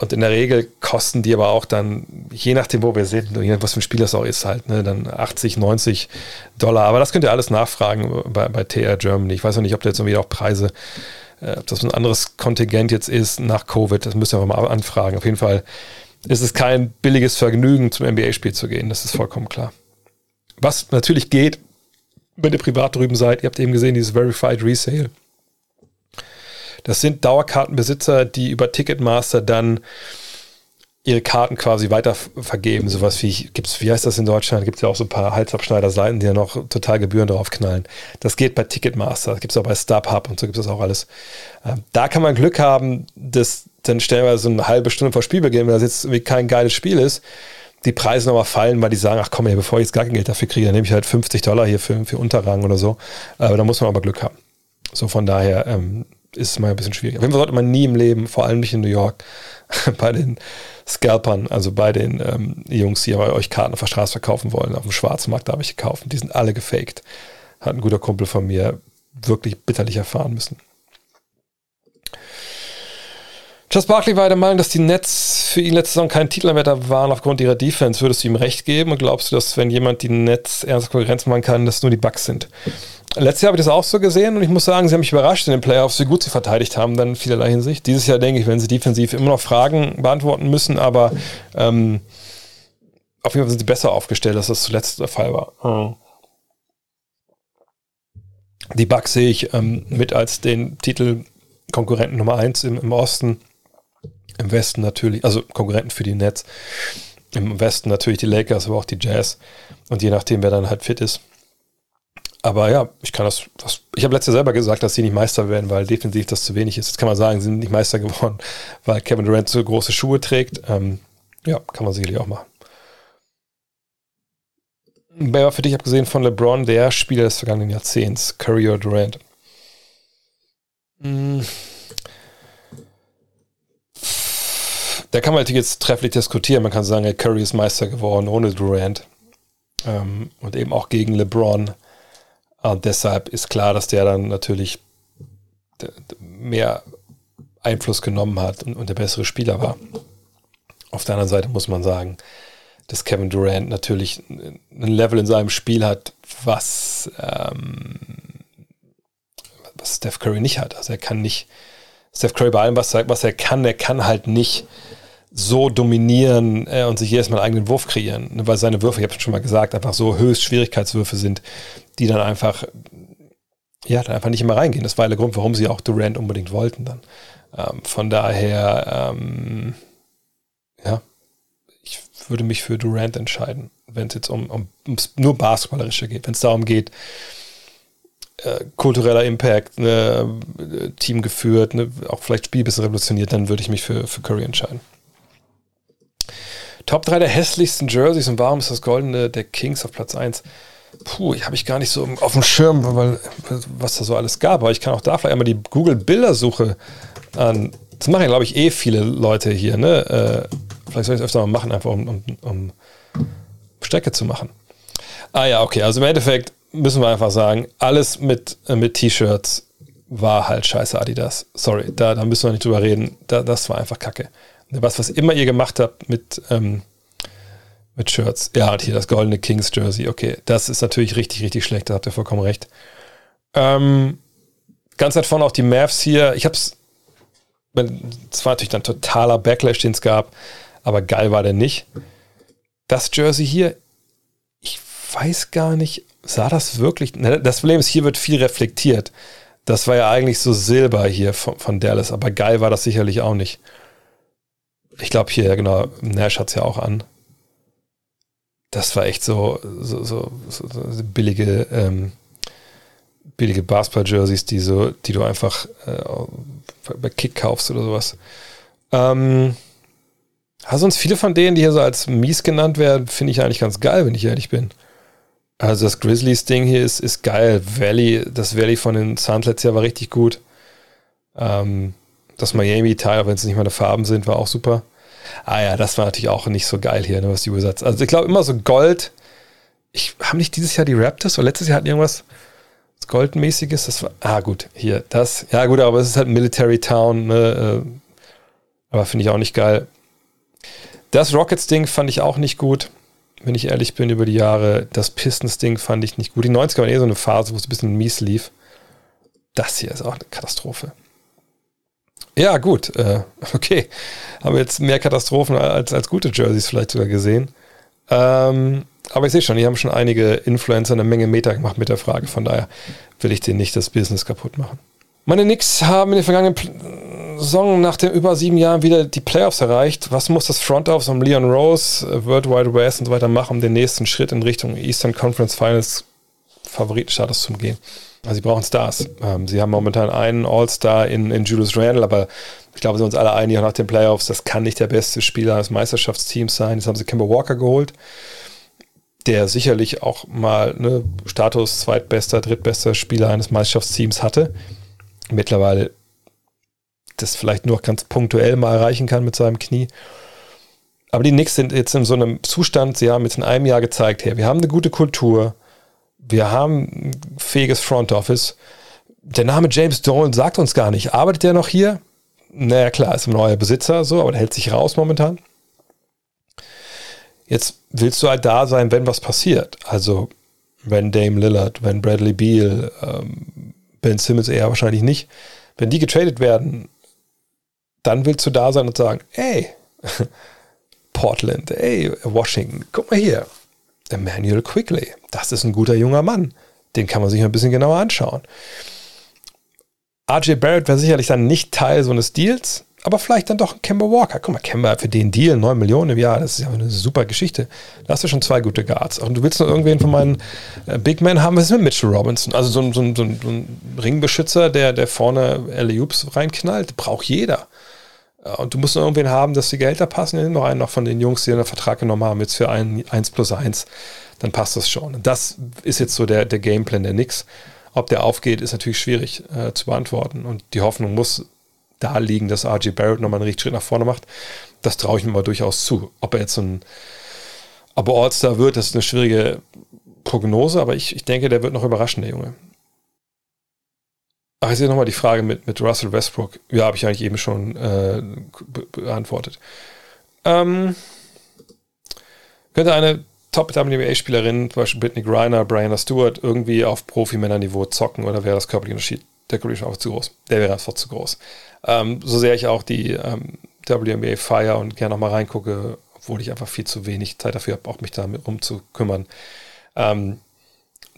und in der Regel kosten die aber auch dann, je nachdem, wo wir sind, je nachdem, was für ein Spiel das auch ist, halt, ne, dann 80, 90 Dollar. Aber das könnt ihr alles nachfragen bei, bei TR Germany. Ich weiß noch nicht, ob da jetzt irgendwie auch Preise, ob das ein anderes Kontingent jetzt ist nach Covid. Das ihr aber mal anfragen. Auf jeden Fall ist es kein billiges Vergnügen, zum NBA-Spiel zu gehen. Das ist vollkommen klar. Was natürlich geht, wenn ihr privat drüben seid, ihr habt eben gesehen, dieses Verified Resale. Das sind Dauerkartenbesitzer, die über Ticketmaster dann ihre Karten quasi weiter vergeben. Sowas wie, gibt's, wie heißt das in Deutschland? Gibt es ja auch so ein paar Halsabschneider-Seiten, die ja noch total Gebühren drauf knallen. Das geht bei Ticketmaster, das gibt es auch bei StubHub und so gibt es auch alles. Ähm, da kann man Glück haben, dass dann stellen wir so eine halbe Stunde vor Spielbeginn, wenn das jetzt irgendwie kein geiles Spiel ist, die Preise nochmal fallen, weil die sagen, ach komm, hier, bevor ich jetzt gar kein Geld dafür kriege, dann nehme ich halt 50 Dollar hier für, für Unterrang oder so. Aber da muss man aber Glück haben. So von daher, ähm, ist mal ein bisschen schwierig. Auf jeden Fall sollte man nie im Leben, vor allem nicht in New York, bei den Scalpern, also bei den ähm, Jungs, die euch Karten auf der Straße verkaufen wollen, auf dem Schwarzmarkt darf ich gekauft. Die sind alle gefaked. Hat ein guter Kumpel von mir wirklich bitterlich erfahren müssen. Just Barkley war der Meinung, dass die Nets für ihn letzte Saison kein Titelanwärter waren aufgrund ihrer Defense. Würdest du ihm recht geben und glaubst du, dass wenn jemand die Nets ernst Konkurrenz machen kann, dass nur die Bugs sind? Letztes Jahr habe ich das auch so gesehen und ich muss sagen, sie haben mich überrascht in den Playoffs, wie gut sie verteidigt haben, dann in vielerlei Hinsicht. Dieses Jahr denke ich, wenn sie defensiv immer noch Fragen beantworten müssen, aber ähm, auf jeden Fall sind sie besser aufgestellt, als das zuletzt der Fall war. Mhm. Die Bucks sehe ich ähm, mit als den Titelkonkurrenten Nummer 1 im, im Osten. Im Westen natürlich, also Konkurrenten für die Nets. Im Westen natürlich die Lakers, aber auch die Jazz. Und je nachdem, wer dann halt fit ist. Aber ja, ich kann das, das ich habe letztes Jahr selber gesagt, dass sie nicht Meister werden, weil defensiv das zu wenig ist. Jetzt kann man sagen, sie sind nicht Meister geworden, weil Kevin Durant so große Schuhe trägt. Ähm, ja, kann man sicherlich auch machen. Wer war für dich abgesehen von LeBron der Spieler des vergangenen Jahrzehnts? Curry oder Durant? Hm. Da kann man natürlich jetzt trefflich diskutieren. Man kann sagen, Curry ist Meister geworden ohne Durant. Ähm, und eben auch gegen LeBron. Und deshalb ist klar, dass der dann natürlich mehr Einfluss genommen hat und, und der bessere Spieler war. Auf der anderen Seite muss man sagen, dass Kevin Durant natürlich ein Level in seinem Spiel hat, was, ähm, was Steph Curry nicht hat. Also er kann nicht, Steph Curry bei allem, was, was er kann, er kann halt nicht so dominieren äh, und sich jedes Mal einen eigenen Wurf kreieren, ne, weil seine Würfe, ich habe es schon mal gesagt, einfach so höchst Schwierigkeitswürfe sind, die dann einfach, ja, dann einfach nicht immer reingehen. Das war der Grund, warum sie auch Durant unbedingt wollten dann. Ähm, von daher, ähm, ja, ich würde mich für Durant entscheiden, wenn es jetzt um, um nur Basketballerische geht, wenn es darum geht, äh, kultureller Impact, ne, Team geführt, ne, auch vielleicht Spiel bisschen revolutioniert, dann würde ich mich für, für Curry entscheiden. Top 3 der hässlichsten Jerseys und warum ist das goldene der Kings auf Platz 1? Puh, ich habe ich gar nicht so auf dem Schirm, weil, was da so alles gab. Aber ich kann auch da vielleicht einmal die Google-Bildersuche an. Das machen ja, glaube ich, eh viele Leute hier. Ne? Äh, vielleicht soll ich es öfter mal machen, einfach um, um, um Strecke zu machen. Ah ja, okay. Also im Endeffekt müssen wir einfach sagen, alles mit, äh, mit T-Shirts war halt scheiße Adidas. Sorry, da, da müssen wir nicht drüber reden. Da, das war einfach kacke was, was immer ihr gemacht habt mit, ähm, mit Shirts. Ja, und hier das goldene Kings Jersey. Okay, das ist natürlich richtig, richtig schlecht. Da habt ihr vollkommen recht. Ähm, ganz weit vorne auch die Mavs hier. Ich hab's. Es war natürlich dann totaler Backlash, den es gab. Aber geil war der nicht. Das Jersey hier, ich weiß gar nicht, sah das wirklich. Ne, das Problem ist, hier wird viel reflektiert. Das war ja eigentlich so Silber hier von, von Dallas, aber geil war das sicherlich auch nicht. Ich glaube hier, genau, Nash hat es ja auch an. Das war echt so, so, so, so billige, ähm, billige Basketball-Jerseys, die, so, die du einfach äh, bei Kick kaufst oder sowas. Ähm, also sonst viele von denen, die hier so als mies genannt werden, finde ich eigentlich ganz geil, wenn ich ehrlich bin. Also das Grizzlies-Ding hier ist, ist geil. Valley, das Valley von den Suns letztes Jahr war richtig gut. Ähm, das Miami-Teil, auch wenn es nicht meine Farben sind, war auch super. Ah ja, das war natürlich auch nicht so geil hier, ne, was die Wizards. Also ich glaube immer so Gold. Ich habe nicht dieses Jahr die Raptors oder letztes Jahr hatten irgendwas Goldmäßiges. Das war, ah gut, hier, das. Ja gut, aber es ist halt Military Town, ne, äh, aber finde ich auch nicht geil. Das Rockets-Ding fand ich auch nicht gut, wenn ich ehrlich bin, über die Jahre. Das Pistons-Ding fand ich nicht gut. Die 90er waren eh so eine Phase, wo es ein bisschen mies lief. Das hier ist auch eine Katastrophe. Ja, gut. Äh, okay. Haben jetzt mehr Katastrophen als, als gute Jerseys vielleicht sogar gesehen. Ähm, aber ich sehe schon, die haben schon einige Influencer eine Menge Meter gemacht mit der Frage. Von daher will ich denen nicht das Business kaputt machen. Meine Knicks haben in den vergangenen Saison nach den über sieben Jahren wieder die Playoffs erreicht. Was muss das Front Office um Leon Rose, äh, World Wide West und so weiter machen, um den nächsten Schritt in Richtung Eastern Conference Finals Favoritenstatus zu gehen? Also sie brauchen Stars. Ähm, sie haben momentan einen All-Star in, in Julius Randle, aber ich glaube, wir sind uns alle einig nach den Playoffs, das kann nicht der beste Spieler des Meisterschaftsteams sein. Jetzt haben sie Kemba Walker geholt, der sicherlich auch mal ne, Status zweitbester, drittbester Spieler eines Meisterschaftsteams hatte. Mittlerweile das vielleicht nur ganz punktuell mal erreichen kann mit seinem Knie. Aber die Knicks sind jetzt in so einem Zustand, sie haben jetzt in einem Jahr gezeigt, hey, wir haben eine gute Kultur, wir haben ein fähiges Front Office. Der Name James Dolan sagt uns gar nicht. Arbeitet der noch hier? Naja, klar, ist ein neuer Besitzer, so, aber der hält sich raus momentan. Jetzt willst du halt da sein, wenn was passiert. Also wenn Dame Lillard, wenn Bradley Beal, ähm, Ben Simmons eher wahrscheinlich nicht, wenn die getradet werden, dann willst du da sein und sagen, ey, Portland, ey, Washington, guck mal hier, Emmanuel Quickly, das ist ein guter junger Mann. Den kann man sich ein bisschen genauer anschauen. RJ Barrett wäre sicherlich dann nicht Teil so eines Deals, aber vielleicht dann doch Kemba Walker. Guck mal, Kemba für den Deal 9 Millionen im Jahr, das ist ja eine super Geschichte. Da hast du schon zwei gute Guards. Und du willst noch irgendwen von meinen äh, Big Men haben, was ist mit Mitchell Robinson? Also so ein, so ein, ein, so ein Ringbeschützer, der, der vorne Alley-Oops reinknallt, braucht jeder. Und du musst noch irgendwen haben, dass die Gelder passen. Nimm noch einen noch von den Jungs, die einen Vertrag genommen haben, jetzt für ein 1 plus 1. Dann passt das schon. Das ist jetzt so der, der Gameplan der Nix. Ob der aufgeht, ist natürlich schwierig äh, zu beantworten. Und die Hoffnung muss da liegen, dass RG Barrett nochmal einen richtigen Schritt nach vorne macht. Das traue ich mir mal durchaus zu. Ob er jetzt so ein ob All-Star wird, das ist eine schwierige Prognose, aber ich, ich denke, der wird noch überraschen, der Junge. Ach, jetzt nochmal die Frage mit, mit Russell Westbrook. Ja, habe ich eigentlich eben schon äh, beantwortet. Ähm, könnte eine Top-WNBA-Spielerin, zum Beispiel Brittany Griner, Brianna Stewart, irgendwie auf Profi-Männerniveau zocken oder wäre das körperliche Unterschied der Kollege auch zu groß? Der wäre einfach zu groß. Ähm, so sehr ich auch die ähm, WNBA feier und gerne nochmal reingucke, obwohl ich einfach viel zu wenig Zeit dafür habe, auch mich damit rumzukümmern. Ähm,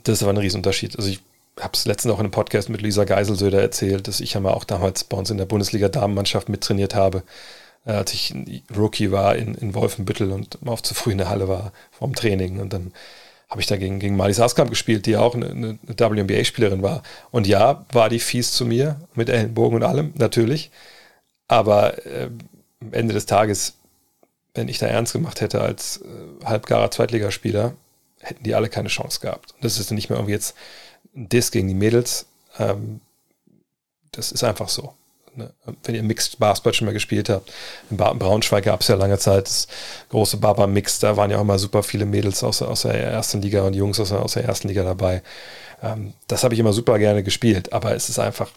das ist aber ein Riesenunterschied. Also ich habe es letztens auch in einem Podcast mit Lisa Geiselsöder erzählt, dass ich ja mal auch damals bei uns in der Bundesliga-Damenmannschaft mittrainiert habe, äh, als ich Rookie war in, in Wolfenbüttel und oft zu früh in der Halle war vom Training. Und dann habe ich da gegen, gegen Marlies Askamp gespielt, die ja auch eine, eine WNBA-Spielerin war. Und ja, war die fies zu mir, mit Ellenbogen und allem, natürlich. Aber äh, am Ende des Tages, wenn ich da ernst gemacht hätte als äh, halbgarer Zweitligaspieler, hätten die alle keine Chance gehabt. Und das ist nicht mehr irgendwie jetzt ein Diss gegen die Mädels. Ähm, das ist einfach so. Ne? Wenn ihr Mixed Basketball schon mal gespielt habt. In Braunschweig gab es ja lange Zeit das große Baba Mix. Da waren ja auch immer super viele Mädels aus, aus der ersten Liga und Jungs aus, aus der ersten Liga dabei. Ähm, das habe ich immer super gerne gespielt. Aber es ist einfach,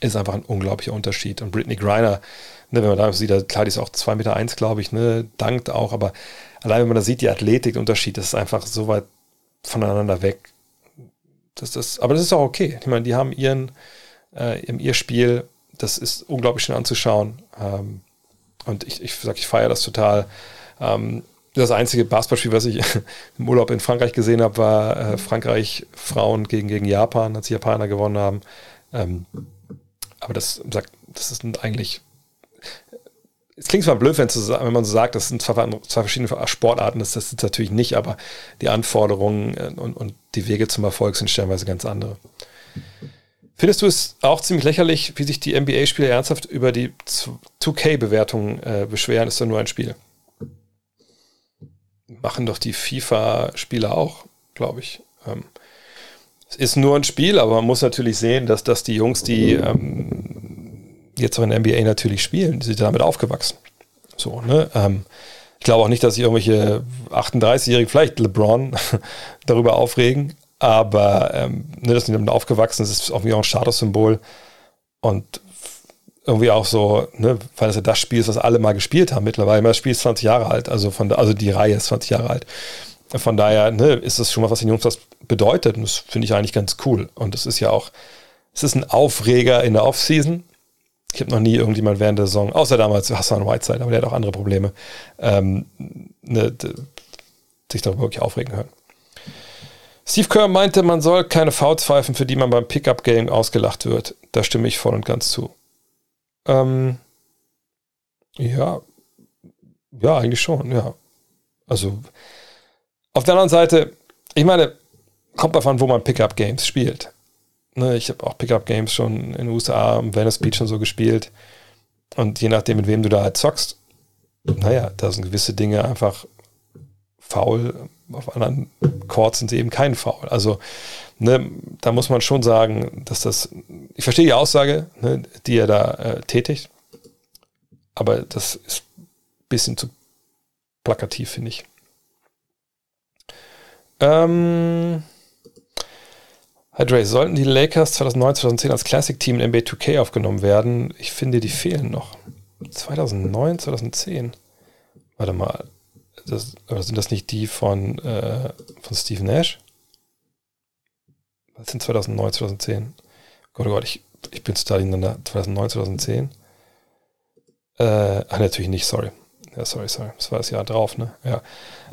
ist einfach ein unglaublicher Unterschied. Und Brittany Griner, ne, wenn man da sieht, klar, die ist auch 2,1 Meter, glaube ich, ne, dankt auch. Aber allein wenn man da sieht, die Athletik, Unterschied, das ist einfach so weit voneinander weg das, das, aber das ist auch okay. Ich meine, die haben ihren, äh, ihr Spiel, das ist unglaublich schön anzuschauen. Ähm, und ich, ich sage, ich feiere das total. Ähm, das einzige Basketballspiel, was ich im Urlaub in Frankreich gesehen habe, war äh, Frankreich Frauen gegen, gegen Japan, als die Japaner gewonnen haben. Ähm, aber das sagt, das ist eigentlich es klingt zwar blöd, wenn, wenn, man so sagt, das sind zwei, zwei verschiedene Sportarten, das, das ist natürlich nicht, aber die Anforderungen äh, und, und die Wege zum Erfolg sind stellenweise ganz andere. Findest du es auch ziemlich lächerlich, wie sich die NBA-Spieler ernsthaft über die 2K-Bewertung äh, beschweren? Ist doch nur ein Spiel. Machen doch die FIFA-Spieler auch, glaube ich. Ähm, es ist nur ein Spiel, aber man muss natürlich sehen, dass, dass die Jungs, die ähm, jetzt auch in NBA natürlich spielen, die sind damit aufgewachsen. So, ne? Ähm, ich glaube auch nicht, dass sich irgendwelche 38-Jährigen, vielleicht LeBron, darüber aufregen, aber ähm, ne, dass sie damit aufgewachsen sind, ist irgendwie auch ein Statussymbol und irgendwie auch so, ne, weil das ja das Spiel ist, was alle mal gespielt haben mittlerweile. Das Spiel ist 20 Jahre alt, also von also die Reihe ist 20 Jahre alt. Von daher ne, ist das schon mal, was den Jungs was bedeutet und das finde ich eigentlich ganz cool. Und es ist ja auch, es ist ein Aufreger in der Offseason, ich habe noch nie irgendjemand während der Saison, außer damals Hassan Whiteside, aber der hat auch andere Probleme, ähm, ne, sich darüber wirklich aufregen hören. Steve Kerr meinte, man soll keine Fouls pfeifen, für die man beim Pickup-Game ausgelacht wird. Da stimme ich voll und ganz zu. Ähm, ja, ja, eigentlich schon, ja. Also, auf der anderen Seite, ich meine, kommt davon, wo man Pickup-Games spielt. Ne, ich habe auch Pickup-Games schon in den USA, im Venice Beach schon so gespielt. Und je nachdem, mit wem du da halt zockst, naja, da sind gewisse Dinge einfach faul. Auf anderen Chords sind sie eben kein Foul. Also, ne, da muss man schon sagen, dass das. Ich verstehe die Aussage, ne, die er da äh, tätigt. Aber das ist ein bisschen zu plakativ, finde ich. Ähm. Hi Dre, sollten die Lakers 2009, 2010 als Classic-Team in NBA 2K aufgenommen werden? Ich finde, die fehlen noch. 2009, 2010? Warte mal. Das, oder sind das nicht die von, äh, von Steve Nash? Was sind 2009, 2010? Gott, oh Gott, ich, ich bin total ineinander. 2009, 2010? Äh, ach, natürlich nicht, sorry. Ja, sorry, sorry. Das war das Jahr drauf, ne? Ja.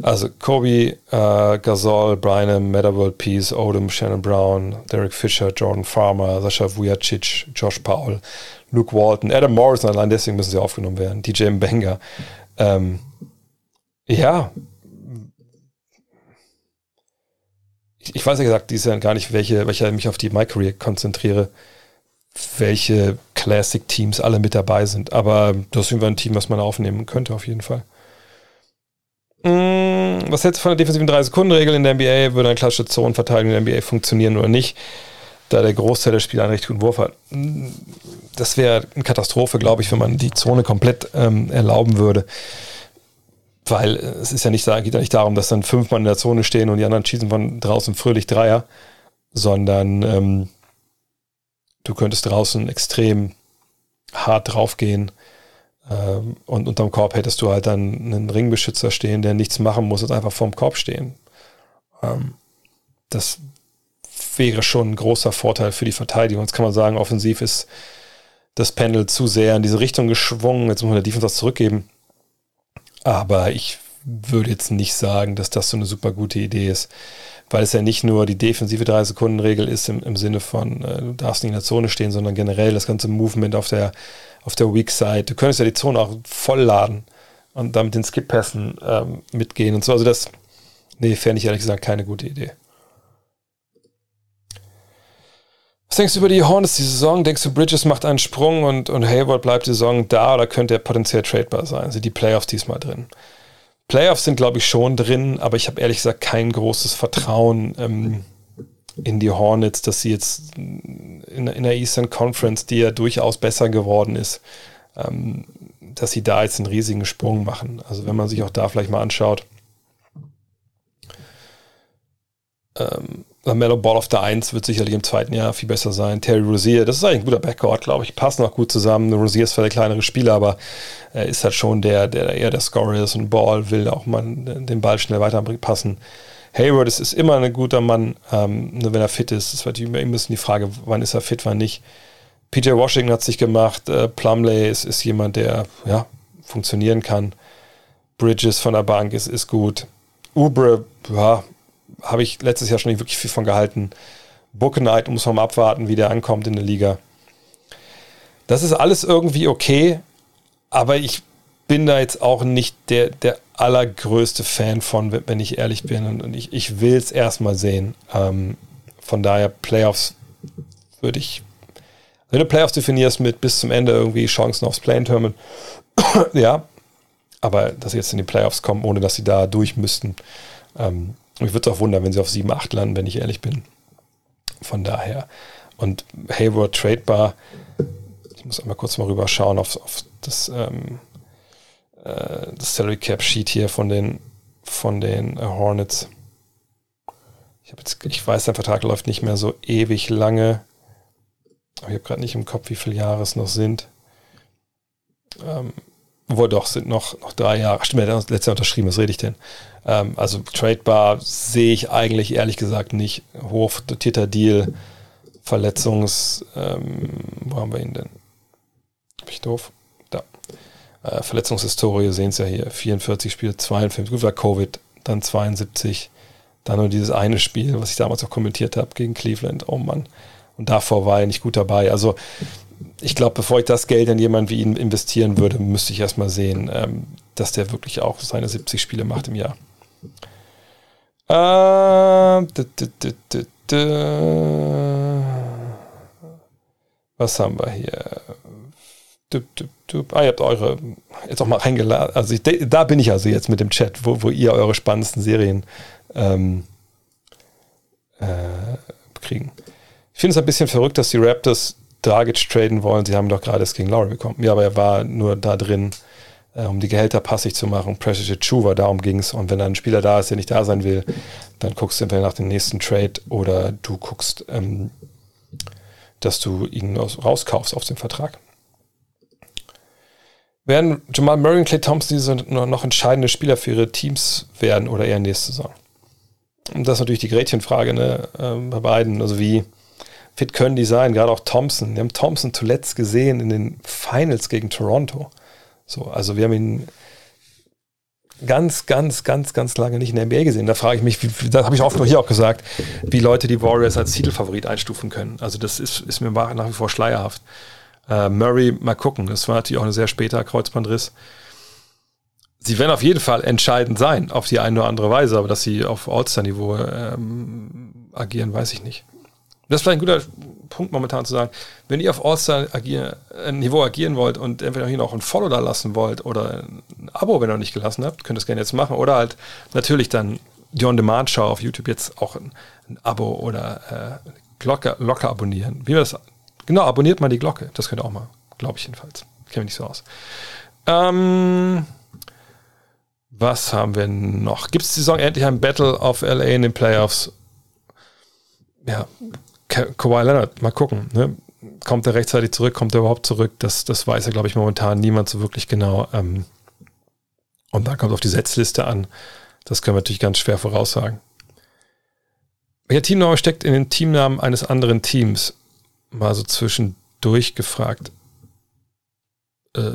Also Kobe, äh, Gasol, Brian, Metaworld Peace, Odom, Shannon Brown, Derek Fisher, Jordan Farmer, Sascha Vujacic, Josh Paul, Luke Walton, Adam Morrison, allein deswegen müssen sie aufgenommen werden, DJ Mbenga. Ähm, ja. Ich, ich weiß ja gesagt, dies Jahr gar nicht, welche, welche ich mich auf die My Career konzentriere welche Classic-Teams alle mit dabei sind. Aber das ist ein Team, was man aufnehmen könnte, auf jeden Fall. Mm, was hältst du von der defensiven 3-Sekunden-Regel in der NBA? Würde eine klassische Zonenverteidigung in der NBA funktionieren oder nicht? Da der Großteil der Spieler einen recht guten Wurf hat. Mm, das wäre eine Katastrophe, glaube ich, wenn man die Zone komplett ähm, erlauben würde. Weil äh, es ist ja nicht, geht ja nicht darum, dass dann fünf Mann in der Zone stehen und die anderen schießen von draußen fröhlich Dreier, sondern ähm, du könntest draußen extrem hart draufgehen. Ähm, und unterm Korb hättest du halt dann einen Ringbeschützer stehen, der nichts machen muss und einfach vorm Korb stehen. Ähm, das wäre schon ein großer Vorteil für die Verteidigung. Jetzt kann man sagen, offensiv ist das Pendel zu sehr in diese Richtung geschwungen. Jetzt muss man der Defense was zurückgeben. Aber ich würde jetzt nicht sagen, dass das so eine super gute Idee ist weil es ja nicht nur die defensive 3-Sekunden-Regel ist im, im Sinne von, äh, du darfst nicht in der Zone stehen, sondern generell das ganze Movement auf der, auf der Weak Side. Du könntest ja die Zone auch voll laden und damit den Skip-Pässen ähm, mitgehen und so. Also das, nee, fände ich ehrlich gesagt keine gute Idee. Was denkst du über die Hornets die Saison? Denkst du, Bridges macht einen Sprung und, und Hayward bleibt die Saison da oder könnte er potenziell tradebar sein? Sind die Playoffs diesmal drin? Playoffs sind, glaube ich, schon drin, aber ich habe ehrlich gesagt kein großes Vertrauen ähm, in die Hornets, dass sie jetzt in, in, der Eastern Conference, die ja durchaus besser geworden ist, ähm, dass sie da jetzt einen riesigen Sprung machen. Also wenn man sich auch da vielleicht mal anschaut, ähm, Mellow Ball of the 1 wird sicherlich im zweiten Jahr viel besser sein. Terry Rozier, das ist eigentlich ein guter Backcourt, glaube ich, passen auch gut zusammen. Rozier ist zwar der kleinere Spieler, aber er ist halt schon der, der eher der Scorer ist und Ball will auch mal den Ball schnell weiterpassen. Hayward ist, ist immer ein guter Mann, ähm, nur wenn er fit ist. Das war immer ein bisschen die Frage, wann ist er fit, wann nicht. PJ Washington hat sich gemacht, äh, Plumley ist, ist jemand, der ja, funktionieren kann. Bridges von der Bank ist, ist gut. Ubre, ja, habe ich letztes Jahr schon nicht wirklich viel von gehalten. Knight muss man mal abwarten, wie der ankommt in der Liga. Das ist alles irgendwie okay, aber ich bin da jetzt auch nicht der, der allergrößte Fan von, wenn ich ehrlich bin. Und ich, ich will es erstmal sehen. Ähm, von daher, Playoffs würde ich, wenn du Playoffs definierst mit bis zum Ende irgendwie Chancen aufs Play-In-Tournament, ja, aber dass sie jetzt in die Playoffs kommen, ohne dass sie da durch müssten, ähm, mich würde es auch wundern, wenn sie auf 7, 8 landen, wenn ich ehrlich bin. Von daher. Und Hayward tradebar. Ich muss einmal kurz mal rüber schauen auf, auf das, ähm, äh, das Salary Cap Sheet hier von den, von den Hornets. Ich, jetzt, ich weiß, der Vertrag läuft nicht mehr so ewig lange. Aber ich habe gerade nicht im Kopf, wie viele Jahre es noch sind. Ähm, wo doch, sind noch, noch drei Jahre. Stimmt, er hat letztes Jahr unterschrieben, was rede ich denn? Ähm, also tradebar sehe ich eigentlich ehrlich gesagt nicht. Hoch dotierter Deal, Verletzungs, ähm, wo haben wir ihn denn? Bin ich doof? Da. Äh, Verletzungshistorie sehen Sie ja hier. 44 Spiele, 52, gut war Covid, dann 72, dann nur dieses eine Spiel, was ich damals auch kommentiert habe gegen Cleveland. Oh Mann. Und davor war er nicht gut dabei. Also ich glaube, bevor ich das Geld in jemanden wie ihn investieren würde, müsste ich erstmal sehen, ähm, dass der wirklich auch seine 70 Spiele macht im Jahr. Äh, Was haben wir hier? Ah, ihr habt eure jetzt auch mal reingeladen. Also ich, da bin ich also jetzt mit dem Chat, wo, wo ihr eure spannendsten Serien ähm, äh, kriegen. Ich finde es ein bisschen verrückt, dass die Raptors Dragic traden wollen. Sie haben doch gerade das gegen Lowry bekommen. Ja, aber er war nur da drin, äh, um die Gehälter passig zu machen. Precious Chuva, darum ging es. Und wenn da ein Spieler da ist, der nicht da sein will, dann guckst du entweder nach dem nächsten Trade oder du guckst, ähm, dass du ihn rauskaufst aus dem Vertrag. Werden Jamal Murray und Clay Thompson diese noch entscheidende Spieler für ihre Teams werden oder eher nächste Saison? das ist natürlich die Gretchenfrage ne, äh, bei beiden. Also wie fit können die sein? Gerade auch Thompson. Wir haben Thompson zuletzt gesehen in den Finals gegen Toronto. So, also wir haben ihn ganz, ganz, ganz, ganz lange nicht in der NBA gesehen. Da frage ich mich, wie, das habe ich oft nur hier auch gesagt, wie Leute die Warriors als Titelfavorit einstufen können. Also das ist, ist mir nach wie vor schleierhaft. Äh, Murray, mal gucken. Das war natürlich auch ein sehr später Kreuzbandriss. Sie werden auf jeden Fall entscheidend sein, auf die eine oder andere Weise, aber dass sie auf All-Star-Niveau ähm, agieren, weiß ich nicht. Das ist vielleicht ein guter Punkt momentan zu sagen, wenn ihr auf All-Star-Niveau agieren wollt und entweder hier noch ein Follow da lassen wollt oder ein Abo, wenn ihr noch nicht gelassen habt, könnt ihr es gerne jetzt machen. Oder halt natürlich dann die On-Demand-Show auf YouTube jetzt auch ein, ein Abo oder äh, Glocke, Glocke abonnieren. Wie das Genau, abonniert mal die Glocke. Das könnt ihr auch mal. Glaube ich jedenfalls. Kenne mich nicht so aus. Ähm, was haben wir noch? Gibt es die Saison endlich ein Battle of LA in den Playoffs? Ja, Kawhi Leonard, mal gucken. Ne? Kommt er rechtzeitig zurück? Kommt er überhaupt zurück? Das, das weiß ja, glaube ich, momentan niemand so wirklich genau. Ähm, und da kommt auf die Setzliste an. Das können wir natürlich ganz schwer voraussagen. Welcher Teamname steckt in den Teamnamen eines anderen Teams? mal so zwischendurch gefragt, äh,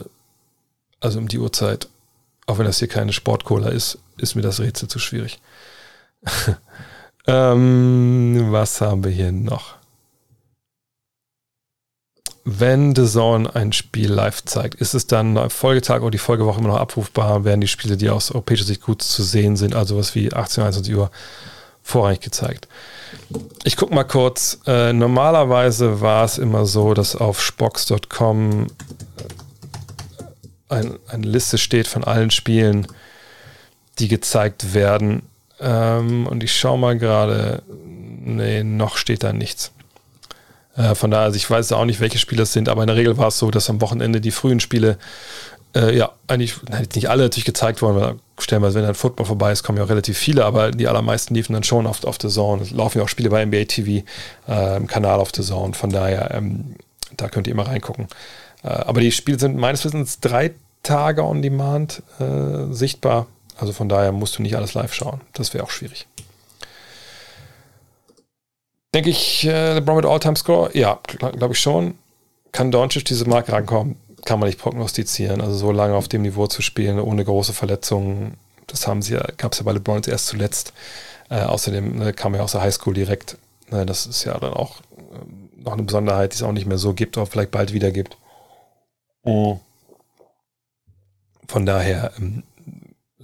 also um die Uhrzeit, auch wenn das hier keine Sportcola ist, ist mir das Rätsel zu schwierig. ähm, was haben wir hier noch? Wenn The Zone ein Spiel live zeigt, ist es dann Folgetag oder die Folgewoche immer noch abrufbar? Werden die Spiele, die aus europäischer Sicht gut zu sehen sind, also was wie 18, 21 Uhr, vorrangig gezeigt? Ich gucke mal kurz. Äh, normalerweise war es immer so, dass auf Spox.com ein, eine Liste steht von allen Spielen, die gezeigt werden. Ähm, und ich schaue mal gerade. Nee, noch steht da nichts. Äh, von daher, also ich weiß auch nicht, welche Spiele es sind, aber in der Regel war es so, dass am Wochenende die frühen Spiele äh, ja, eigentlich nicht alle natürlich gezeigt worden, weil stellenweise, wenn dann Football vorbei ist, kommen ja auch relativ viele, aber die allermeisten liefen dann schon oft auf The Zone. Es laufen ja auch Spiele bei NBA TV äh, im Kanal auf The Zone. Von daher, ähm, da könnt ihr immer reingucken. Äh, aber die Spiele sind meines Wissens drei Tage on Demand äh, sichtbar. Also von daher musst du nicht alles live schauen. Das wäre auch schwierig. Denke ich, äh, LeBron mit All-Time-Score? Ja, glaube ich schon. Kann Doncic diese Marke rankommen? kann man nicht prognostizieren. Also so lange auf dem Niveau zu spielen, ohne große Verletzungen, das haben sie ja, gab es ja bei LeBron erst zuletzt. Äh, außerdem ne, kam er aus der Highschool direkt. Ne, das ist ja dann auch äh, noch eine Besonderheit, die es auch nicht mehr so gibt, oder vielleicht bald wieder gibt. Mhm. Von daher ähm,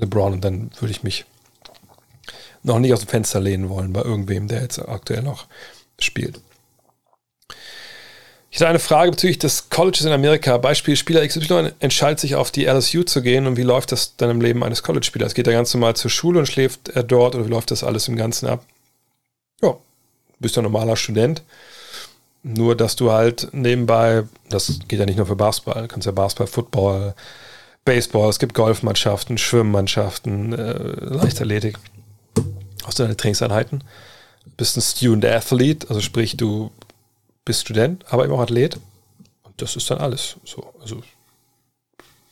LeBron und dann würde ich mich noch nicht aus dem Fenster lehnen wollen bei irgendwem, der jetzt aktuell noch spielt. Ich hatte eine Frage bezüglich des Colleges in Amerika. Beispiel Spieler XY entscheidet sich auf die LSU zu gehen und wie läuft das dann im Leben eines College-Spielers? Geht er ganz normal zur Schule und schläft er dort oder wie läuft das alles im Ganzen ab? Ja, bist ein normaler Student. Nur, dass du halt nebenbei, das geht ja nicht nur für Basketball, du kannst ja Basketball, Football, Baseball, es gibt Golfmannschaften, Schwimmmannschaften, äh, Leichtathletik. Hast du deine Trainingseinheiten? Bist ein Student Athlete, also sprich, du bist Student, aber eben auch Athlet. Und das ist dann alles. So, also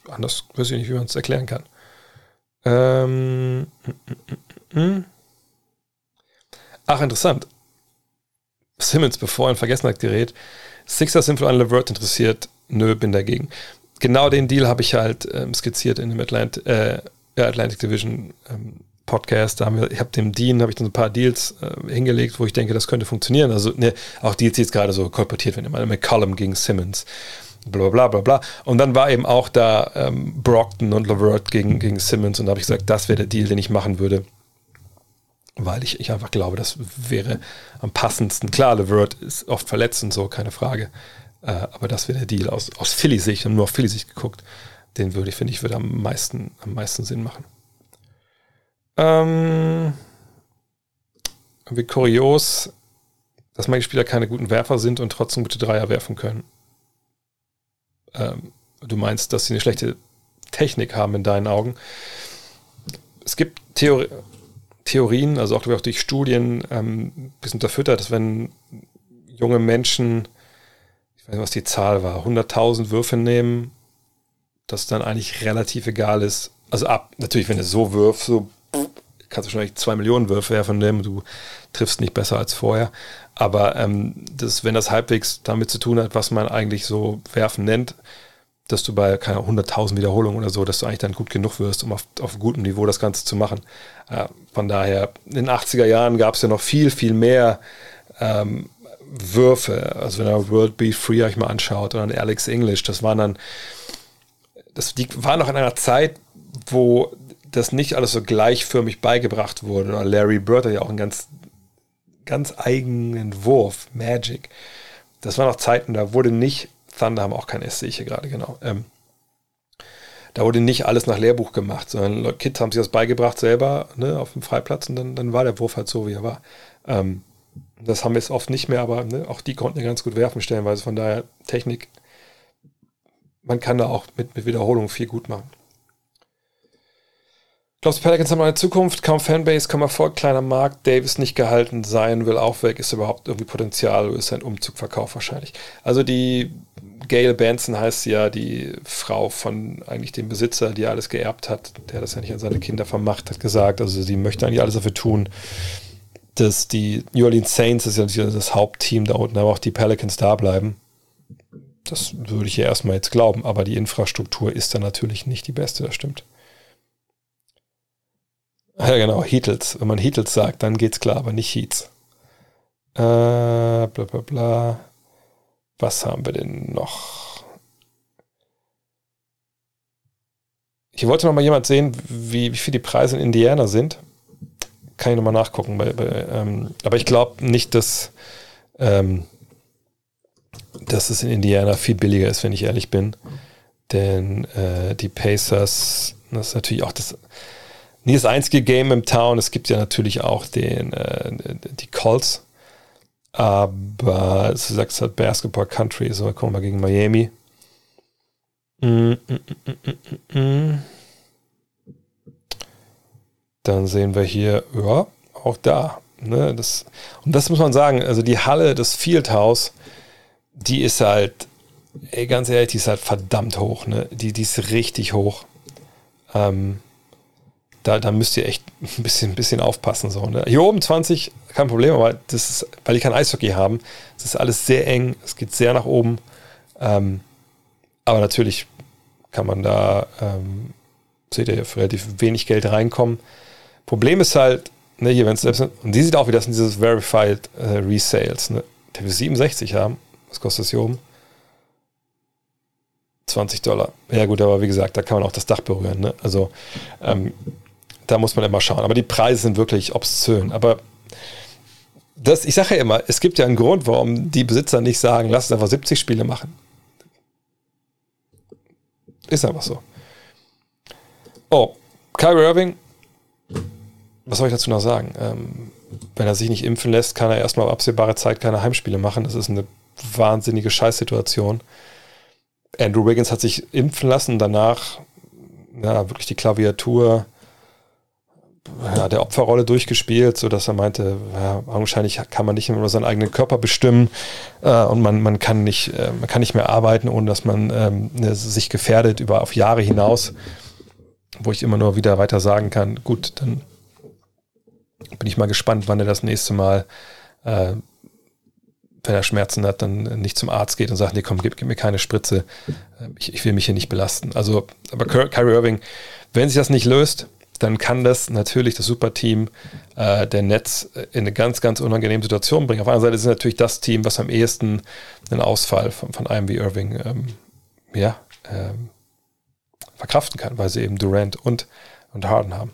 anders weiß ich nicht, wie man es erklären kann. Ähm, mm, mm, mm, Ach, interessant. Simmons, bevor er in Vergessenheit gerät, Sixers sind für einen Levert interessiert. Nö, bin dagegen. Genau den Deal habe ich halt ähm, skizziert in dem Atlant äh, Atlantic Division ähm, Podcast, da haben wir, ich habe dem Dean, habe ich dann ein paar Deals äh, hingelegt, wo ich denke, das könnte funktionieren. Also ne, auch Deals, die jetzt gerade so kolportiert werden, immer McCollum gegen Simmons, bla bla bla bla. Und dann war eben auch da ähm, Brockton und Lavert gegen, gegen Simmons und da habe ich gesagt, das wäre der Deal, den ich machen würde. Weil ich, ich einfach glaube, das wäre am passendsten. Klar, Lavert ist oft verletzt und so, keine Frage. Äh, aber das wäre der Deal aus, aus Philly-Sicht, und nur auf Philly-Sicht geguckt. Den würde ich, finde ich, würde am meisten, am meisten Sinn machen. Ähm, wie kurios, dass manche Spieler keine guten Werfer sind und trotzdem gute Dreier werfen können. Ähm, du meinst, dass sie eine schlechte Technik haben in deinen Augen. Es gibt Theori Theorien, also auch durch Studien, ähm, ein bisschen unterfüttert, dass wenn junge Menschen, weiß nicht, was die Zahl war, 100.000 Würfe nehmen, dass dann eigentlich relativ egal ist. Also ab, natürlich, wenn du so wirfst, so kannst wahrscheinlich zwei Millionen Würfe werfen, du triffst nicht besser als vorher. Aber ähm, das, wenn das halbwegs damit zu tun hat, was man eigentlich so werfen nennt, dass du bei keine 100.000 Wiederholungen oder so, dass du eigentlich dann gut genug wirst, um auf, auf gutem Niveau das Ganze zu machen. Äh, von daher, in den 80er Jahren gab es ja noch viel, viel mehr ähm, Würfe. Also wenn er World Beat Free euch mal anschaut oder Alex English, das waren dann, das die waren noch in einer Zeit, wo das nicht alles so gleichförmig beigebracht wurde. Oder Larry Bird hat ja auch einen ganz, ganz eigenen Wurf, Magic. Das waren noch Zeiten, da wurde nicht Thunder haben auch kein S, sehe ich hier gerade, genau. Ähm, da wurde nicht alles nach Lehrbuch gemacht, sondern Kids haben sich das beigebracht selber ne, auf dem Freiplatz und dann, dann war der Wurf halt so, wie er war. Ähm, das haben wir jetzt oft nicht mehr, aber ne, auch die konnten ja ganz gut werfen, stellenweise. Von daher Technik, man kann da auch mit, mit Wiederholung viel gut machen. Glaubst du, Pelicans haben eine Zukunft? Kaum Fanbase, kaum Erfolg, kleiner Markt. Davis nicht gehalten, sein will auch weg. Ist überhaupt irgendwie Potenzial? Ist ein Umzugverkauf wahrscheinlich? Also die Gail Benson heißt ja die Frau von eigentlich dem Besitzer, die alles geerbt hat, der das ja nicht an seine Kinder vermacht hat, gesagt. Also sie möchte eigentlich alles dafür tun, dass die New Orleans Saints, das ist ja das Hauptteam da unten, aber auch die Pelicans da bleiben. Das würde ich ja erstmal jetzt glauben, aber die Infrastruktur ist da natürlich nicht die beste, das stimmt. Ja, genau, Heatles. Wenn man Heatles sagt, dann geht's klar, aber nicht Heats. Äh, bla bla bla. Was haben wir denn noch? Hier wollte noch mal jemand sehen, wie, wie viel die Preise in Indiana sind. Kann ich nochmal nachgucken. Bei, bei, ähm, aber ich glaube nicht, dass, ähm, dass es in Indiana viel billiger ist, wenn ich ehrlich bin. Denn äh, die Pacers, das ist natürlich auch das nie das einzige Game im Town. Es gibt ja natürlich auch den, äh, die Colts. Aber du sagst halt Basketball Country, so kommen wir gegen Miami. Mm, mm, mm, Dann sehen wir hier, ja, auch da. Ne, das, und das muss man sagen, also die Halle, das Fieldhouse, die ist halt, ey, ganz ehrlich, die ist halt verdammt hoch. Ne? Die, die ist richtig hoch. Ähm, da, da müsst ihr echt ein bisschen, ein bisschen aufpassen. So, ne? Hier oben 20, kein Problem, aber das ist, weil die kein Eishockey haben, es ist alles sehr eng, es geht sehr nach oben. Ähm, aber natürlich kann man da, ähm, seht ihr, relativ wenig Geld reinkommen. Problem ist halt, ne, hier, wenn es selbst, und die sieht auch wieder, das sind dieses Verified äh, Resales, ne? Der will 67 haben, was kostet das hier oben? 20 Dollar. Ja gut, aber wie gesagt, da kann man auch das Dach berühren. Ne? Also ähm, da muss man immer schauen. Aber die Preise sind wirklich obszön. Aber das, ich sage ja immer, es gibt ja einen Grund, warum die Besitzer nicht sagen, lass uns einfach 70 Spiele machen. Ist einfach so. Oh, Kyrie Irving, was soll ich dazu noch sagen? Ähm, wenn er sich nicht impfen lässt, kann er erstmal auf absehbare Zeit keine Heimspiele machen. Das ist eine wahnsinnige Scheißsituation. Andrew Wiggins hat sich impfen lassen, danach ja, wirklich die Klaviatur ja, der Opferrolle durchgespielt, sodass er meinte, ja, augenscheinlich kann man nicht über seinen eigenen Körper bestimmen äh, und man, man, kann nicht, äh, man kann nicht mehr arbeiten, ohne dass man ähm, ne, sich gefährdet über auf Jahre hinaus, wo ich immer nur wieder weiter sagen kann, gut, dann bin ich mal gespannt, wann er das nächste Mal, äh, wenn er Schmerzen hat, dann nicht zum Arzt geht und sagt, nee, komm, gib, gib mir keine Spritze, ich, ich, will mich hier nicht belasten. Also, aber Kyrie Irving, wenn sich das nicht löst, dann kann das natürlich das Superteam äh, der Netz in eine ganz, ganz unangenehme Situation bringen. Auf einer Seite ist es natürlich das Team, was am ehesten einen Ausfall von, von einem wie Irving ähm, ja, ähm, verkraften kann, weil sie eben Durant und, und Harden haben.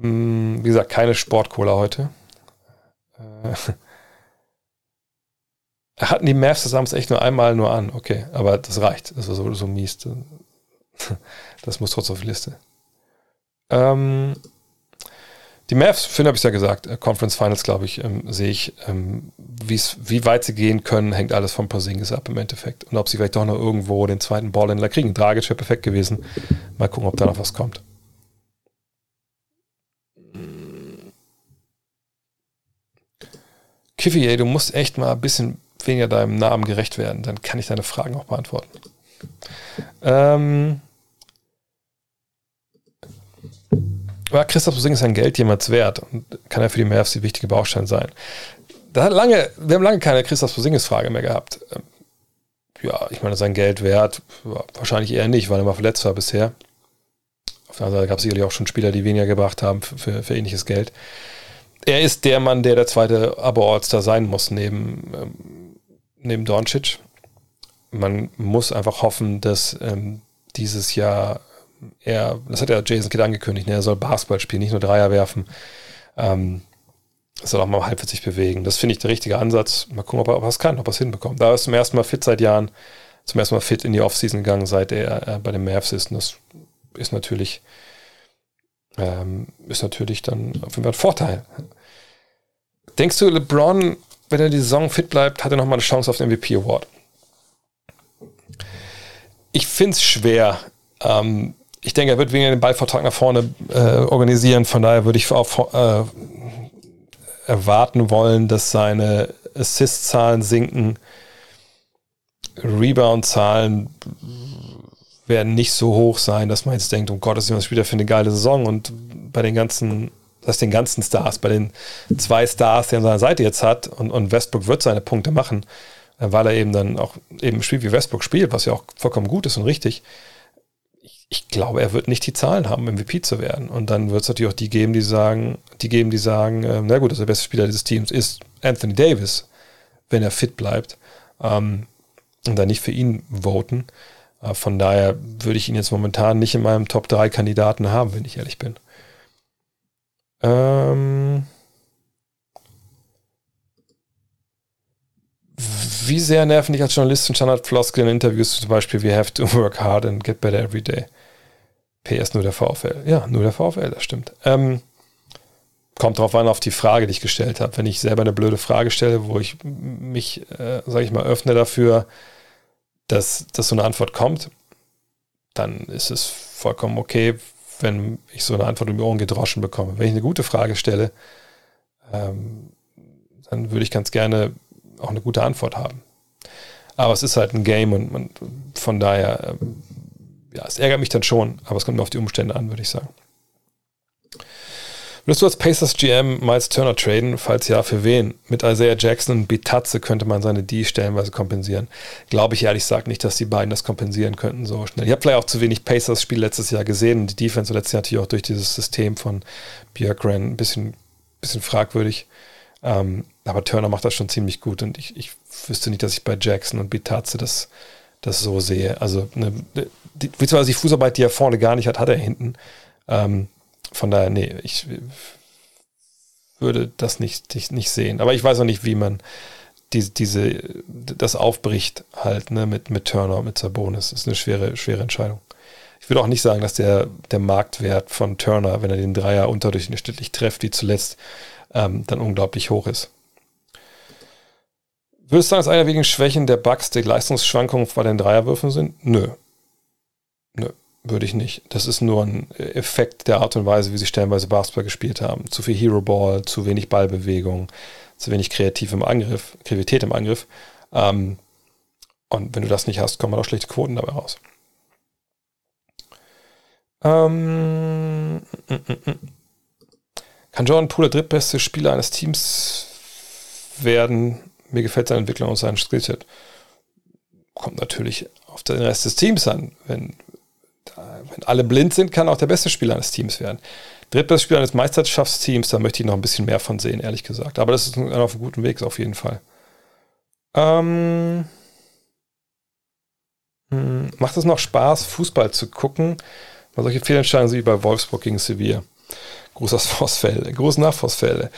Hm, wie gesagt, keine Sportcola heute. Äh, hatten die Mavs das abends echt nur einmal nur an, okay, aber das reicht. Das war so, so mies. Das muss trotzdem auf die Liste. Ähm, die Mavs, Finn habe ich ja gesagt, äh, Conference Finals, glaube ich, ähm, sehe ich, ähm, wie weit sie gehen können, hängt alles vom Porzingis ab im Endeffekt. Und ob sie vielleicht doch noch irgendwo den zweiten Ballhändler kriegen. Dragic wäre perfekt gewesen. Mal gucken, ob da noch was kommt. Kiffy, ey, du musst echt mal ein bisschen weniger deinem Namen gerecht werden. Dann kann ich deine Fragen auch beantworten. Ähm, war Christoph Porzingis sein Geld jemals wert und kann er für die Mavs die wichtige Baustein sein? Da hat lange, wir haben lange keine Christoph Porzingis-Frage mehr gehabt. Ähm, ja, ich meine, sein Geld wert, wahrscheinlich eher nicht, weil er mal verletzt war bisher. Auf der anderen Seite gab es sicherlich auch schon Spieler, die weniger gebracht haben für, für ähnliches Geld. Er ist der Mann, der der zweite Abo-All-Star sein muss, neben, ähm, neben Doncic. Man muss einfach hoffen, dass ähm, dieses Jahr er, das hat ja Jason Kidd angekündigt, ne, er soll Basketball spielen, nicht nur Dreier werfen. Ähm, soll auch mal halbwegs sich bewegen. Das finde ich der richtige Ansatz. Mal gucken, ob er was kann, ob er es hinbekommt. Da ist zum ersten Mal fit seit Jahren, zum ersten Mal fit in die Offseason gegangen, seit er äh, bei den Mavs ist. Und das ist natürlich, ähm, ist natürlich dann auf jeden Fall ein Vorteil. Denkst du, LeBron, wenn er die Saison fit bleibt, hat er nochmal eine Chance auf den MVP Award? Ich finde es schwer. Ähm, ich denke, er wird weniger den Ballvertrag nach vorne äh, organisieren. Von daher würde ich auch äh, erwarten wollen, dass seine Assist-Zahlen sinken. Rebound-Zahlen werden nicht so hoch sein, dass man jetzt denkt, um Gottes Willen, was spielt er für eine geile Saison? Und bei den ganzen, das den ganzen Stars, bei den zwei Stars, die er an seiner Seite jetzt hat, und, und Westbrook wird seine Punkte machen, äh, weil er eben dann auch eben spielt, wie Westbrook spielt, was ja auch vollkommen gut ist und richtig ich glaube, er wird nicht die Zahlen haben, MVP zu werden. Und dann wird es natürlich auch die geben, die sagen, die geben, die sagen, äh, na gut, also der beste Spieler dieses Teams ist Anthony Davis, wenn er fit bleibt. Ähm, und dann nicht für ihn voten. Äh, von daher würde ich ihn jetzt momentan nicht in meinem Top 3 Kandidaten haben, wenn ich ehrlich bin. Ähm, wie sehr nerven dich als Journalist und Standardfloskel in Interviews zum Beispiel, we have to work hard and get better every day? PS nur der VfL. Ja, nur der VfL, das stimmt. Ähm, kommt drauf an, auf die Frage, die ich gestellt habe. Wenn ich selber eine blöde Frage stelle, wo ich mich, äh, sage ich mal, öffne dafür, dass, dass so eine Antwort kommt, dann ist es vollkommen okay, wenn ich so eine Antwort um die Ohren gedroschen bekomme. Wenn ich eine gute Frage stelle, ähm, dann würde ich ganz gerne auch eine gute Antwort haben. Aber es ist halt ein Game und, und von daher ähm, ja, es ärgert mich dann schon, aber es kommt mir auf die Umstände an, würde ich sagen. Würdest du als Pacers GM Miles Turner traden? Falls ja, für wen? Mit Isaiah Jackson und Bitatze könnte man seine D stellenweise kompensieren. Glaube ich ehrlich gesagt nicht, dass die beiden das kompensieren könnten so schnell. Ich habe vielleicht auch zu wenig Pacers-Spiel letztes Jahr gesehen und die Defense letztes Jahr natürlich auch durch dieses System von Björkren ein bisschen, bisschen fragwürdig. Ähm, aber Turner macht das schon ziemlich gut und ich, ich wüsste nicht, dass ich bei Jackson und Bitatze das das so sehe. Also, ne, die, beziehungsweise die Fußarbeit, die er vorne gar nicht hat, hat er hinten. Ähm, von daher, nee, ich würde das nicht, nicht, sehen. Aber ich weiß auch nicht, wie man diese, diese, das aufbricht halt, ne, mit, mit Turner, mit Sabonis. Das ist eine schwere, schwere Entscheidung. Ich würde auch nicht sagen, dass der, der Marktwert von Turner, wenn er den Dreier unterdurchschnittlich trifft, wie zuletzt, ähm, dann unglaublich hoch ist. Würdest du sagen, dass einer wegen Schwächen der Bugs die Leistungsschwankungen bei den Dreierwürfen sind? Nö. Nö, würde ich nicht. Das ist nur ein Effekt der Art und Weise, wie sie stellenweise Basketball gespielt haben. Zu viel Hero Ball, zu wenig Ballbewegung, zu wenig kreativ im Angriff, Kreativität im Angriff. Ähm, und wenn du das nicht hast, kommen auch schlechte Quoten dabei raus. Ähm, mm, mm, mm. Kann Jordan Poole der drittbeste Spieler eines Teams werden? mir gefällt seine Entwicklung und sein Skillset. Kommt natürlich auf den Rest des Teams an. Wenn, wenn alle blind sind, kann auch der beste Spieler eines Teams werden. Drittbester Spieler eines Meisterschaftsteams, da möchte ich noch ein bisschen mehr von sehen, ehrlich gesagt. Aber das ist auf einem guten Weg, auf jeden Fall. Ähm, hm, macht es noch Spaß, Fußball zu gucken? Weil solche Fehlentscheidungen wie bei Wolfsburg gegen Sevilla. Groß Großausfallsfelde, groß Nachforstfelde.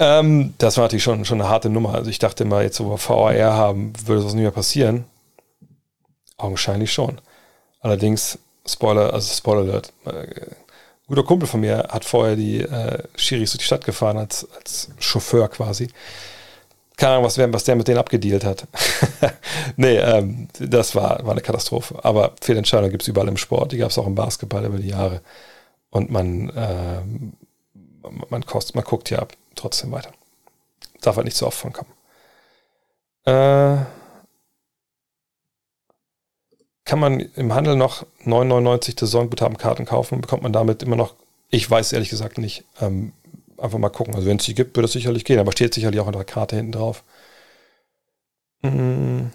Ähm, das war natürlich schon, schon eine harte Nummer. Also ich dachte mal, jetzt wo wir VAR haben, würde sowas nicht mehr passieren. Augenscheinlich schon. Allerdings, Spoiler, also Spoiler Alert, äh, guter Kumpel von mir hat vorher die äh, Schiris durch die Stadt gefahren als, als Chauffeur quasi. Keine Ahnung, was, was der mit denen abgedealt hat. nee, ähm, das war, war eine Katastrophe. Aber Fehlentscheidungen gibt es überall im Sport. Die gab es auch im Basketball über die Jahre. Und man, äh, man, kost, man guckt ja trotzdem weiter. Darf halt nicht so oft von kommen. Äh, kann man im Handel noch 9,99 Saisonguthabenkarten kaufen? Bekommt man damit immer noch Ich weiß ehrlich gesagt nicht. Ähm, einfach mal gucken. Also wenn es die gibt, wird es sicherlich gehen, aber steht sicherlich auch in der Karte hinten drauf. Mhm.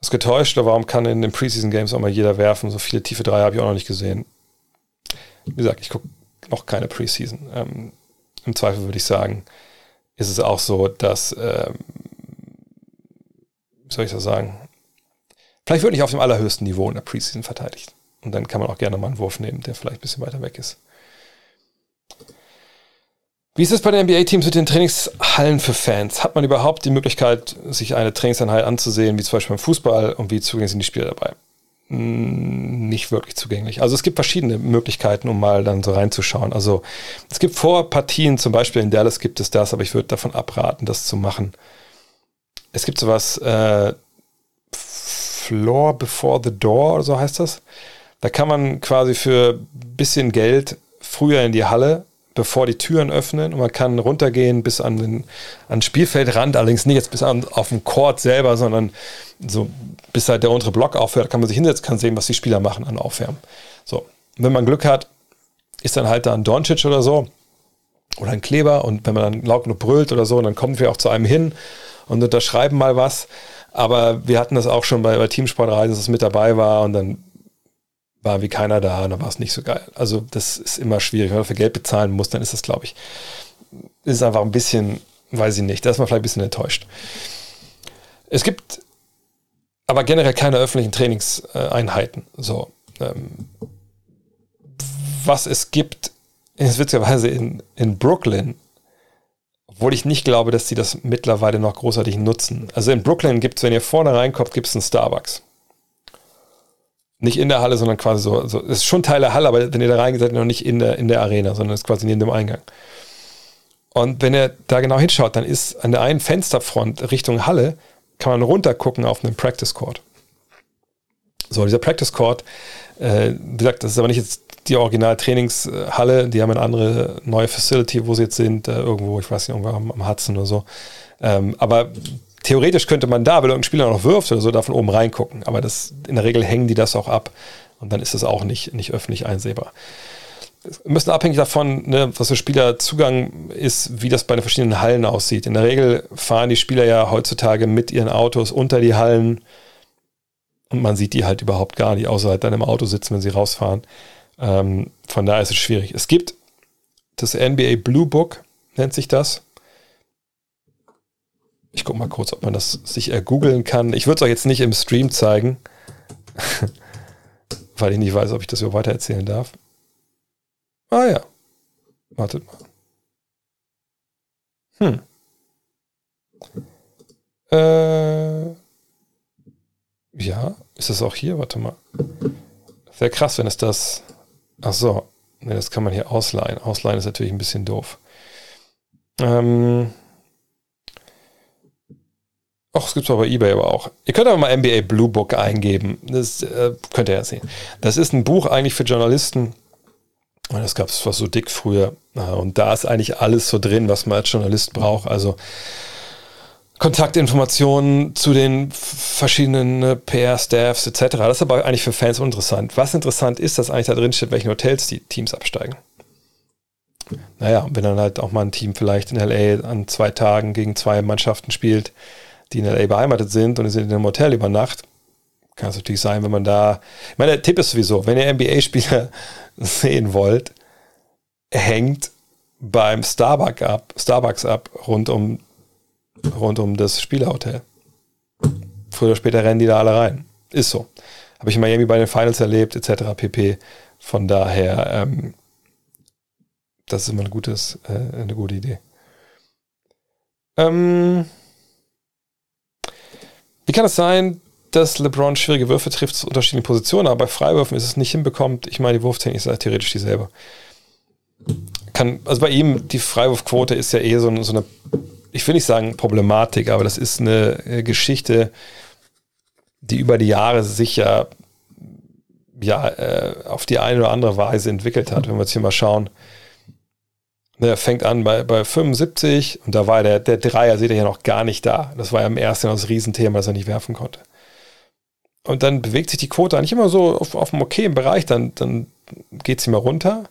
Das getäuschte, warum kann in den Preseason Games auch mal jeder werfen? So viele tiefe Dreier habe ich auch noch nicht gesehen. Wie gesagt, ich gucke noch keine Preseason. Ähm, Im Zweifel würde ich sagen, ist es auch so, dass, ähm, wie soll ich das sagen? Vielleicht wird nicht auf dem allerhöchsten Niveau in der Preseason verteidigt. Und dann kann man auch gerne mal einen Wurf nehmen, der vielleicht ein bisschen weiter weg ist. Wie ist es bei den NBA-Teams mit den Trainingshallen für Fans? Hat man überhaupt die Möglichkeit, sich eine Trainingseinheit anzusehen, wie zum Beispiel beim Fußball und wie zugänglich sind die Spieler dabei? Hm, nicht wirklich zugänglich. Also es gibt verschiedene Möglichkeiten, um mal dann so reinzuschauen. Also es gibt Vorpartien, zum Beispiel in Dallas gibt es das, aber ich würde davon abraten, das zu machen. Es gibt sowas, äh, Floor Before the Door so heißt das. Da kann man quasi für ein bisschen Geld früher in die Halle bevor die Türen öffnen und man kann runtergehen bis an den, an den Spielfeldrand, allerdings nicht jetzt bis an, auf dem Court selber, sondern so bis halt der untere Block aufhört, kann man sich hinsetzen, kann sehen, was die Spieler machen an Aufwärmen. So, und wenn man Glück hat, ist dann halt da ein Doncic oder so oder ein Kleber und wenn man dann laut genug brüllt oder so, dann kommen wir auch zu einem hin und unterschreiben mal was. Aber wir hatten das auch schon bei, bei Teamsportreisen, dass es mit dabei war und dann war wie keiner da und dann war es nicht so geil. Also das ist immer schwierig. Wenn man für Geld bezahlen muss, dann ist das, glaube ich, ist einfach ein bisschen, weiß ich nicht, da ist man vielleicht ein bisschen enttäuscht. Es gibt aber generell keine öffentlichen Trainingseinheiten. So, ähm, was es gibt, ist witzigerweise in, in Brooklyn, obwohl ich nicht glaube, dass sie das mittlerweile noch großartig nutzen. Also in Brooklyn gibt es, wenn ihr vorne reinkommt, gibt es einen Starbucks. Nicht in der Halle, sondern quasi so. so. Es ist schon Teil der Halle, aber wenn ihr da reingeht, seid ihr noch nicht in der, in der Arena, sondern ist quasi neben dem Eingang. Und wenn ihr da genau hinschaut, dann ist an der einen Fensterfront Richtung Halle, kann man runtergucken auf einen Practice Court. So, dieser Practice Court, äh, wie gesagt, das ist aber nicht jetzt die Original-Trainingshalle, die haben eine andere neue Facility, wo sie jetzt sind, äh, irgendwo, ich weiß nicht, irgendwo am, am Hudson oder so. Ähm, aber theoretisch könnte man da, wenn irgendein Spieler noch wirft oder so, da von oben reingucken. Aber das, in der Regel hängen die das auch ab. Und dann ist das auch nicht, nicht öffentlich einsehbar. Wir müssen abhängig davon, ne, was für Spielerzugang ist, wie das bei den verschiedenen Hallen aussieht. In der Regel fahren die Spieler ja heutzutage mit ihren Autos unter die Hallen und man sieht die halt überhaupt gar nicht, außer halt dann im Auto sitzen, wenn sie rausfahren. Ähm, von daher ist es schwierig. Es gibt das NBA Blue Book, nennt sich das. Ich gucke mal kurz, ob man das sich ergoogeln kann. Ich würde es euch jetzt nicht im Stream zeigen, weil ich nicht weiß, ob ich das so weiter erzählen darf. Ah ja. Wartet mal. Hm. Äh, ja, ist das auch hier? Warte mal. Wäre krass, wenn es das. Ach so. Ne, das kann man hier ausleihen. Ausleihen ist natürlich ein bisschen doof. Ähm, Ach, es gibt es bei eBay aber auch. Ihr könnt aber mal NBA Blue Book eingeben. Das äh, könnt ihr ja sehen. Das ist ein Buch eigentlich für Journalisten. Das gab es fast so dick früher. Und da ist eigentlich alles so drin, was man als Journalist braucht. Also Kontaktinformationen zu den verschiedenen äh, PR-Staffs etc. Das ist aber eigentlich für Fans uninteressant. Was interessant ist, dass eigentlich da drin steht, welchen Hotels die Teams absteigen. Naja, wenn dann halt auch mal ein Team vielleicht in LA an zwei Tagen gegen zwei Mannschaften spielt, die in LA beheimatet sind und die sind in einem Hotel über Nacht. Kann es natürlich sein, wenn man da. Ich meine, der Tipp ist sowieso, wenn ihr NBA-Spieler sehen wollt, hängt beim Starbucks ab, Starbucks ab rund um, rund um das Spielerhotel. Früher oder später rennen die da alle rein. Ist so. Habe ich in Miami bei den Finals erlebt, etc. pp. Von daher, ähm, das ist immer ein gutes, äh, eine gute Idee. Ähm, wie kann es sein, dass LeBron schwierige Würfe trifft zu unterschiedlichen Positionen, aber bei Freiwürfen ist es nicht hinbekommt? Ich meine, die Wurftechnik ist ja theoretisch dieselbe. Kann, also bei ihm, die Freiwurfquote ist ja eh so, so eine, ich will nicht sagen Problematik, aber das ist eine äh, Geschichte, die über die Jahre sich ja, ja äh, auf die eine oder andere Weise entwickelt hat. Wenn wir jetzt hier mal schauen, er fängt an bei, bei 75 und da war der, der Dreier, seht ihr ja noch gar nicht da. Das war ja im ersten Jahr das Riesenthema, dass er nicht werfen konnte. Und dann bewegt sich die Quote eigentlich immer so auf, auf einem okayen Bereich. Dann, dann geht sie mal runter,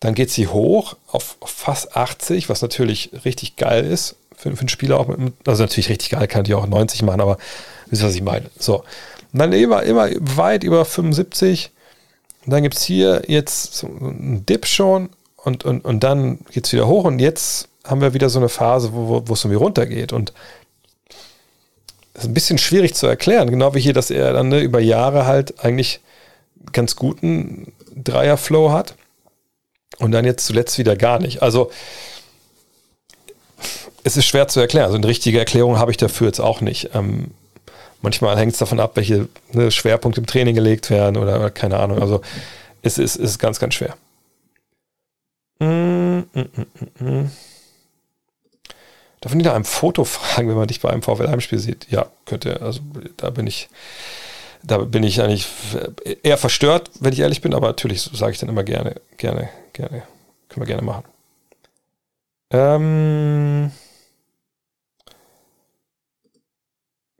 dann geht sie hoch auf fast 80, was natürlich richtig geil ist für, für einen Spieler auch. Mit, also natürlich richtig geil, kann die auch 90 machen, aber wisst ihr, was ich meine? So. Und dann immer, immer weit über 75. Und dann gibt es hier jetzt so einen Dip schon und, und, und dann geht es wieder hoch und jetzt haben wir wieder so eine Phase, wo, wo es irgendwie runtergeht. Und das ist ein bisschen schwierig zu erklären, genau wie hier, dass er dann ne, über Jahre halt eigentlich ganz guten Dreier-Flow hat und dann jetzt zuletzt wieder gar nicht. Also es ist schwer zu erklären. Also eine richtige Erklärung habe ich dafür jetzt auch nicht. Ähm, manchmal hängt es davon ab, welche ne, Schwerpunkte im Training gelegt werden oder, oder keine Ahnung. Also es ist, ist ganz, ganz schwer. Mm, mm, mm, mm. Darf man nach einem Foto fragen, wenn man dich bei einem VfL-Heimspiel sieht? Ja, könnte. Also da bin ich, da bin ich eigentlich eher verstört, wenn ich ehrlich bin, aber natürlich sage ich dann immer gerne, gerne, gerne. Können wir gerne machen. Ähm,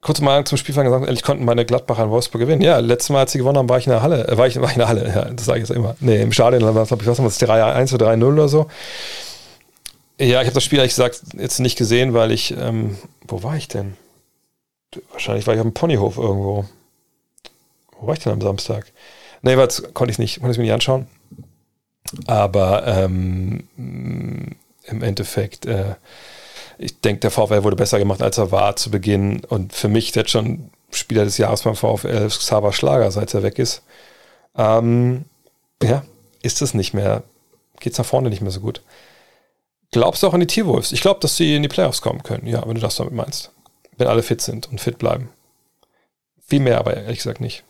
kurz mal zum Spielfang gesagt, ehrlich konnten meine Gladbacher in Wolfsburg gewinnen. Ja, letztes Mal, als sie gewonnen haben, war ich in der Halle. Äh, war, ich, war ich in der Halle, ja, das sage ich jetzt immer. Nee, im Stadion, was habe ich was, was 3-1 oder 3-0 oder so. Ja, ich habe das Spiel ehrlich gesagt jetzt nicht gesehen, weil ich, ähm, wo war ich denn? Wahrscheinlich war ich auf dem Ponyhof irgendwo. Wo war ich denn am Samstag? Nee, jeweils konnte ich nicht, konnte ich mir nicht anschauen. Aber ähm, im Endeffekt, äh, ich denke, der VfL wurde besser gemacht, als er war zu Beginn. Und für mich jetzt schon Spieler des Jahres beim VfL Xaver Schlager, seit er weg ist. Ähm, ja, ist es nicht mehr, geht es nach vorne nicht mehr so gut. Glaubst du auch an die T-Wolves? Ich glaube, dass sie in die Playoffs kommen können, ja, wenn du das damit meinst. Wenn alle fit sind und fit bleiben. Viel mehr aber ehrlich gesagt nicht.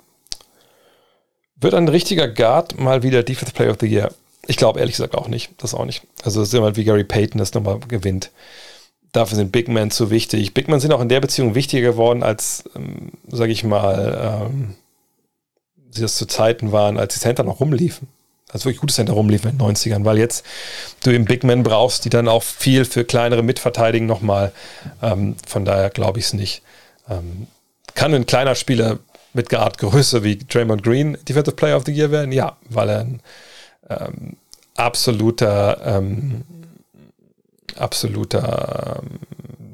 Wird ein richtiger Guard mal wieder Defense Player of the Year? Ich glaube ehrlich gesagt auch nicht. Das auch nicht. Also ist immer wie Gary Payton das nochmal gewinnt. Dafür sind Big Men zu wichtig. Big Men sind auch in der Beziehung wichtiger geworden, als, ähm, sage ich mal, ähm, sie das zu Zeiten waren, als die Center noch rumliefen also wirklich gutes Center rumliefen in den 90ern, weil jetzt du eben Big Men brauchst, die dann auch viel für kleinere mitverteidigen nochmal. Ähm, von daher glaube ich es nicht. Ähm, kann ein kleiner Spieler mit Guard Größe wie Draymond Green Defensive Player of the Year werden? Ja, weil er ein ähm, absoluter, ähm, absoluter, ähm,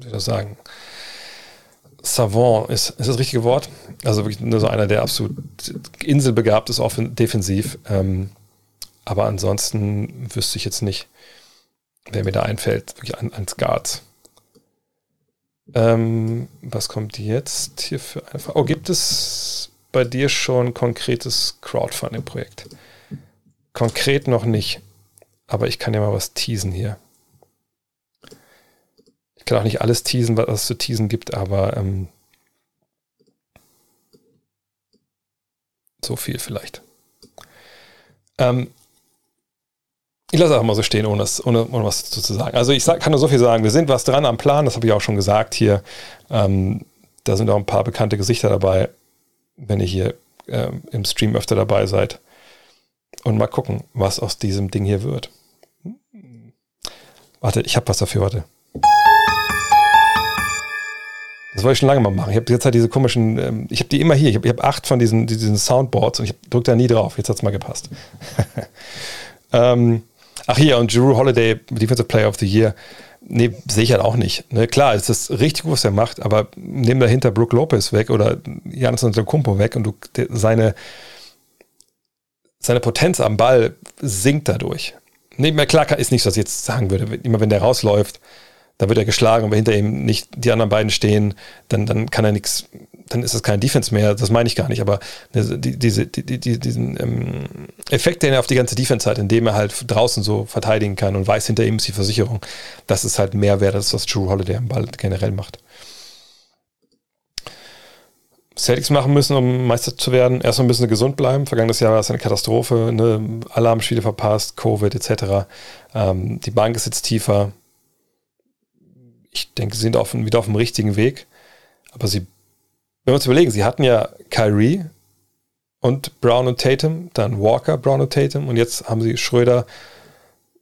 wie soll ich sagen, Savant ist, ist das richtige Wort? Also wirklich nur so einer, der absolut inselbegabt ist, offen, defensiv. Ähm, aber ansonsten wüsste ich jetzt nicht, wer mir da einfällt, wirklich an, ans Guards. Ähm, was kommt jetzt hier für eine Frage? Oh, gibt es bei dir schon konkretes Crowdfunding-Projekt? Konkret noch nicht, aber ich kann ja mal was teasen hier. Kann auch nicht alles teasen, was es zu teasen gibt, aber ähm, so viel vielleicht. Ähm, ich lasse einfach mal so stehen, ohne, ohne, ohne was dazu zu sagen. Also ich sag, kann nur so viel sagen. Wir sind was dran am Plan, das habe ich auch schon gesagt hier. Ähm, da sind auch ein paar bekannte Gesichter dabei, wenn ihr hier ähm, im Stream öfter dabei seid. Und mal gucken, was aus diesem Ding hier wird. Warte, ich habe was dafür, warte. Das wollte ich schon lange mal machen. Ich habe jetzt halt diese komischen, ähm, ich habe die immer hier. Ich habe hab acht von diesen, diesen Soundboards und ich drücke da nie drauf. Jetzt hat es mal gepasst. ähm, Ach hier, und Drew Holiday, Defensive Player of the Year. Nee, sehe ich halt auch nicht. Ne, klar, es ist richtig gut, was er macht, aber nimm dahinter Brook Lopez weg oder Janis Kumpo weg und du, seine, seine Potenz am Ball sinkt dadurch. Nee, klar ist nicht, was ich jetzt sagen würde. Immer wenn der rausläuft, da wird er geschlagen und wenn hinter ihm nicht die anderen beiden stehen, dann, dann kann er nichts dann ist es kein Defense mehr, das meine ich gar nicht, aber die, diese, die, die, diesen ähm, Effekt, den er auf die ganze Defense hat, indem er halt draußen so verteidigen kann und weiß, hinter ihm ist die Versicherung, das ist halt mehr wert, als was Drew Holiday am Ball generell macht. Celtics machen müssen, um Meister zu werden. Erstmal müssen sie gesund bleiben. Vergangenes Jahr war es eine Katastrophe. Ne? Alle haben Spiele verpasst, Covid etc. Ähm, die Bank ist jetzt tiefer. Ich denke, sie sind auf, wieder auf dem richtigen Weg. Aber sie wenn wir uns überlegen, sie hatten ja Kyrie und Brown und Tatum, dann Walker, Brown und Tatum und jetzt haben sie Schröder,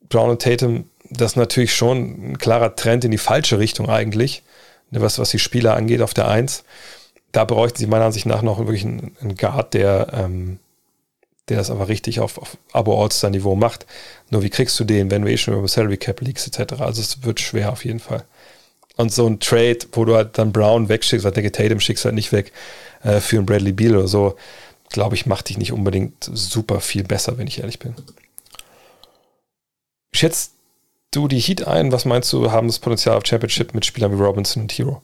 Brown und Tatum. Das ist natürlich schon ein klarer Trend in die falsche Richtung eigentlich, ne, was, was die Spieler angeht auf der Eins. Da bräuchten sie meiner Ansicht nach noch wirklich einen, einen Guard, der, ähm, der das aber richtig auf, auf Abo-All-Star-Niveau macht. Nur wie kriegst du den, wenn du eh schon über Salary Cap liegst, etc. Also es wird schwer auf jeden Fall. Und so ein Trade, wo du halt dann Brown wegschickst, weil der Tatum schickst halt nicht weg äh, für einen Bradley Beal oder so, glaube ich, macht dich nicht unbedingt super viel besser, wenn ich ehrlich bin. Schätzt du die Heat ein? Was meinst du, haben das Potenzial auf Championship mit Spielern wie Robinson und Hero?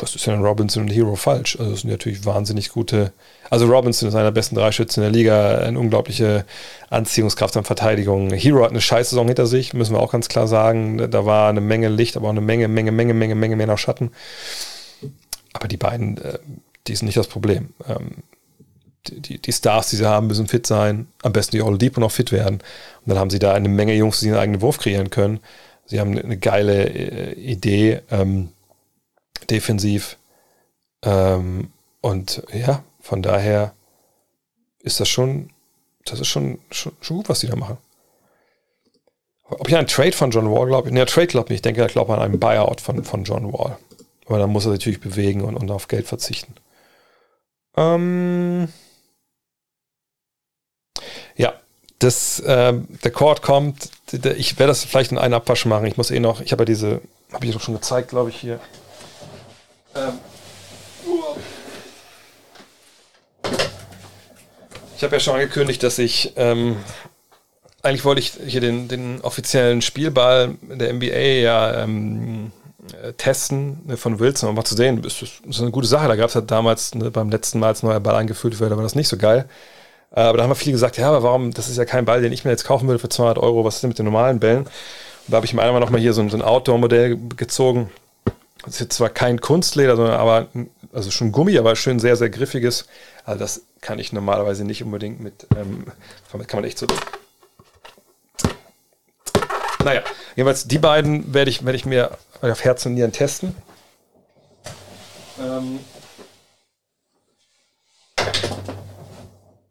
Was ist denn Robinson und Hero falsch? Also, das sind natürlich wahnsinnig gute. Also, Robinson ist einer der besten drei Schützen der Liga, eine unglaubliche Anziehungskraft an Verteidigung. Hero hat eine Scheißsaison hinter sich, müssen wir auch ganz klar sagen. Da war eine Menge Licht, aber auch eine Menge, Menge, Menge, Menge, Menge mehr nach Schatten. Aber die beiden, äh, die sind nicht das Problem. Ähm, die, die, Stars, die sie haben, müssen fit sein. Am besten die All Deep und auch fit werden. Und dann haben sie da eine Menge Jungs, die einen eigenen Wurf kreieren können. Sie haben eine geile äh, Idee. Ähm, defensiv. Ähm, und ja, von daher ist das schon, das ist schon, schon, schon gut, was die da machen. Ob ich einen Trade von John Wall glaube? Ne, Trade glaube ich nicht. Ich denke, ich glaube an einen Buyout von, von John Wall. Aber dann muss er natürlich bewegen und, und auf Geld verzichten. Ähm ja, das, äh, der Chord kommt. Ich werde das vielleicht in einen Abwasch machen. Ich muss eh noch, ich habe ja diese, habe ich doch schon gezeigt, glaube ich, hier. Ähm, ich habe ja schon angekündigt, dass ich ähm, eigentlich wollte ich hier den, den offiziellen Spielball der NBA ja ähm, äh, testen ne, von Wilson, um mal zu sehen, ist das ist eine gute Sache. Da gab es halt damals ne, beim letzten Mal, als neuer Ball eingeführt wurde, war das nicht so geil. Äh, aber da haben wir viele gesagt, ja, aber warum, das ist ja kein Ball, den ich mir jetzt kaufen würde für 200 Euro, was ist denn mit den normalen Bällen? Und da habe ich mir einmal nochmal hier so, so ein Outdoor-Modell gezogen, das ist jetzt zwar kein Kunstleder, sondern aber, also schon Gummi, aber schön sehr, sehr griffiges. Also das kann ich normalerweise nicht unbedingt mit, ähm, damit kann man echt so. Naja, jedenfalls die beiden werde ich, werde ich mir auf Herz und Nieren testen. Ähm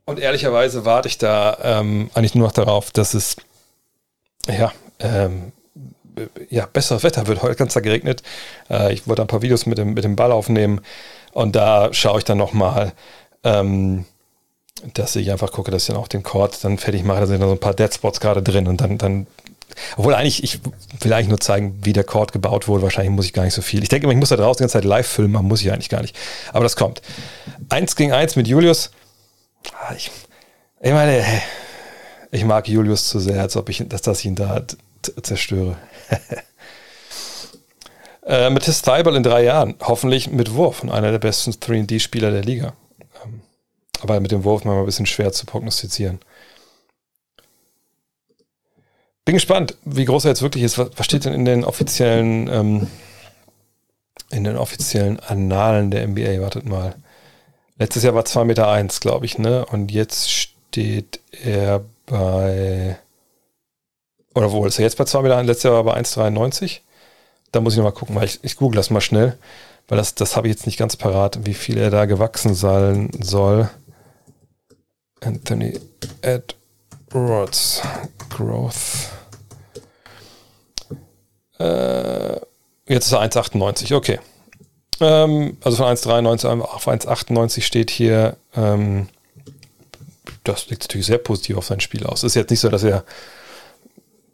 und ehrlicherweise warte ich da ähm, eigentlich nur noch darauf, dass es ja, ähm, ja, besseres Wetter wird. Heute ganz Tag geregnet. Äh, ich wollte ein paar Videos mit dem, mit dem Ball aufnehmen und da schaue ich dann nochmal, ähm, dass ich einfach gucke, dass ich dann auch den Chord dann fertig mache. Da sind dann so ein paar Deadspots gerade drin und dann, dann obwohl eigentlich, ich will eigentlich nur zeigen, wie der Chord gebaut wurde. Wahrscheinlich muss ich gar nicht so viel. Ich denke immer, ich muss da draußen die ganze Zeit live filmen, aber muss ich eigentlich gar nicht. Aber das kommt. Eins gegen eins mit Julius. Ah, ich, ich meine, ich mag Julius zu sehr, als ob ich, dass das ihn da zerstöre. äh, Matthias Steibel in drei Jahren, hoffentlich mit Wurf und einer der besten 3D-Spieler der Liga. Ähm, aber mit dem Wurf manchmal ein bisschen schwer zu prognostizieren. Bin gespannt, wie groß er jetzt wirklich ist. Was, steht denn in den offiziellen, ähm, in den offiziellen Annalen der NBA? Wartet mal. Letztes Jahr war 2,1 Meter, glaube ich, ne? Und jetzt steht er bei oder wo ist er jetzt bei 2 Meter? Letztes Jahr war er bei 1,93. Da muss ich nochmal gucken, weil ich, ich google das mal schnell, weil das, das habe ich jetzt nicht ganz parat, wie viel er da gewachsen sein soll. Anthony Edwards Growth. Äh, jetzt ist er 1,98, okay. Ähm, also von 1,93 auf 1,98 steht hier, ähm, das liegt natürlich sehr positiv auf sein Spiel aus. Es ist jetzt nicht so, dass er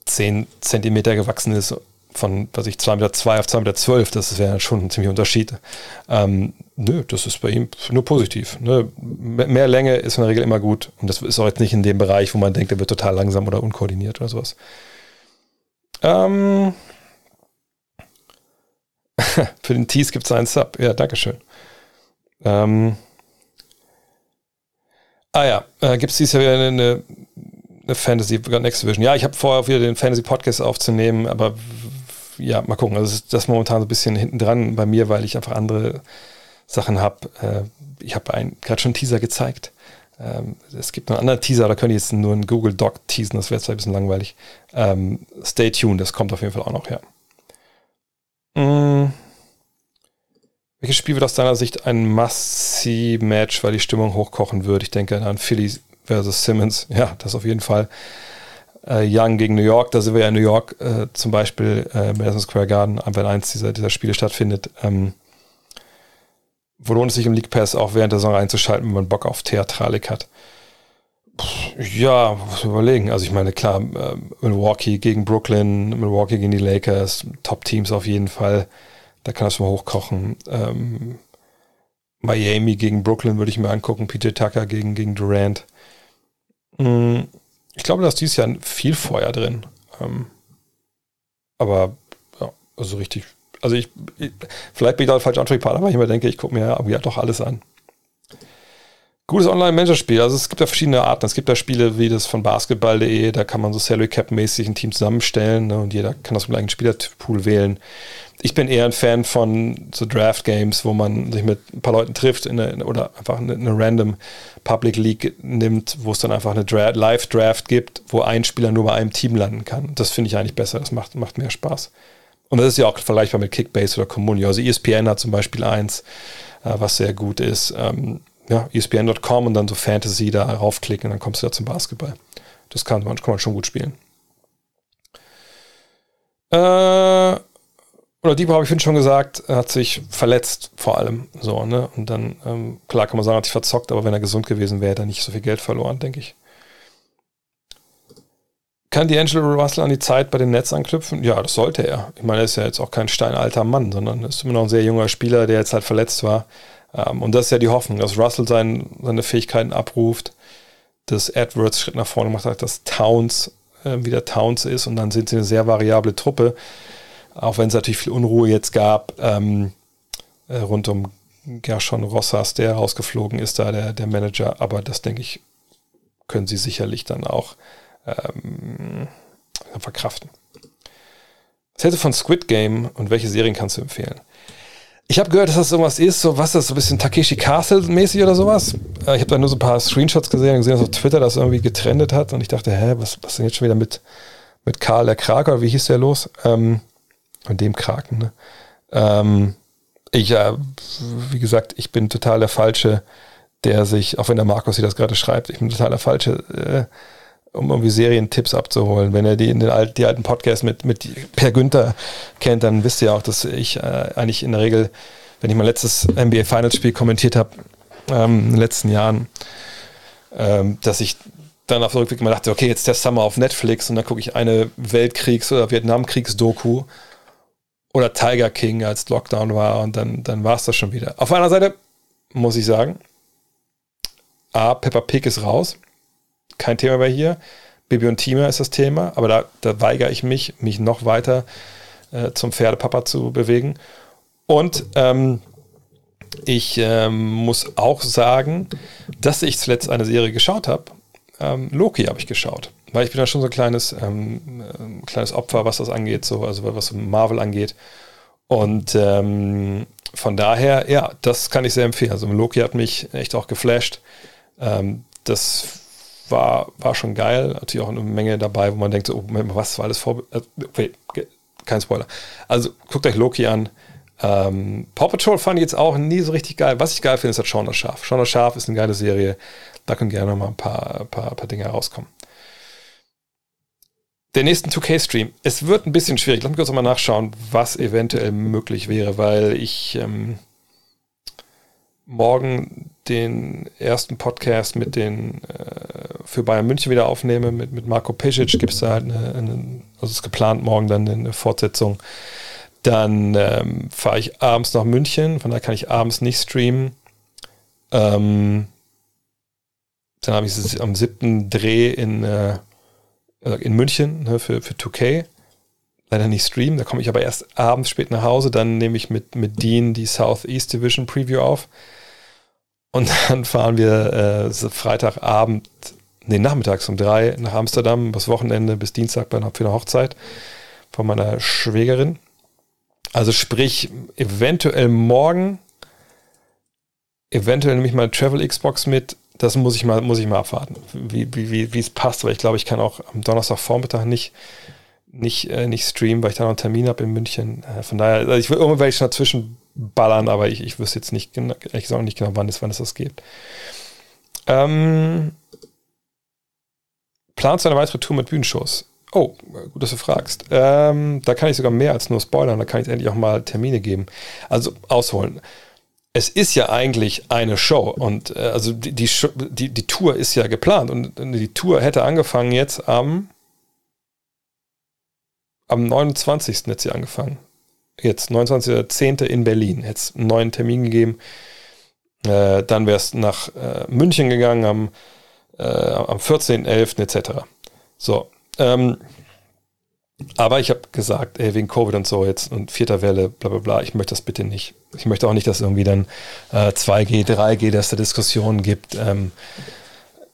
10 Zentimeter gewachsen ist, von, was ich, 2,2 Meter zwei auf 2,12 Meter, zwölf, das wäre schon ein ziemlicher Unterschied. Ähm, nö, das ist bei ihm nur positiv. Ne? Mehr Länge ist in der Regel immer gut und das ist auch jetzt nicht in dem Bereich, wo man denkt, er wird total langsam oder unkoordiniert oder sowas. Ähm, für den Tease gibt es einen Sub. Ja, Dankeschön. Ähm, ah ja, äh, gibt es dieses Jahr wieder eine, eine eine Fantasy Next Vision. Ja, ich habe vorher wieder den Fantasy Podcast aufzunehmen, aber ja, mal gucken. Also das ist momentan so ein bisschen hinten dran bei mir, weil ich einfach andere Sachen habe. Äh, ich habe gerade schon einen Teaser gezeigt. Ähm, es gibt noch einen anderen Teaser, da könnte ich jetzt nur einen Google Doc teasen, das wäre zwar ein bisschen langweilig. Ähm, stay tuned, das kommt auf jeden Fall auch noch, ja. Mm. Welches Spiel wird aus deiner Sicht ein Must-See-Match, weil die Stimmung hochkochen wird? Ich denke an Philly versus Simmons. Ja, das auf jeden Fall. Äh, Young gegen New York, da sind wir ja in New York äh, zum Beispiel, äh, Madison Square Garden, wenn eins dieser, dieser Spiele stattfindet. Ähm, wo lohnt es sich im League Pass auch während der Saison einzuschalten, wenn man Bock auf Theatralik hat? Ja, muss man überlegen. Also ich meine, klar, äh, Milwaukee gegen Brooklyn, Milwaukee gegen die Lakers, Top-Teams auf jeden Fall. Da kann das mal hochkochen. Ähm, Miami gegen Brooklyn würde ich mir angucken, PJ Tucker gegen, gegen Durant. Hm, ich glaube, da ist dieses Jahr viel Feuer drin. Ähm, aber ja, also richtig. Also ich, ich vielleicht bin ich da falsch Ansprechpartner, weil ich immer denke, ich gucke mir ja doch alles an. Gutes Online-Manager-Spiel. Also es gibt ja verschiedene Arten. Es gibt da Spiele wie das von basketball.de, da kann man so Salary Cap-mäßig ein Team zusammenstellen ne, und jeder kann das mit einem Spielerpool wählen. Ich bin eher ein Fan von so Draft-Games, wo man sich mit ein paar Leuten trifft eine, oder einfach eine, eine, random Public League nimmt, wo es dann einfach eine Live-Draft gibt, wo ein Spieler nur bei einem Team landen kann. Das finde ich eigentlich besser. Das macht, macht mehr Spaß. Und das ist ja auch vergleichbar mit Kickbase oder Communio. Also ESPN hat zum Beispiel eins, äh, was sehr gut ist. Ähm, ja, ESPN.com und dann so Fantasy da raufklicken und dann kommst du da zum Basketball. Das kann man, kann man schon gut spielen. Äh, oder Debo habe ich schon gesagt, hat sich verletzt vor allem. So, ne? Und dann, ähm, klar kann man sagen, hat sich verzockt, aber wenn er gesund gewesen wäre, hätte er nicht so viel Geld verloren, denke ich. Kann D'Angelo Russell an die Zeit bei den Nets anknüpfen? Ja, das sollte er. Ich meine, er ist ja jetzt auch kein steinalter Mann, sondern ist immer noch ein sehr junger Spieler, der jetzt halt verletzt war. Ähm, und das ist ja die Hoffnung, dass Russell sein, seine Fähigkeiten abruft, dass Edwards Schritt nach vorne macht, dass Towns äh, wieder Towns ist und dann sind sie eine sehr variable Truppe. Auch wenn es natürlich viel Unruhe jetzt gab ähm, äh, rund um Gershon Rossas, der rausgeflogen ist, da der, der Manager. Aber das denke ich, können sie sicherlich dann auch ähm, verkraften. Was hältst du von Squid Game und welche Serien kannst du empfehlen? Ich habe gehört, dass das irgendwas ist, so was das so ein bisschen Takeshi Castle mäßig oder sowas. Äh, ich habe da nur so ein paar Screenshots gesehen und gesehen, dass auf Twitter das irgendwie getrendet hat und ich dachte, hä, was, was denn jetzt schon wieder mit, mit Karl der Kraker, wie hieß der los? Ähm, und dem Kraken, ne? Ähm, ich, äh, wie gesagt, ich bin total der Falsche, der sich, auch wenn der Markus hier das gerade schreibt, ich bin total der Falsche, äh, um irgendwie Serientipps abzuholen. Wenn ihr die in den alten, die alten Podcasts mit, mit Per Günther kennt, dann wisst ihr auch, dass ich äh, eigentlich in der Regel, wenn ich mein letztes NBA Finals Spiel kommentiert habe, ähm, in den letzten Jahren, ähm, dass ich dann auf Rückweg immer dachte, okay, jetzt der Summer auf Netflix und dann gucke ich eine Weltkriegs- oder Vietnamkriegs-Doku oder Tiger King, als Lockdown war und dann, dann war es das schon wieder. Auf einer Seite muss ich sagen, A, Peppa Pig ist raus kein Thema mehr hier. Bibi und Tima ist das Thema, aber da, da weigere ich mich, mich noch weiter äh, zum Pferdepapa zu bewegen. Und ähm, ich ähm, muss auch sagen, dass ich zuletzt eine Serie geschaut habe. Ähm, Loki habe ich geschaut, weil ich bin ja schon so ein kleines, ähm, äh, kleines Opfer, was das angeht, so, also was Marvel angeht. Und ähm, von daher, ja, das kann ich sehr empfehlen. Also Loki hat mich echt auch geflasht. Ähm, das war, war schon geil. Natürlich auch eine Menge dabei, wo man denkt, so, oh, was war alles vor. Äh, okay, kein Spoiler. Also guckt euch Loki an. Ähm, Paw Patrol fand ich jetzt auch nie so richtig geil. Was ich geil finde, ist das Shaun das Schaf. Schaf ist eine geile Serie. Da können gerne noch mal ein paar, paar, paar Dinge rauskommen. Der nächsten 2K-Stream. Es wird ein bisschen schwierig. Lass mich kurz mal nachschauen, was eventuell möglich wäre, weil ich ähm, morgen den ersten Podcast mit den äh, für Bayern München wieder aufnehme, mit, mit Marco Pesic, gibt es da halt eine, eine, also ist geplant morgen dann eine Fortsetzung. Dann ähm, fahre ich abends nach München, von daher kann ich abends nicht streamen. Ähm, dann habe ich es am siebten Dreh in, äh, in München ne, für, für 2K. Leider nicht streamen, da komme ich aber erst abends spät nach Hause. Dann nehme ich mit, mit Dean die Southeast Division Preview auf. Und dann fahren wir äh, Freitagabend, nee, nachmittags um drei nach Amsterdam, bis Wochenende, bis Dienstag bei einer, Hochzeit von meiner Schwägerin. Also sprich, eventuell morgen, eventuell nehme ich mal Travel Xbox mit. Das muss ich mal, muss ich mal abwarten, wie, wie, wie es passt, weil ich glaube, ich kann auch am Donnerstagvormittag nicht, nicht, äh, nicht streamen, weil ich da noch einen Termin habe in München. Äh, von daher, also ich will irgendwann dazwischen ballern, aber ich, ich wüsste jetzt nicht, genau, ehrlich gesagt nicht genau, wann es, wann es das geht. Ähm, planst du eine weitere Tour mit Bühnenshows? Oh, gut, dass du fragst. Ähm, da kann ich sogar mehr als nur spoilern, da kann ich endlich auch mal Termine geben. Also ausholen. es ist ja eigentlich eine Show und äh, also die, die, die, die, Tour ist ja geplant und die Tour hätte angefangen jetzt am, am 29. hätte sie angefangen. Jetzt 29.10. in Berlin. Hätte es einen neuen Termin gegeben. Äh, dann wäre es nach äh, München gegangen am, äh, am 14.11. etc. So. Ähm, aber ich habe gesagt, ey, wegen Covid und so jetzt und vierter Welle, bla bla bla, ich möchte das bitte nicht. Ich möchte auch nicht, dass irgendwie dann äh, 2G, 3G, dass da Diskussionen gibt. Ähm,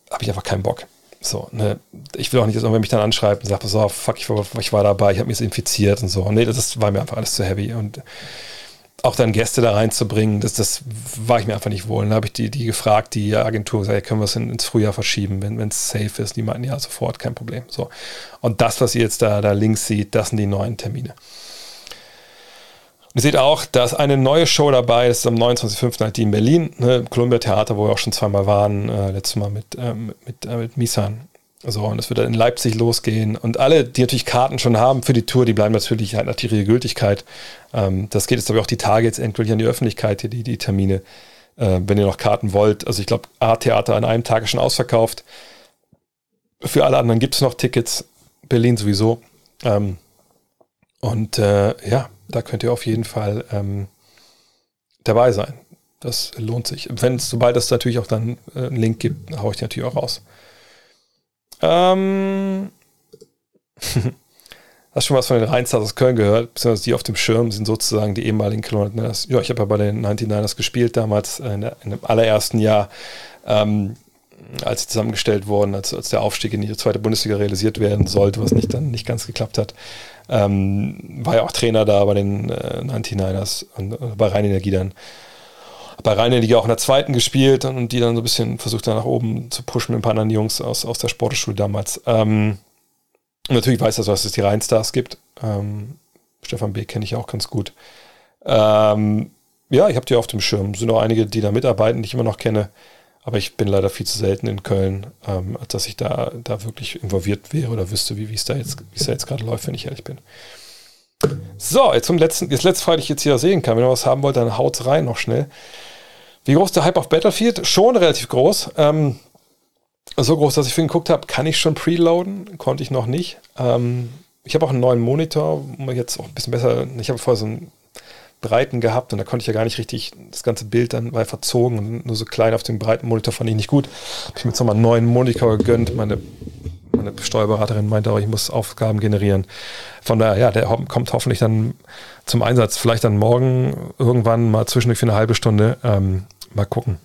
habe ich einfach keinen Bock. So, ne? Ich will auch nicht, dass irgendwer mich dann anschreibt und sagt, so, fuck, ich war, ich war dabei, ich habe mich infiziert und so. Nee, das war mir einfach alles zu heavy. Und auch dann Gäste da reinzubringen, das, das war ich mir einfach nicht wohl. Dann habe ich die, die gefragt, die Agentur, gesagt, können wir es in, ins Frühjahr verschieben, wenn es safe ist. Die meinten, ja, sofort, kein Problem. So. Und das, was ihr jetzt da, da links seht, das sind die neuen Termine. Ihr seht auch, da ist eine neue Show dabei, ist am 29.05. halt die in Berlin, ne, Columbia Theater, wo wir auch schon zweimal waren, äh, letztes Mal mit, ähm, mit, äh, mit Misan. So, und es wird dann in Leipzig losgehen. Und alle, die natürlich Karten schon haben für die Tour, die bleiben natürlich halt nach ihrer Gültigkeit. Ähm, das geht jetzt aber auch die Tage jetzt endgültig an die Öffentlichkeit, hier, die, die Termine, äh, wenn ihr noch Karten wollt. Also ich glaube, A-Theater an einem Tag ist schon ausverkauft. Für alle anderen gibt es noch Tickets. Berlin sowieso. Ähm, und äh, ja, da könnt ihr auf jeden Fall ähm, dabei sein. Das lohnt sich. Wenn sobald es natürlich auch dann äh, einen Link gibt, haue ich den natürlich auch raus. Ähm, Hast schon was von den Rheinstars aus Köln gehört? Beziehungsweise die auf dem Schirm sind sozusagen die ehemaligen Kilometers. Ja, ich habe ja bei den 99ers gespielt damals, in, der, in dem allerersten Jahr, ähm, als sie zusammengestellt wurden, als, als der Aufstieg in die zweite Bundesliga realisiert werden sollte, was nicht dann nicht ganz geklappt hat. Ähm, war ja auch Trainer da bei den äh, 99ers und äh, bei Rheinenergie dann bei Rhein Liga auch in der zweiten gespielt und die dann so ein bisschen versucht, da nach oben zu pushen mit ein paar anderen Jungs aus, aus der Sportschule damals. Ähm, natürlich weiß er, dass es die Rheinstars gibt. Ähm, Stefan B. kenne ich auch ganz gut. Ähm, ja, ich habe die auf dem Schirm. Es sind auch einige, die da mitarbeiten, die ich immer noch kenne. Aber ich bin leider viel zu selten in Köln, ähm, als dass ich da, da wirklich involviert wäre oder wüsste, wie es da jetzt, jetzt gerade läuft, wenn ich ehrlich bin. So, jetzt zum letzten, das letzte Frage, die ich jetzt hier sehen kann. Wenn ihr was haben wollt, dann haut's rein noch schnell. Wie groß ist der Hype auf Battlefield? Schon relativ groß. Ähm, so groß, dass ich vorhin geguckt habe, kann ich schon preloaden, konnte ich noch nicht. Ähm, ich habe auch einen neuen Monitor, um jetzt auch ein bisschen besser. Ich habe vorher so einen breiten gehabt und da konnte ich ja gar nicht richtig, das ganze Bild dann war verzogen und nur so klein auf dem breiten Monitor fand ich nicht gut. Habe ich mir jetzt nochmal einen neuen Monitor gegönnt. Meine, meine Steuerberaterin meinte auch, ich muss Aufgaben generieren. Von daher, ja, der kommt hoffentlich dann zum Einsatz. Vielleicht dann morgen irgendwann mal zwischendurch für eine halbe Stunde. Ähm, mal gucken.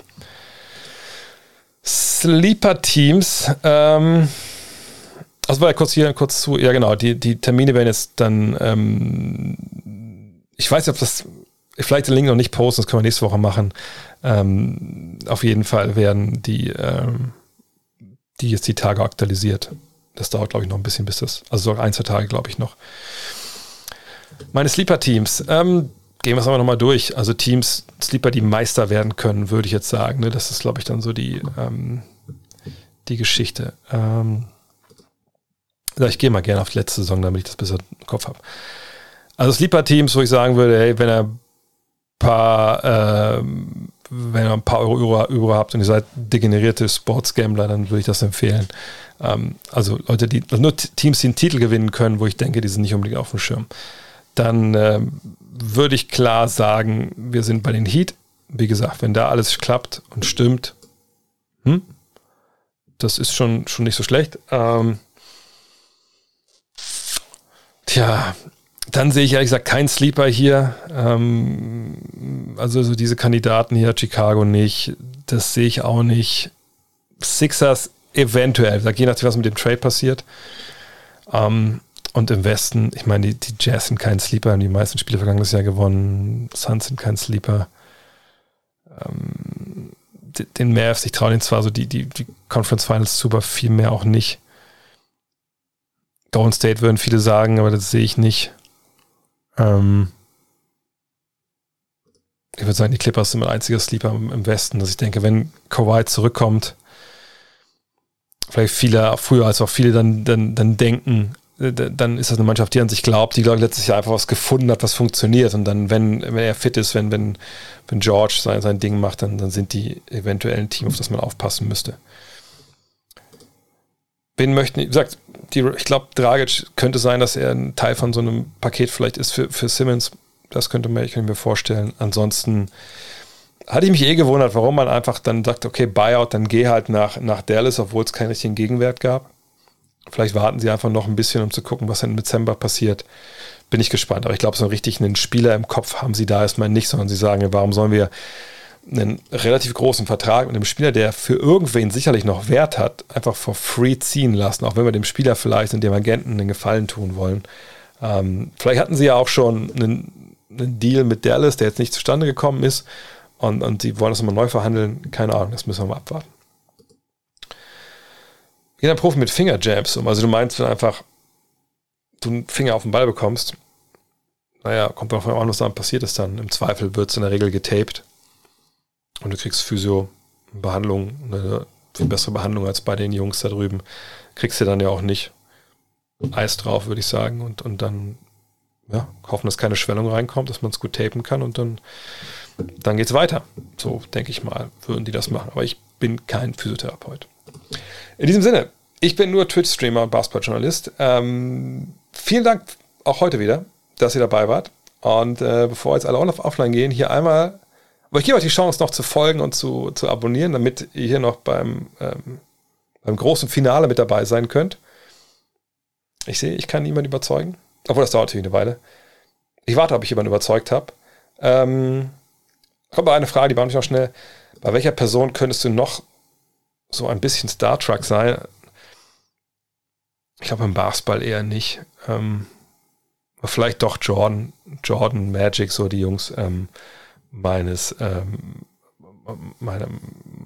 Sleeper-Teams. Ähm, also war ja kurz hier kurz zu. Ja, genau. Die, die Termine werden jetzt dann. Ähm, ich weiß nicht, ob das. Vielleicht den Link noch nicht posten, das können wir nächste Woche machen. Ähm, auf jeden Fall werden die, ähm, die jetzt die Tage aktualisiert. Das dauert, glaube ich, noch ein bisschen, bis das. Also so ein, zwei Tage, glaube ich, noch. Meine Sleeper-Teams. Ähm, gehen wir es aber nochmal durch. Also Teams, Sleeper, die Meister werden können, würde ich jetzt sagen. Ne? Das ist, glaube ich, dann so die, ähm, die Geschichte. Ähm, ich gehe mal gerne auf die letzte Saison, damit ich das besser im Kopf habe. Also Sleeper-Teams, wo ich sagen würde, hey, wenn ein paar, äh, wenn ihr ein paar Euro über, über habt und ihr seid degenerierte Sportsgambler, dann würde ich das empfehlen. Ähm, also Leute, die also nur Teams, die einen Titel gewinnen können, wo ich denke, die sind nicht unbedingt auf dem Schirm. Dann ähm, würde ich klar sagen, wir sind bei den Heat. Wie gesagt, wenn da alles klappt und stimmt, hm, das ist schon, schon nicht so schlecht. Ähm, tja, dann sehe ich ehrlich gesagt keinen Sleeper hier. Ähm, also so diese Kandidaten hier, Chicago nicht, das sehe ich auch nicht. Sixers eventuell, je nachdem, was mit dem Trade passiert. Ähm, und im Westen, ich meine, die, die Jazz sind kein Sleeper, haben die meisten Spiele vergangenes Jahr gewonnen. Suns sind kein Sleeper. Ähm, den Mavs, ich traue ihnen zwar so die, die, die Conference Finals zu, aber viel mehr auch nicht. Golden State würden viele sagen, aber das sehe ich nicht. Ähm, ich würde sagen, die Clippers sind mein einziger Sleeper im, Westen, dass ich denke, wenn Kawhi zurückkommt, vielleicht viele, früher als auch viele dann, dann, dann denken, äh, dann ist das eine Mannschaft, die an sich glaubt, die, glaube ich, letztes Jahr einfach was gefunden hat, was funktioniert. Und dann, wenn, wenn er fit ist, wenn, wenn, wenn George sein, sein Ding macht, dann, dann sind die eventuell ein Team, auf das man aufpassen müsste. Wen möchten, wie gesagt, die, ich glaube, Dragic könnte sein, dass er ein Teil von so einem Paket vielleicht ist für, für Simmons. Das könnte man, ich könnte mir vorstellen. Ansonsten hatte ich mich eh gewundert, warum man einfach dann sagt, okay, Buyout, dann geh halt nach, nach Dallas, obwohl es keinen richtigen Gegenwert gab. Vielleicht warten sie einfach noch ein bisschen, um zu gucken, was im Dezember passiert. Bin ich gespannt. Aber ich glaube, so richtig einen Spieler im Kopf haben sie da erstmal nicht, sondern sie sagen, warum sollen wir einen relativ großen Vertrag mit einem Spieler, der für irgendwen sicherlich noch Wert hat, einfach for free ziehen lassen, auch wenn wir dem Spieler vielleicht und dem Agenten einen Gefallen tun wollen. Ähm, vielleicht hatten sie ja auch schon einen, einen, Deal mit Dallas, der jetzt nicht zustande gekommen ist und, und sie wollen das nochmal neu verhandeln. Keine Ahnung, das müssen wir mal abwarten. Jeder Profi mit Fingerjabs um. Also du meinst, wenn einfach du einen Finger auf den Ball bekommst, naja, kommt davon an, was dann passiert ist dann. Im Zweifel wird es in der Regel getaped und du kriegst Physio-Behandlung, eine viel bessere Behandlung als bei den Jungs da drüben. Kriegst du dann ja auch nicht. Eis drauf, würde ich sagen. Und, und dann ja, hoffen, dass keine Schwellung reinkommt, dass man es gut tapen kann und dann, dann geht es weiter. So denke ich mal, würden die das machen. Aber ich bin kein Physiotherapeut. In diesem Sinne, ich bin nur Twitch-Streamer und Basketball-Journalist. Ähm, vielen Dank auch heute wieder, dass ihr dabei wart. Und äh, bevor jetzt alle offline gehen, hier einmal aber ich gebe euch die Chance, noch zu folgen und zu, zu abonnieren, damit ihr hier noch beim, ähm, beim großen Finale mit dabei sein könnt. Ich sehe, ich kann niemanden überzeugen. Obwohl, das dauert natürlich eine Weile. Ich warte, ob ich jemanden überzeugt habe. Ähm, kommt aber eine Frage, die war nicht noch schnell. Bei welcher Person könntest du noch so ein bisschen Star Trek sein? Ich glaube im Basketball eher nicht. Ähm, vielleicht doch Jordan, Jordan, Magic, so die Jungs. Ähm, meines ähm, meiner,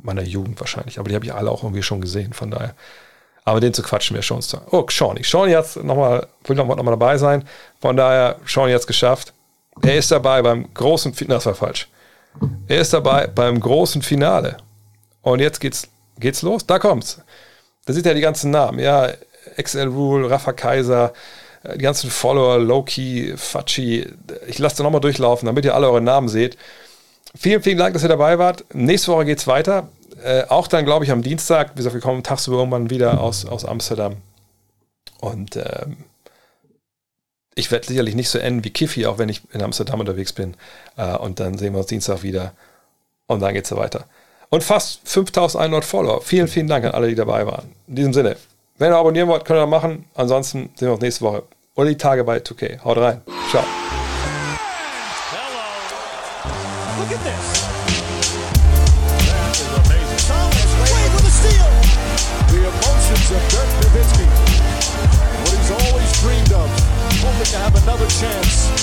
meiner Jugend wahrscheinlich. Aber die habe ich alle auch irgendwie schon gesehen, von daher. Aber den zu quatschen wäre schon zu. Oh, Shawnee. Shawnee hat nochmal, will nochmal noch mal dabei sein. Von daher, Shawnee hat es geschafft. Er ist dabei beim großen Finale. Das war falsch. Er ist dabei beim großen Finale. Und jetzt geht's, geht's los. Da kommt's. Da sieht er die ganzen Namen. Ja, XL Rule, Rafa Kaiser, die ganzen Follower, Loki, Fachi. Ich lasse da nochmal durchlaufen, damit ihr alle eure Namen seht. Vielen, vielen Dank, dass ihr dabei wart. Nächste Woche geht es weiter. Äh, auch dann, glaube ich, am Dienstag. Wie gesagt, wir kommen tagsüber irgendwann wieder aus, aus Amsterdam. Und ähm, ich werde sicherlich nicht so enden wie Kiffi, auch wenn ich in Amsterdam unterwegs bin. Äh, und dann sehen wir uns Dienstag wieder. Und dann geht es weiter. Und fast 5100 Follower. Vielen, vielen Dank an alle, die dabei waren. In diesem Sinne, wenn ihr abonnieren wollt, könnt ihr das machen. Ansonsten sehen wir uns nächste Woche. Oder die Tage bei 2K. Haut rein. Ciao. chance.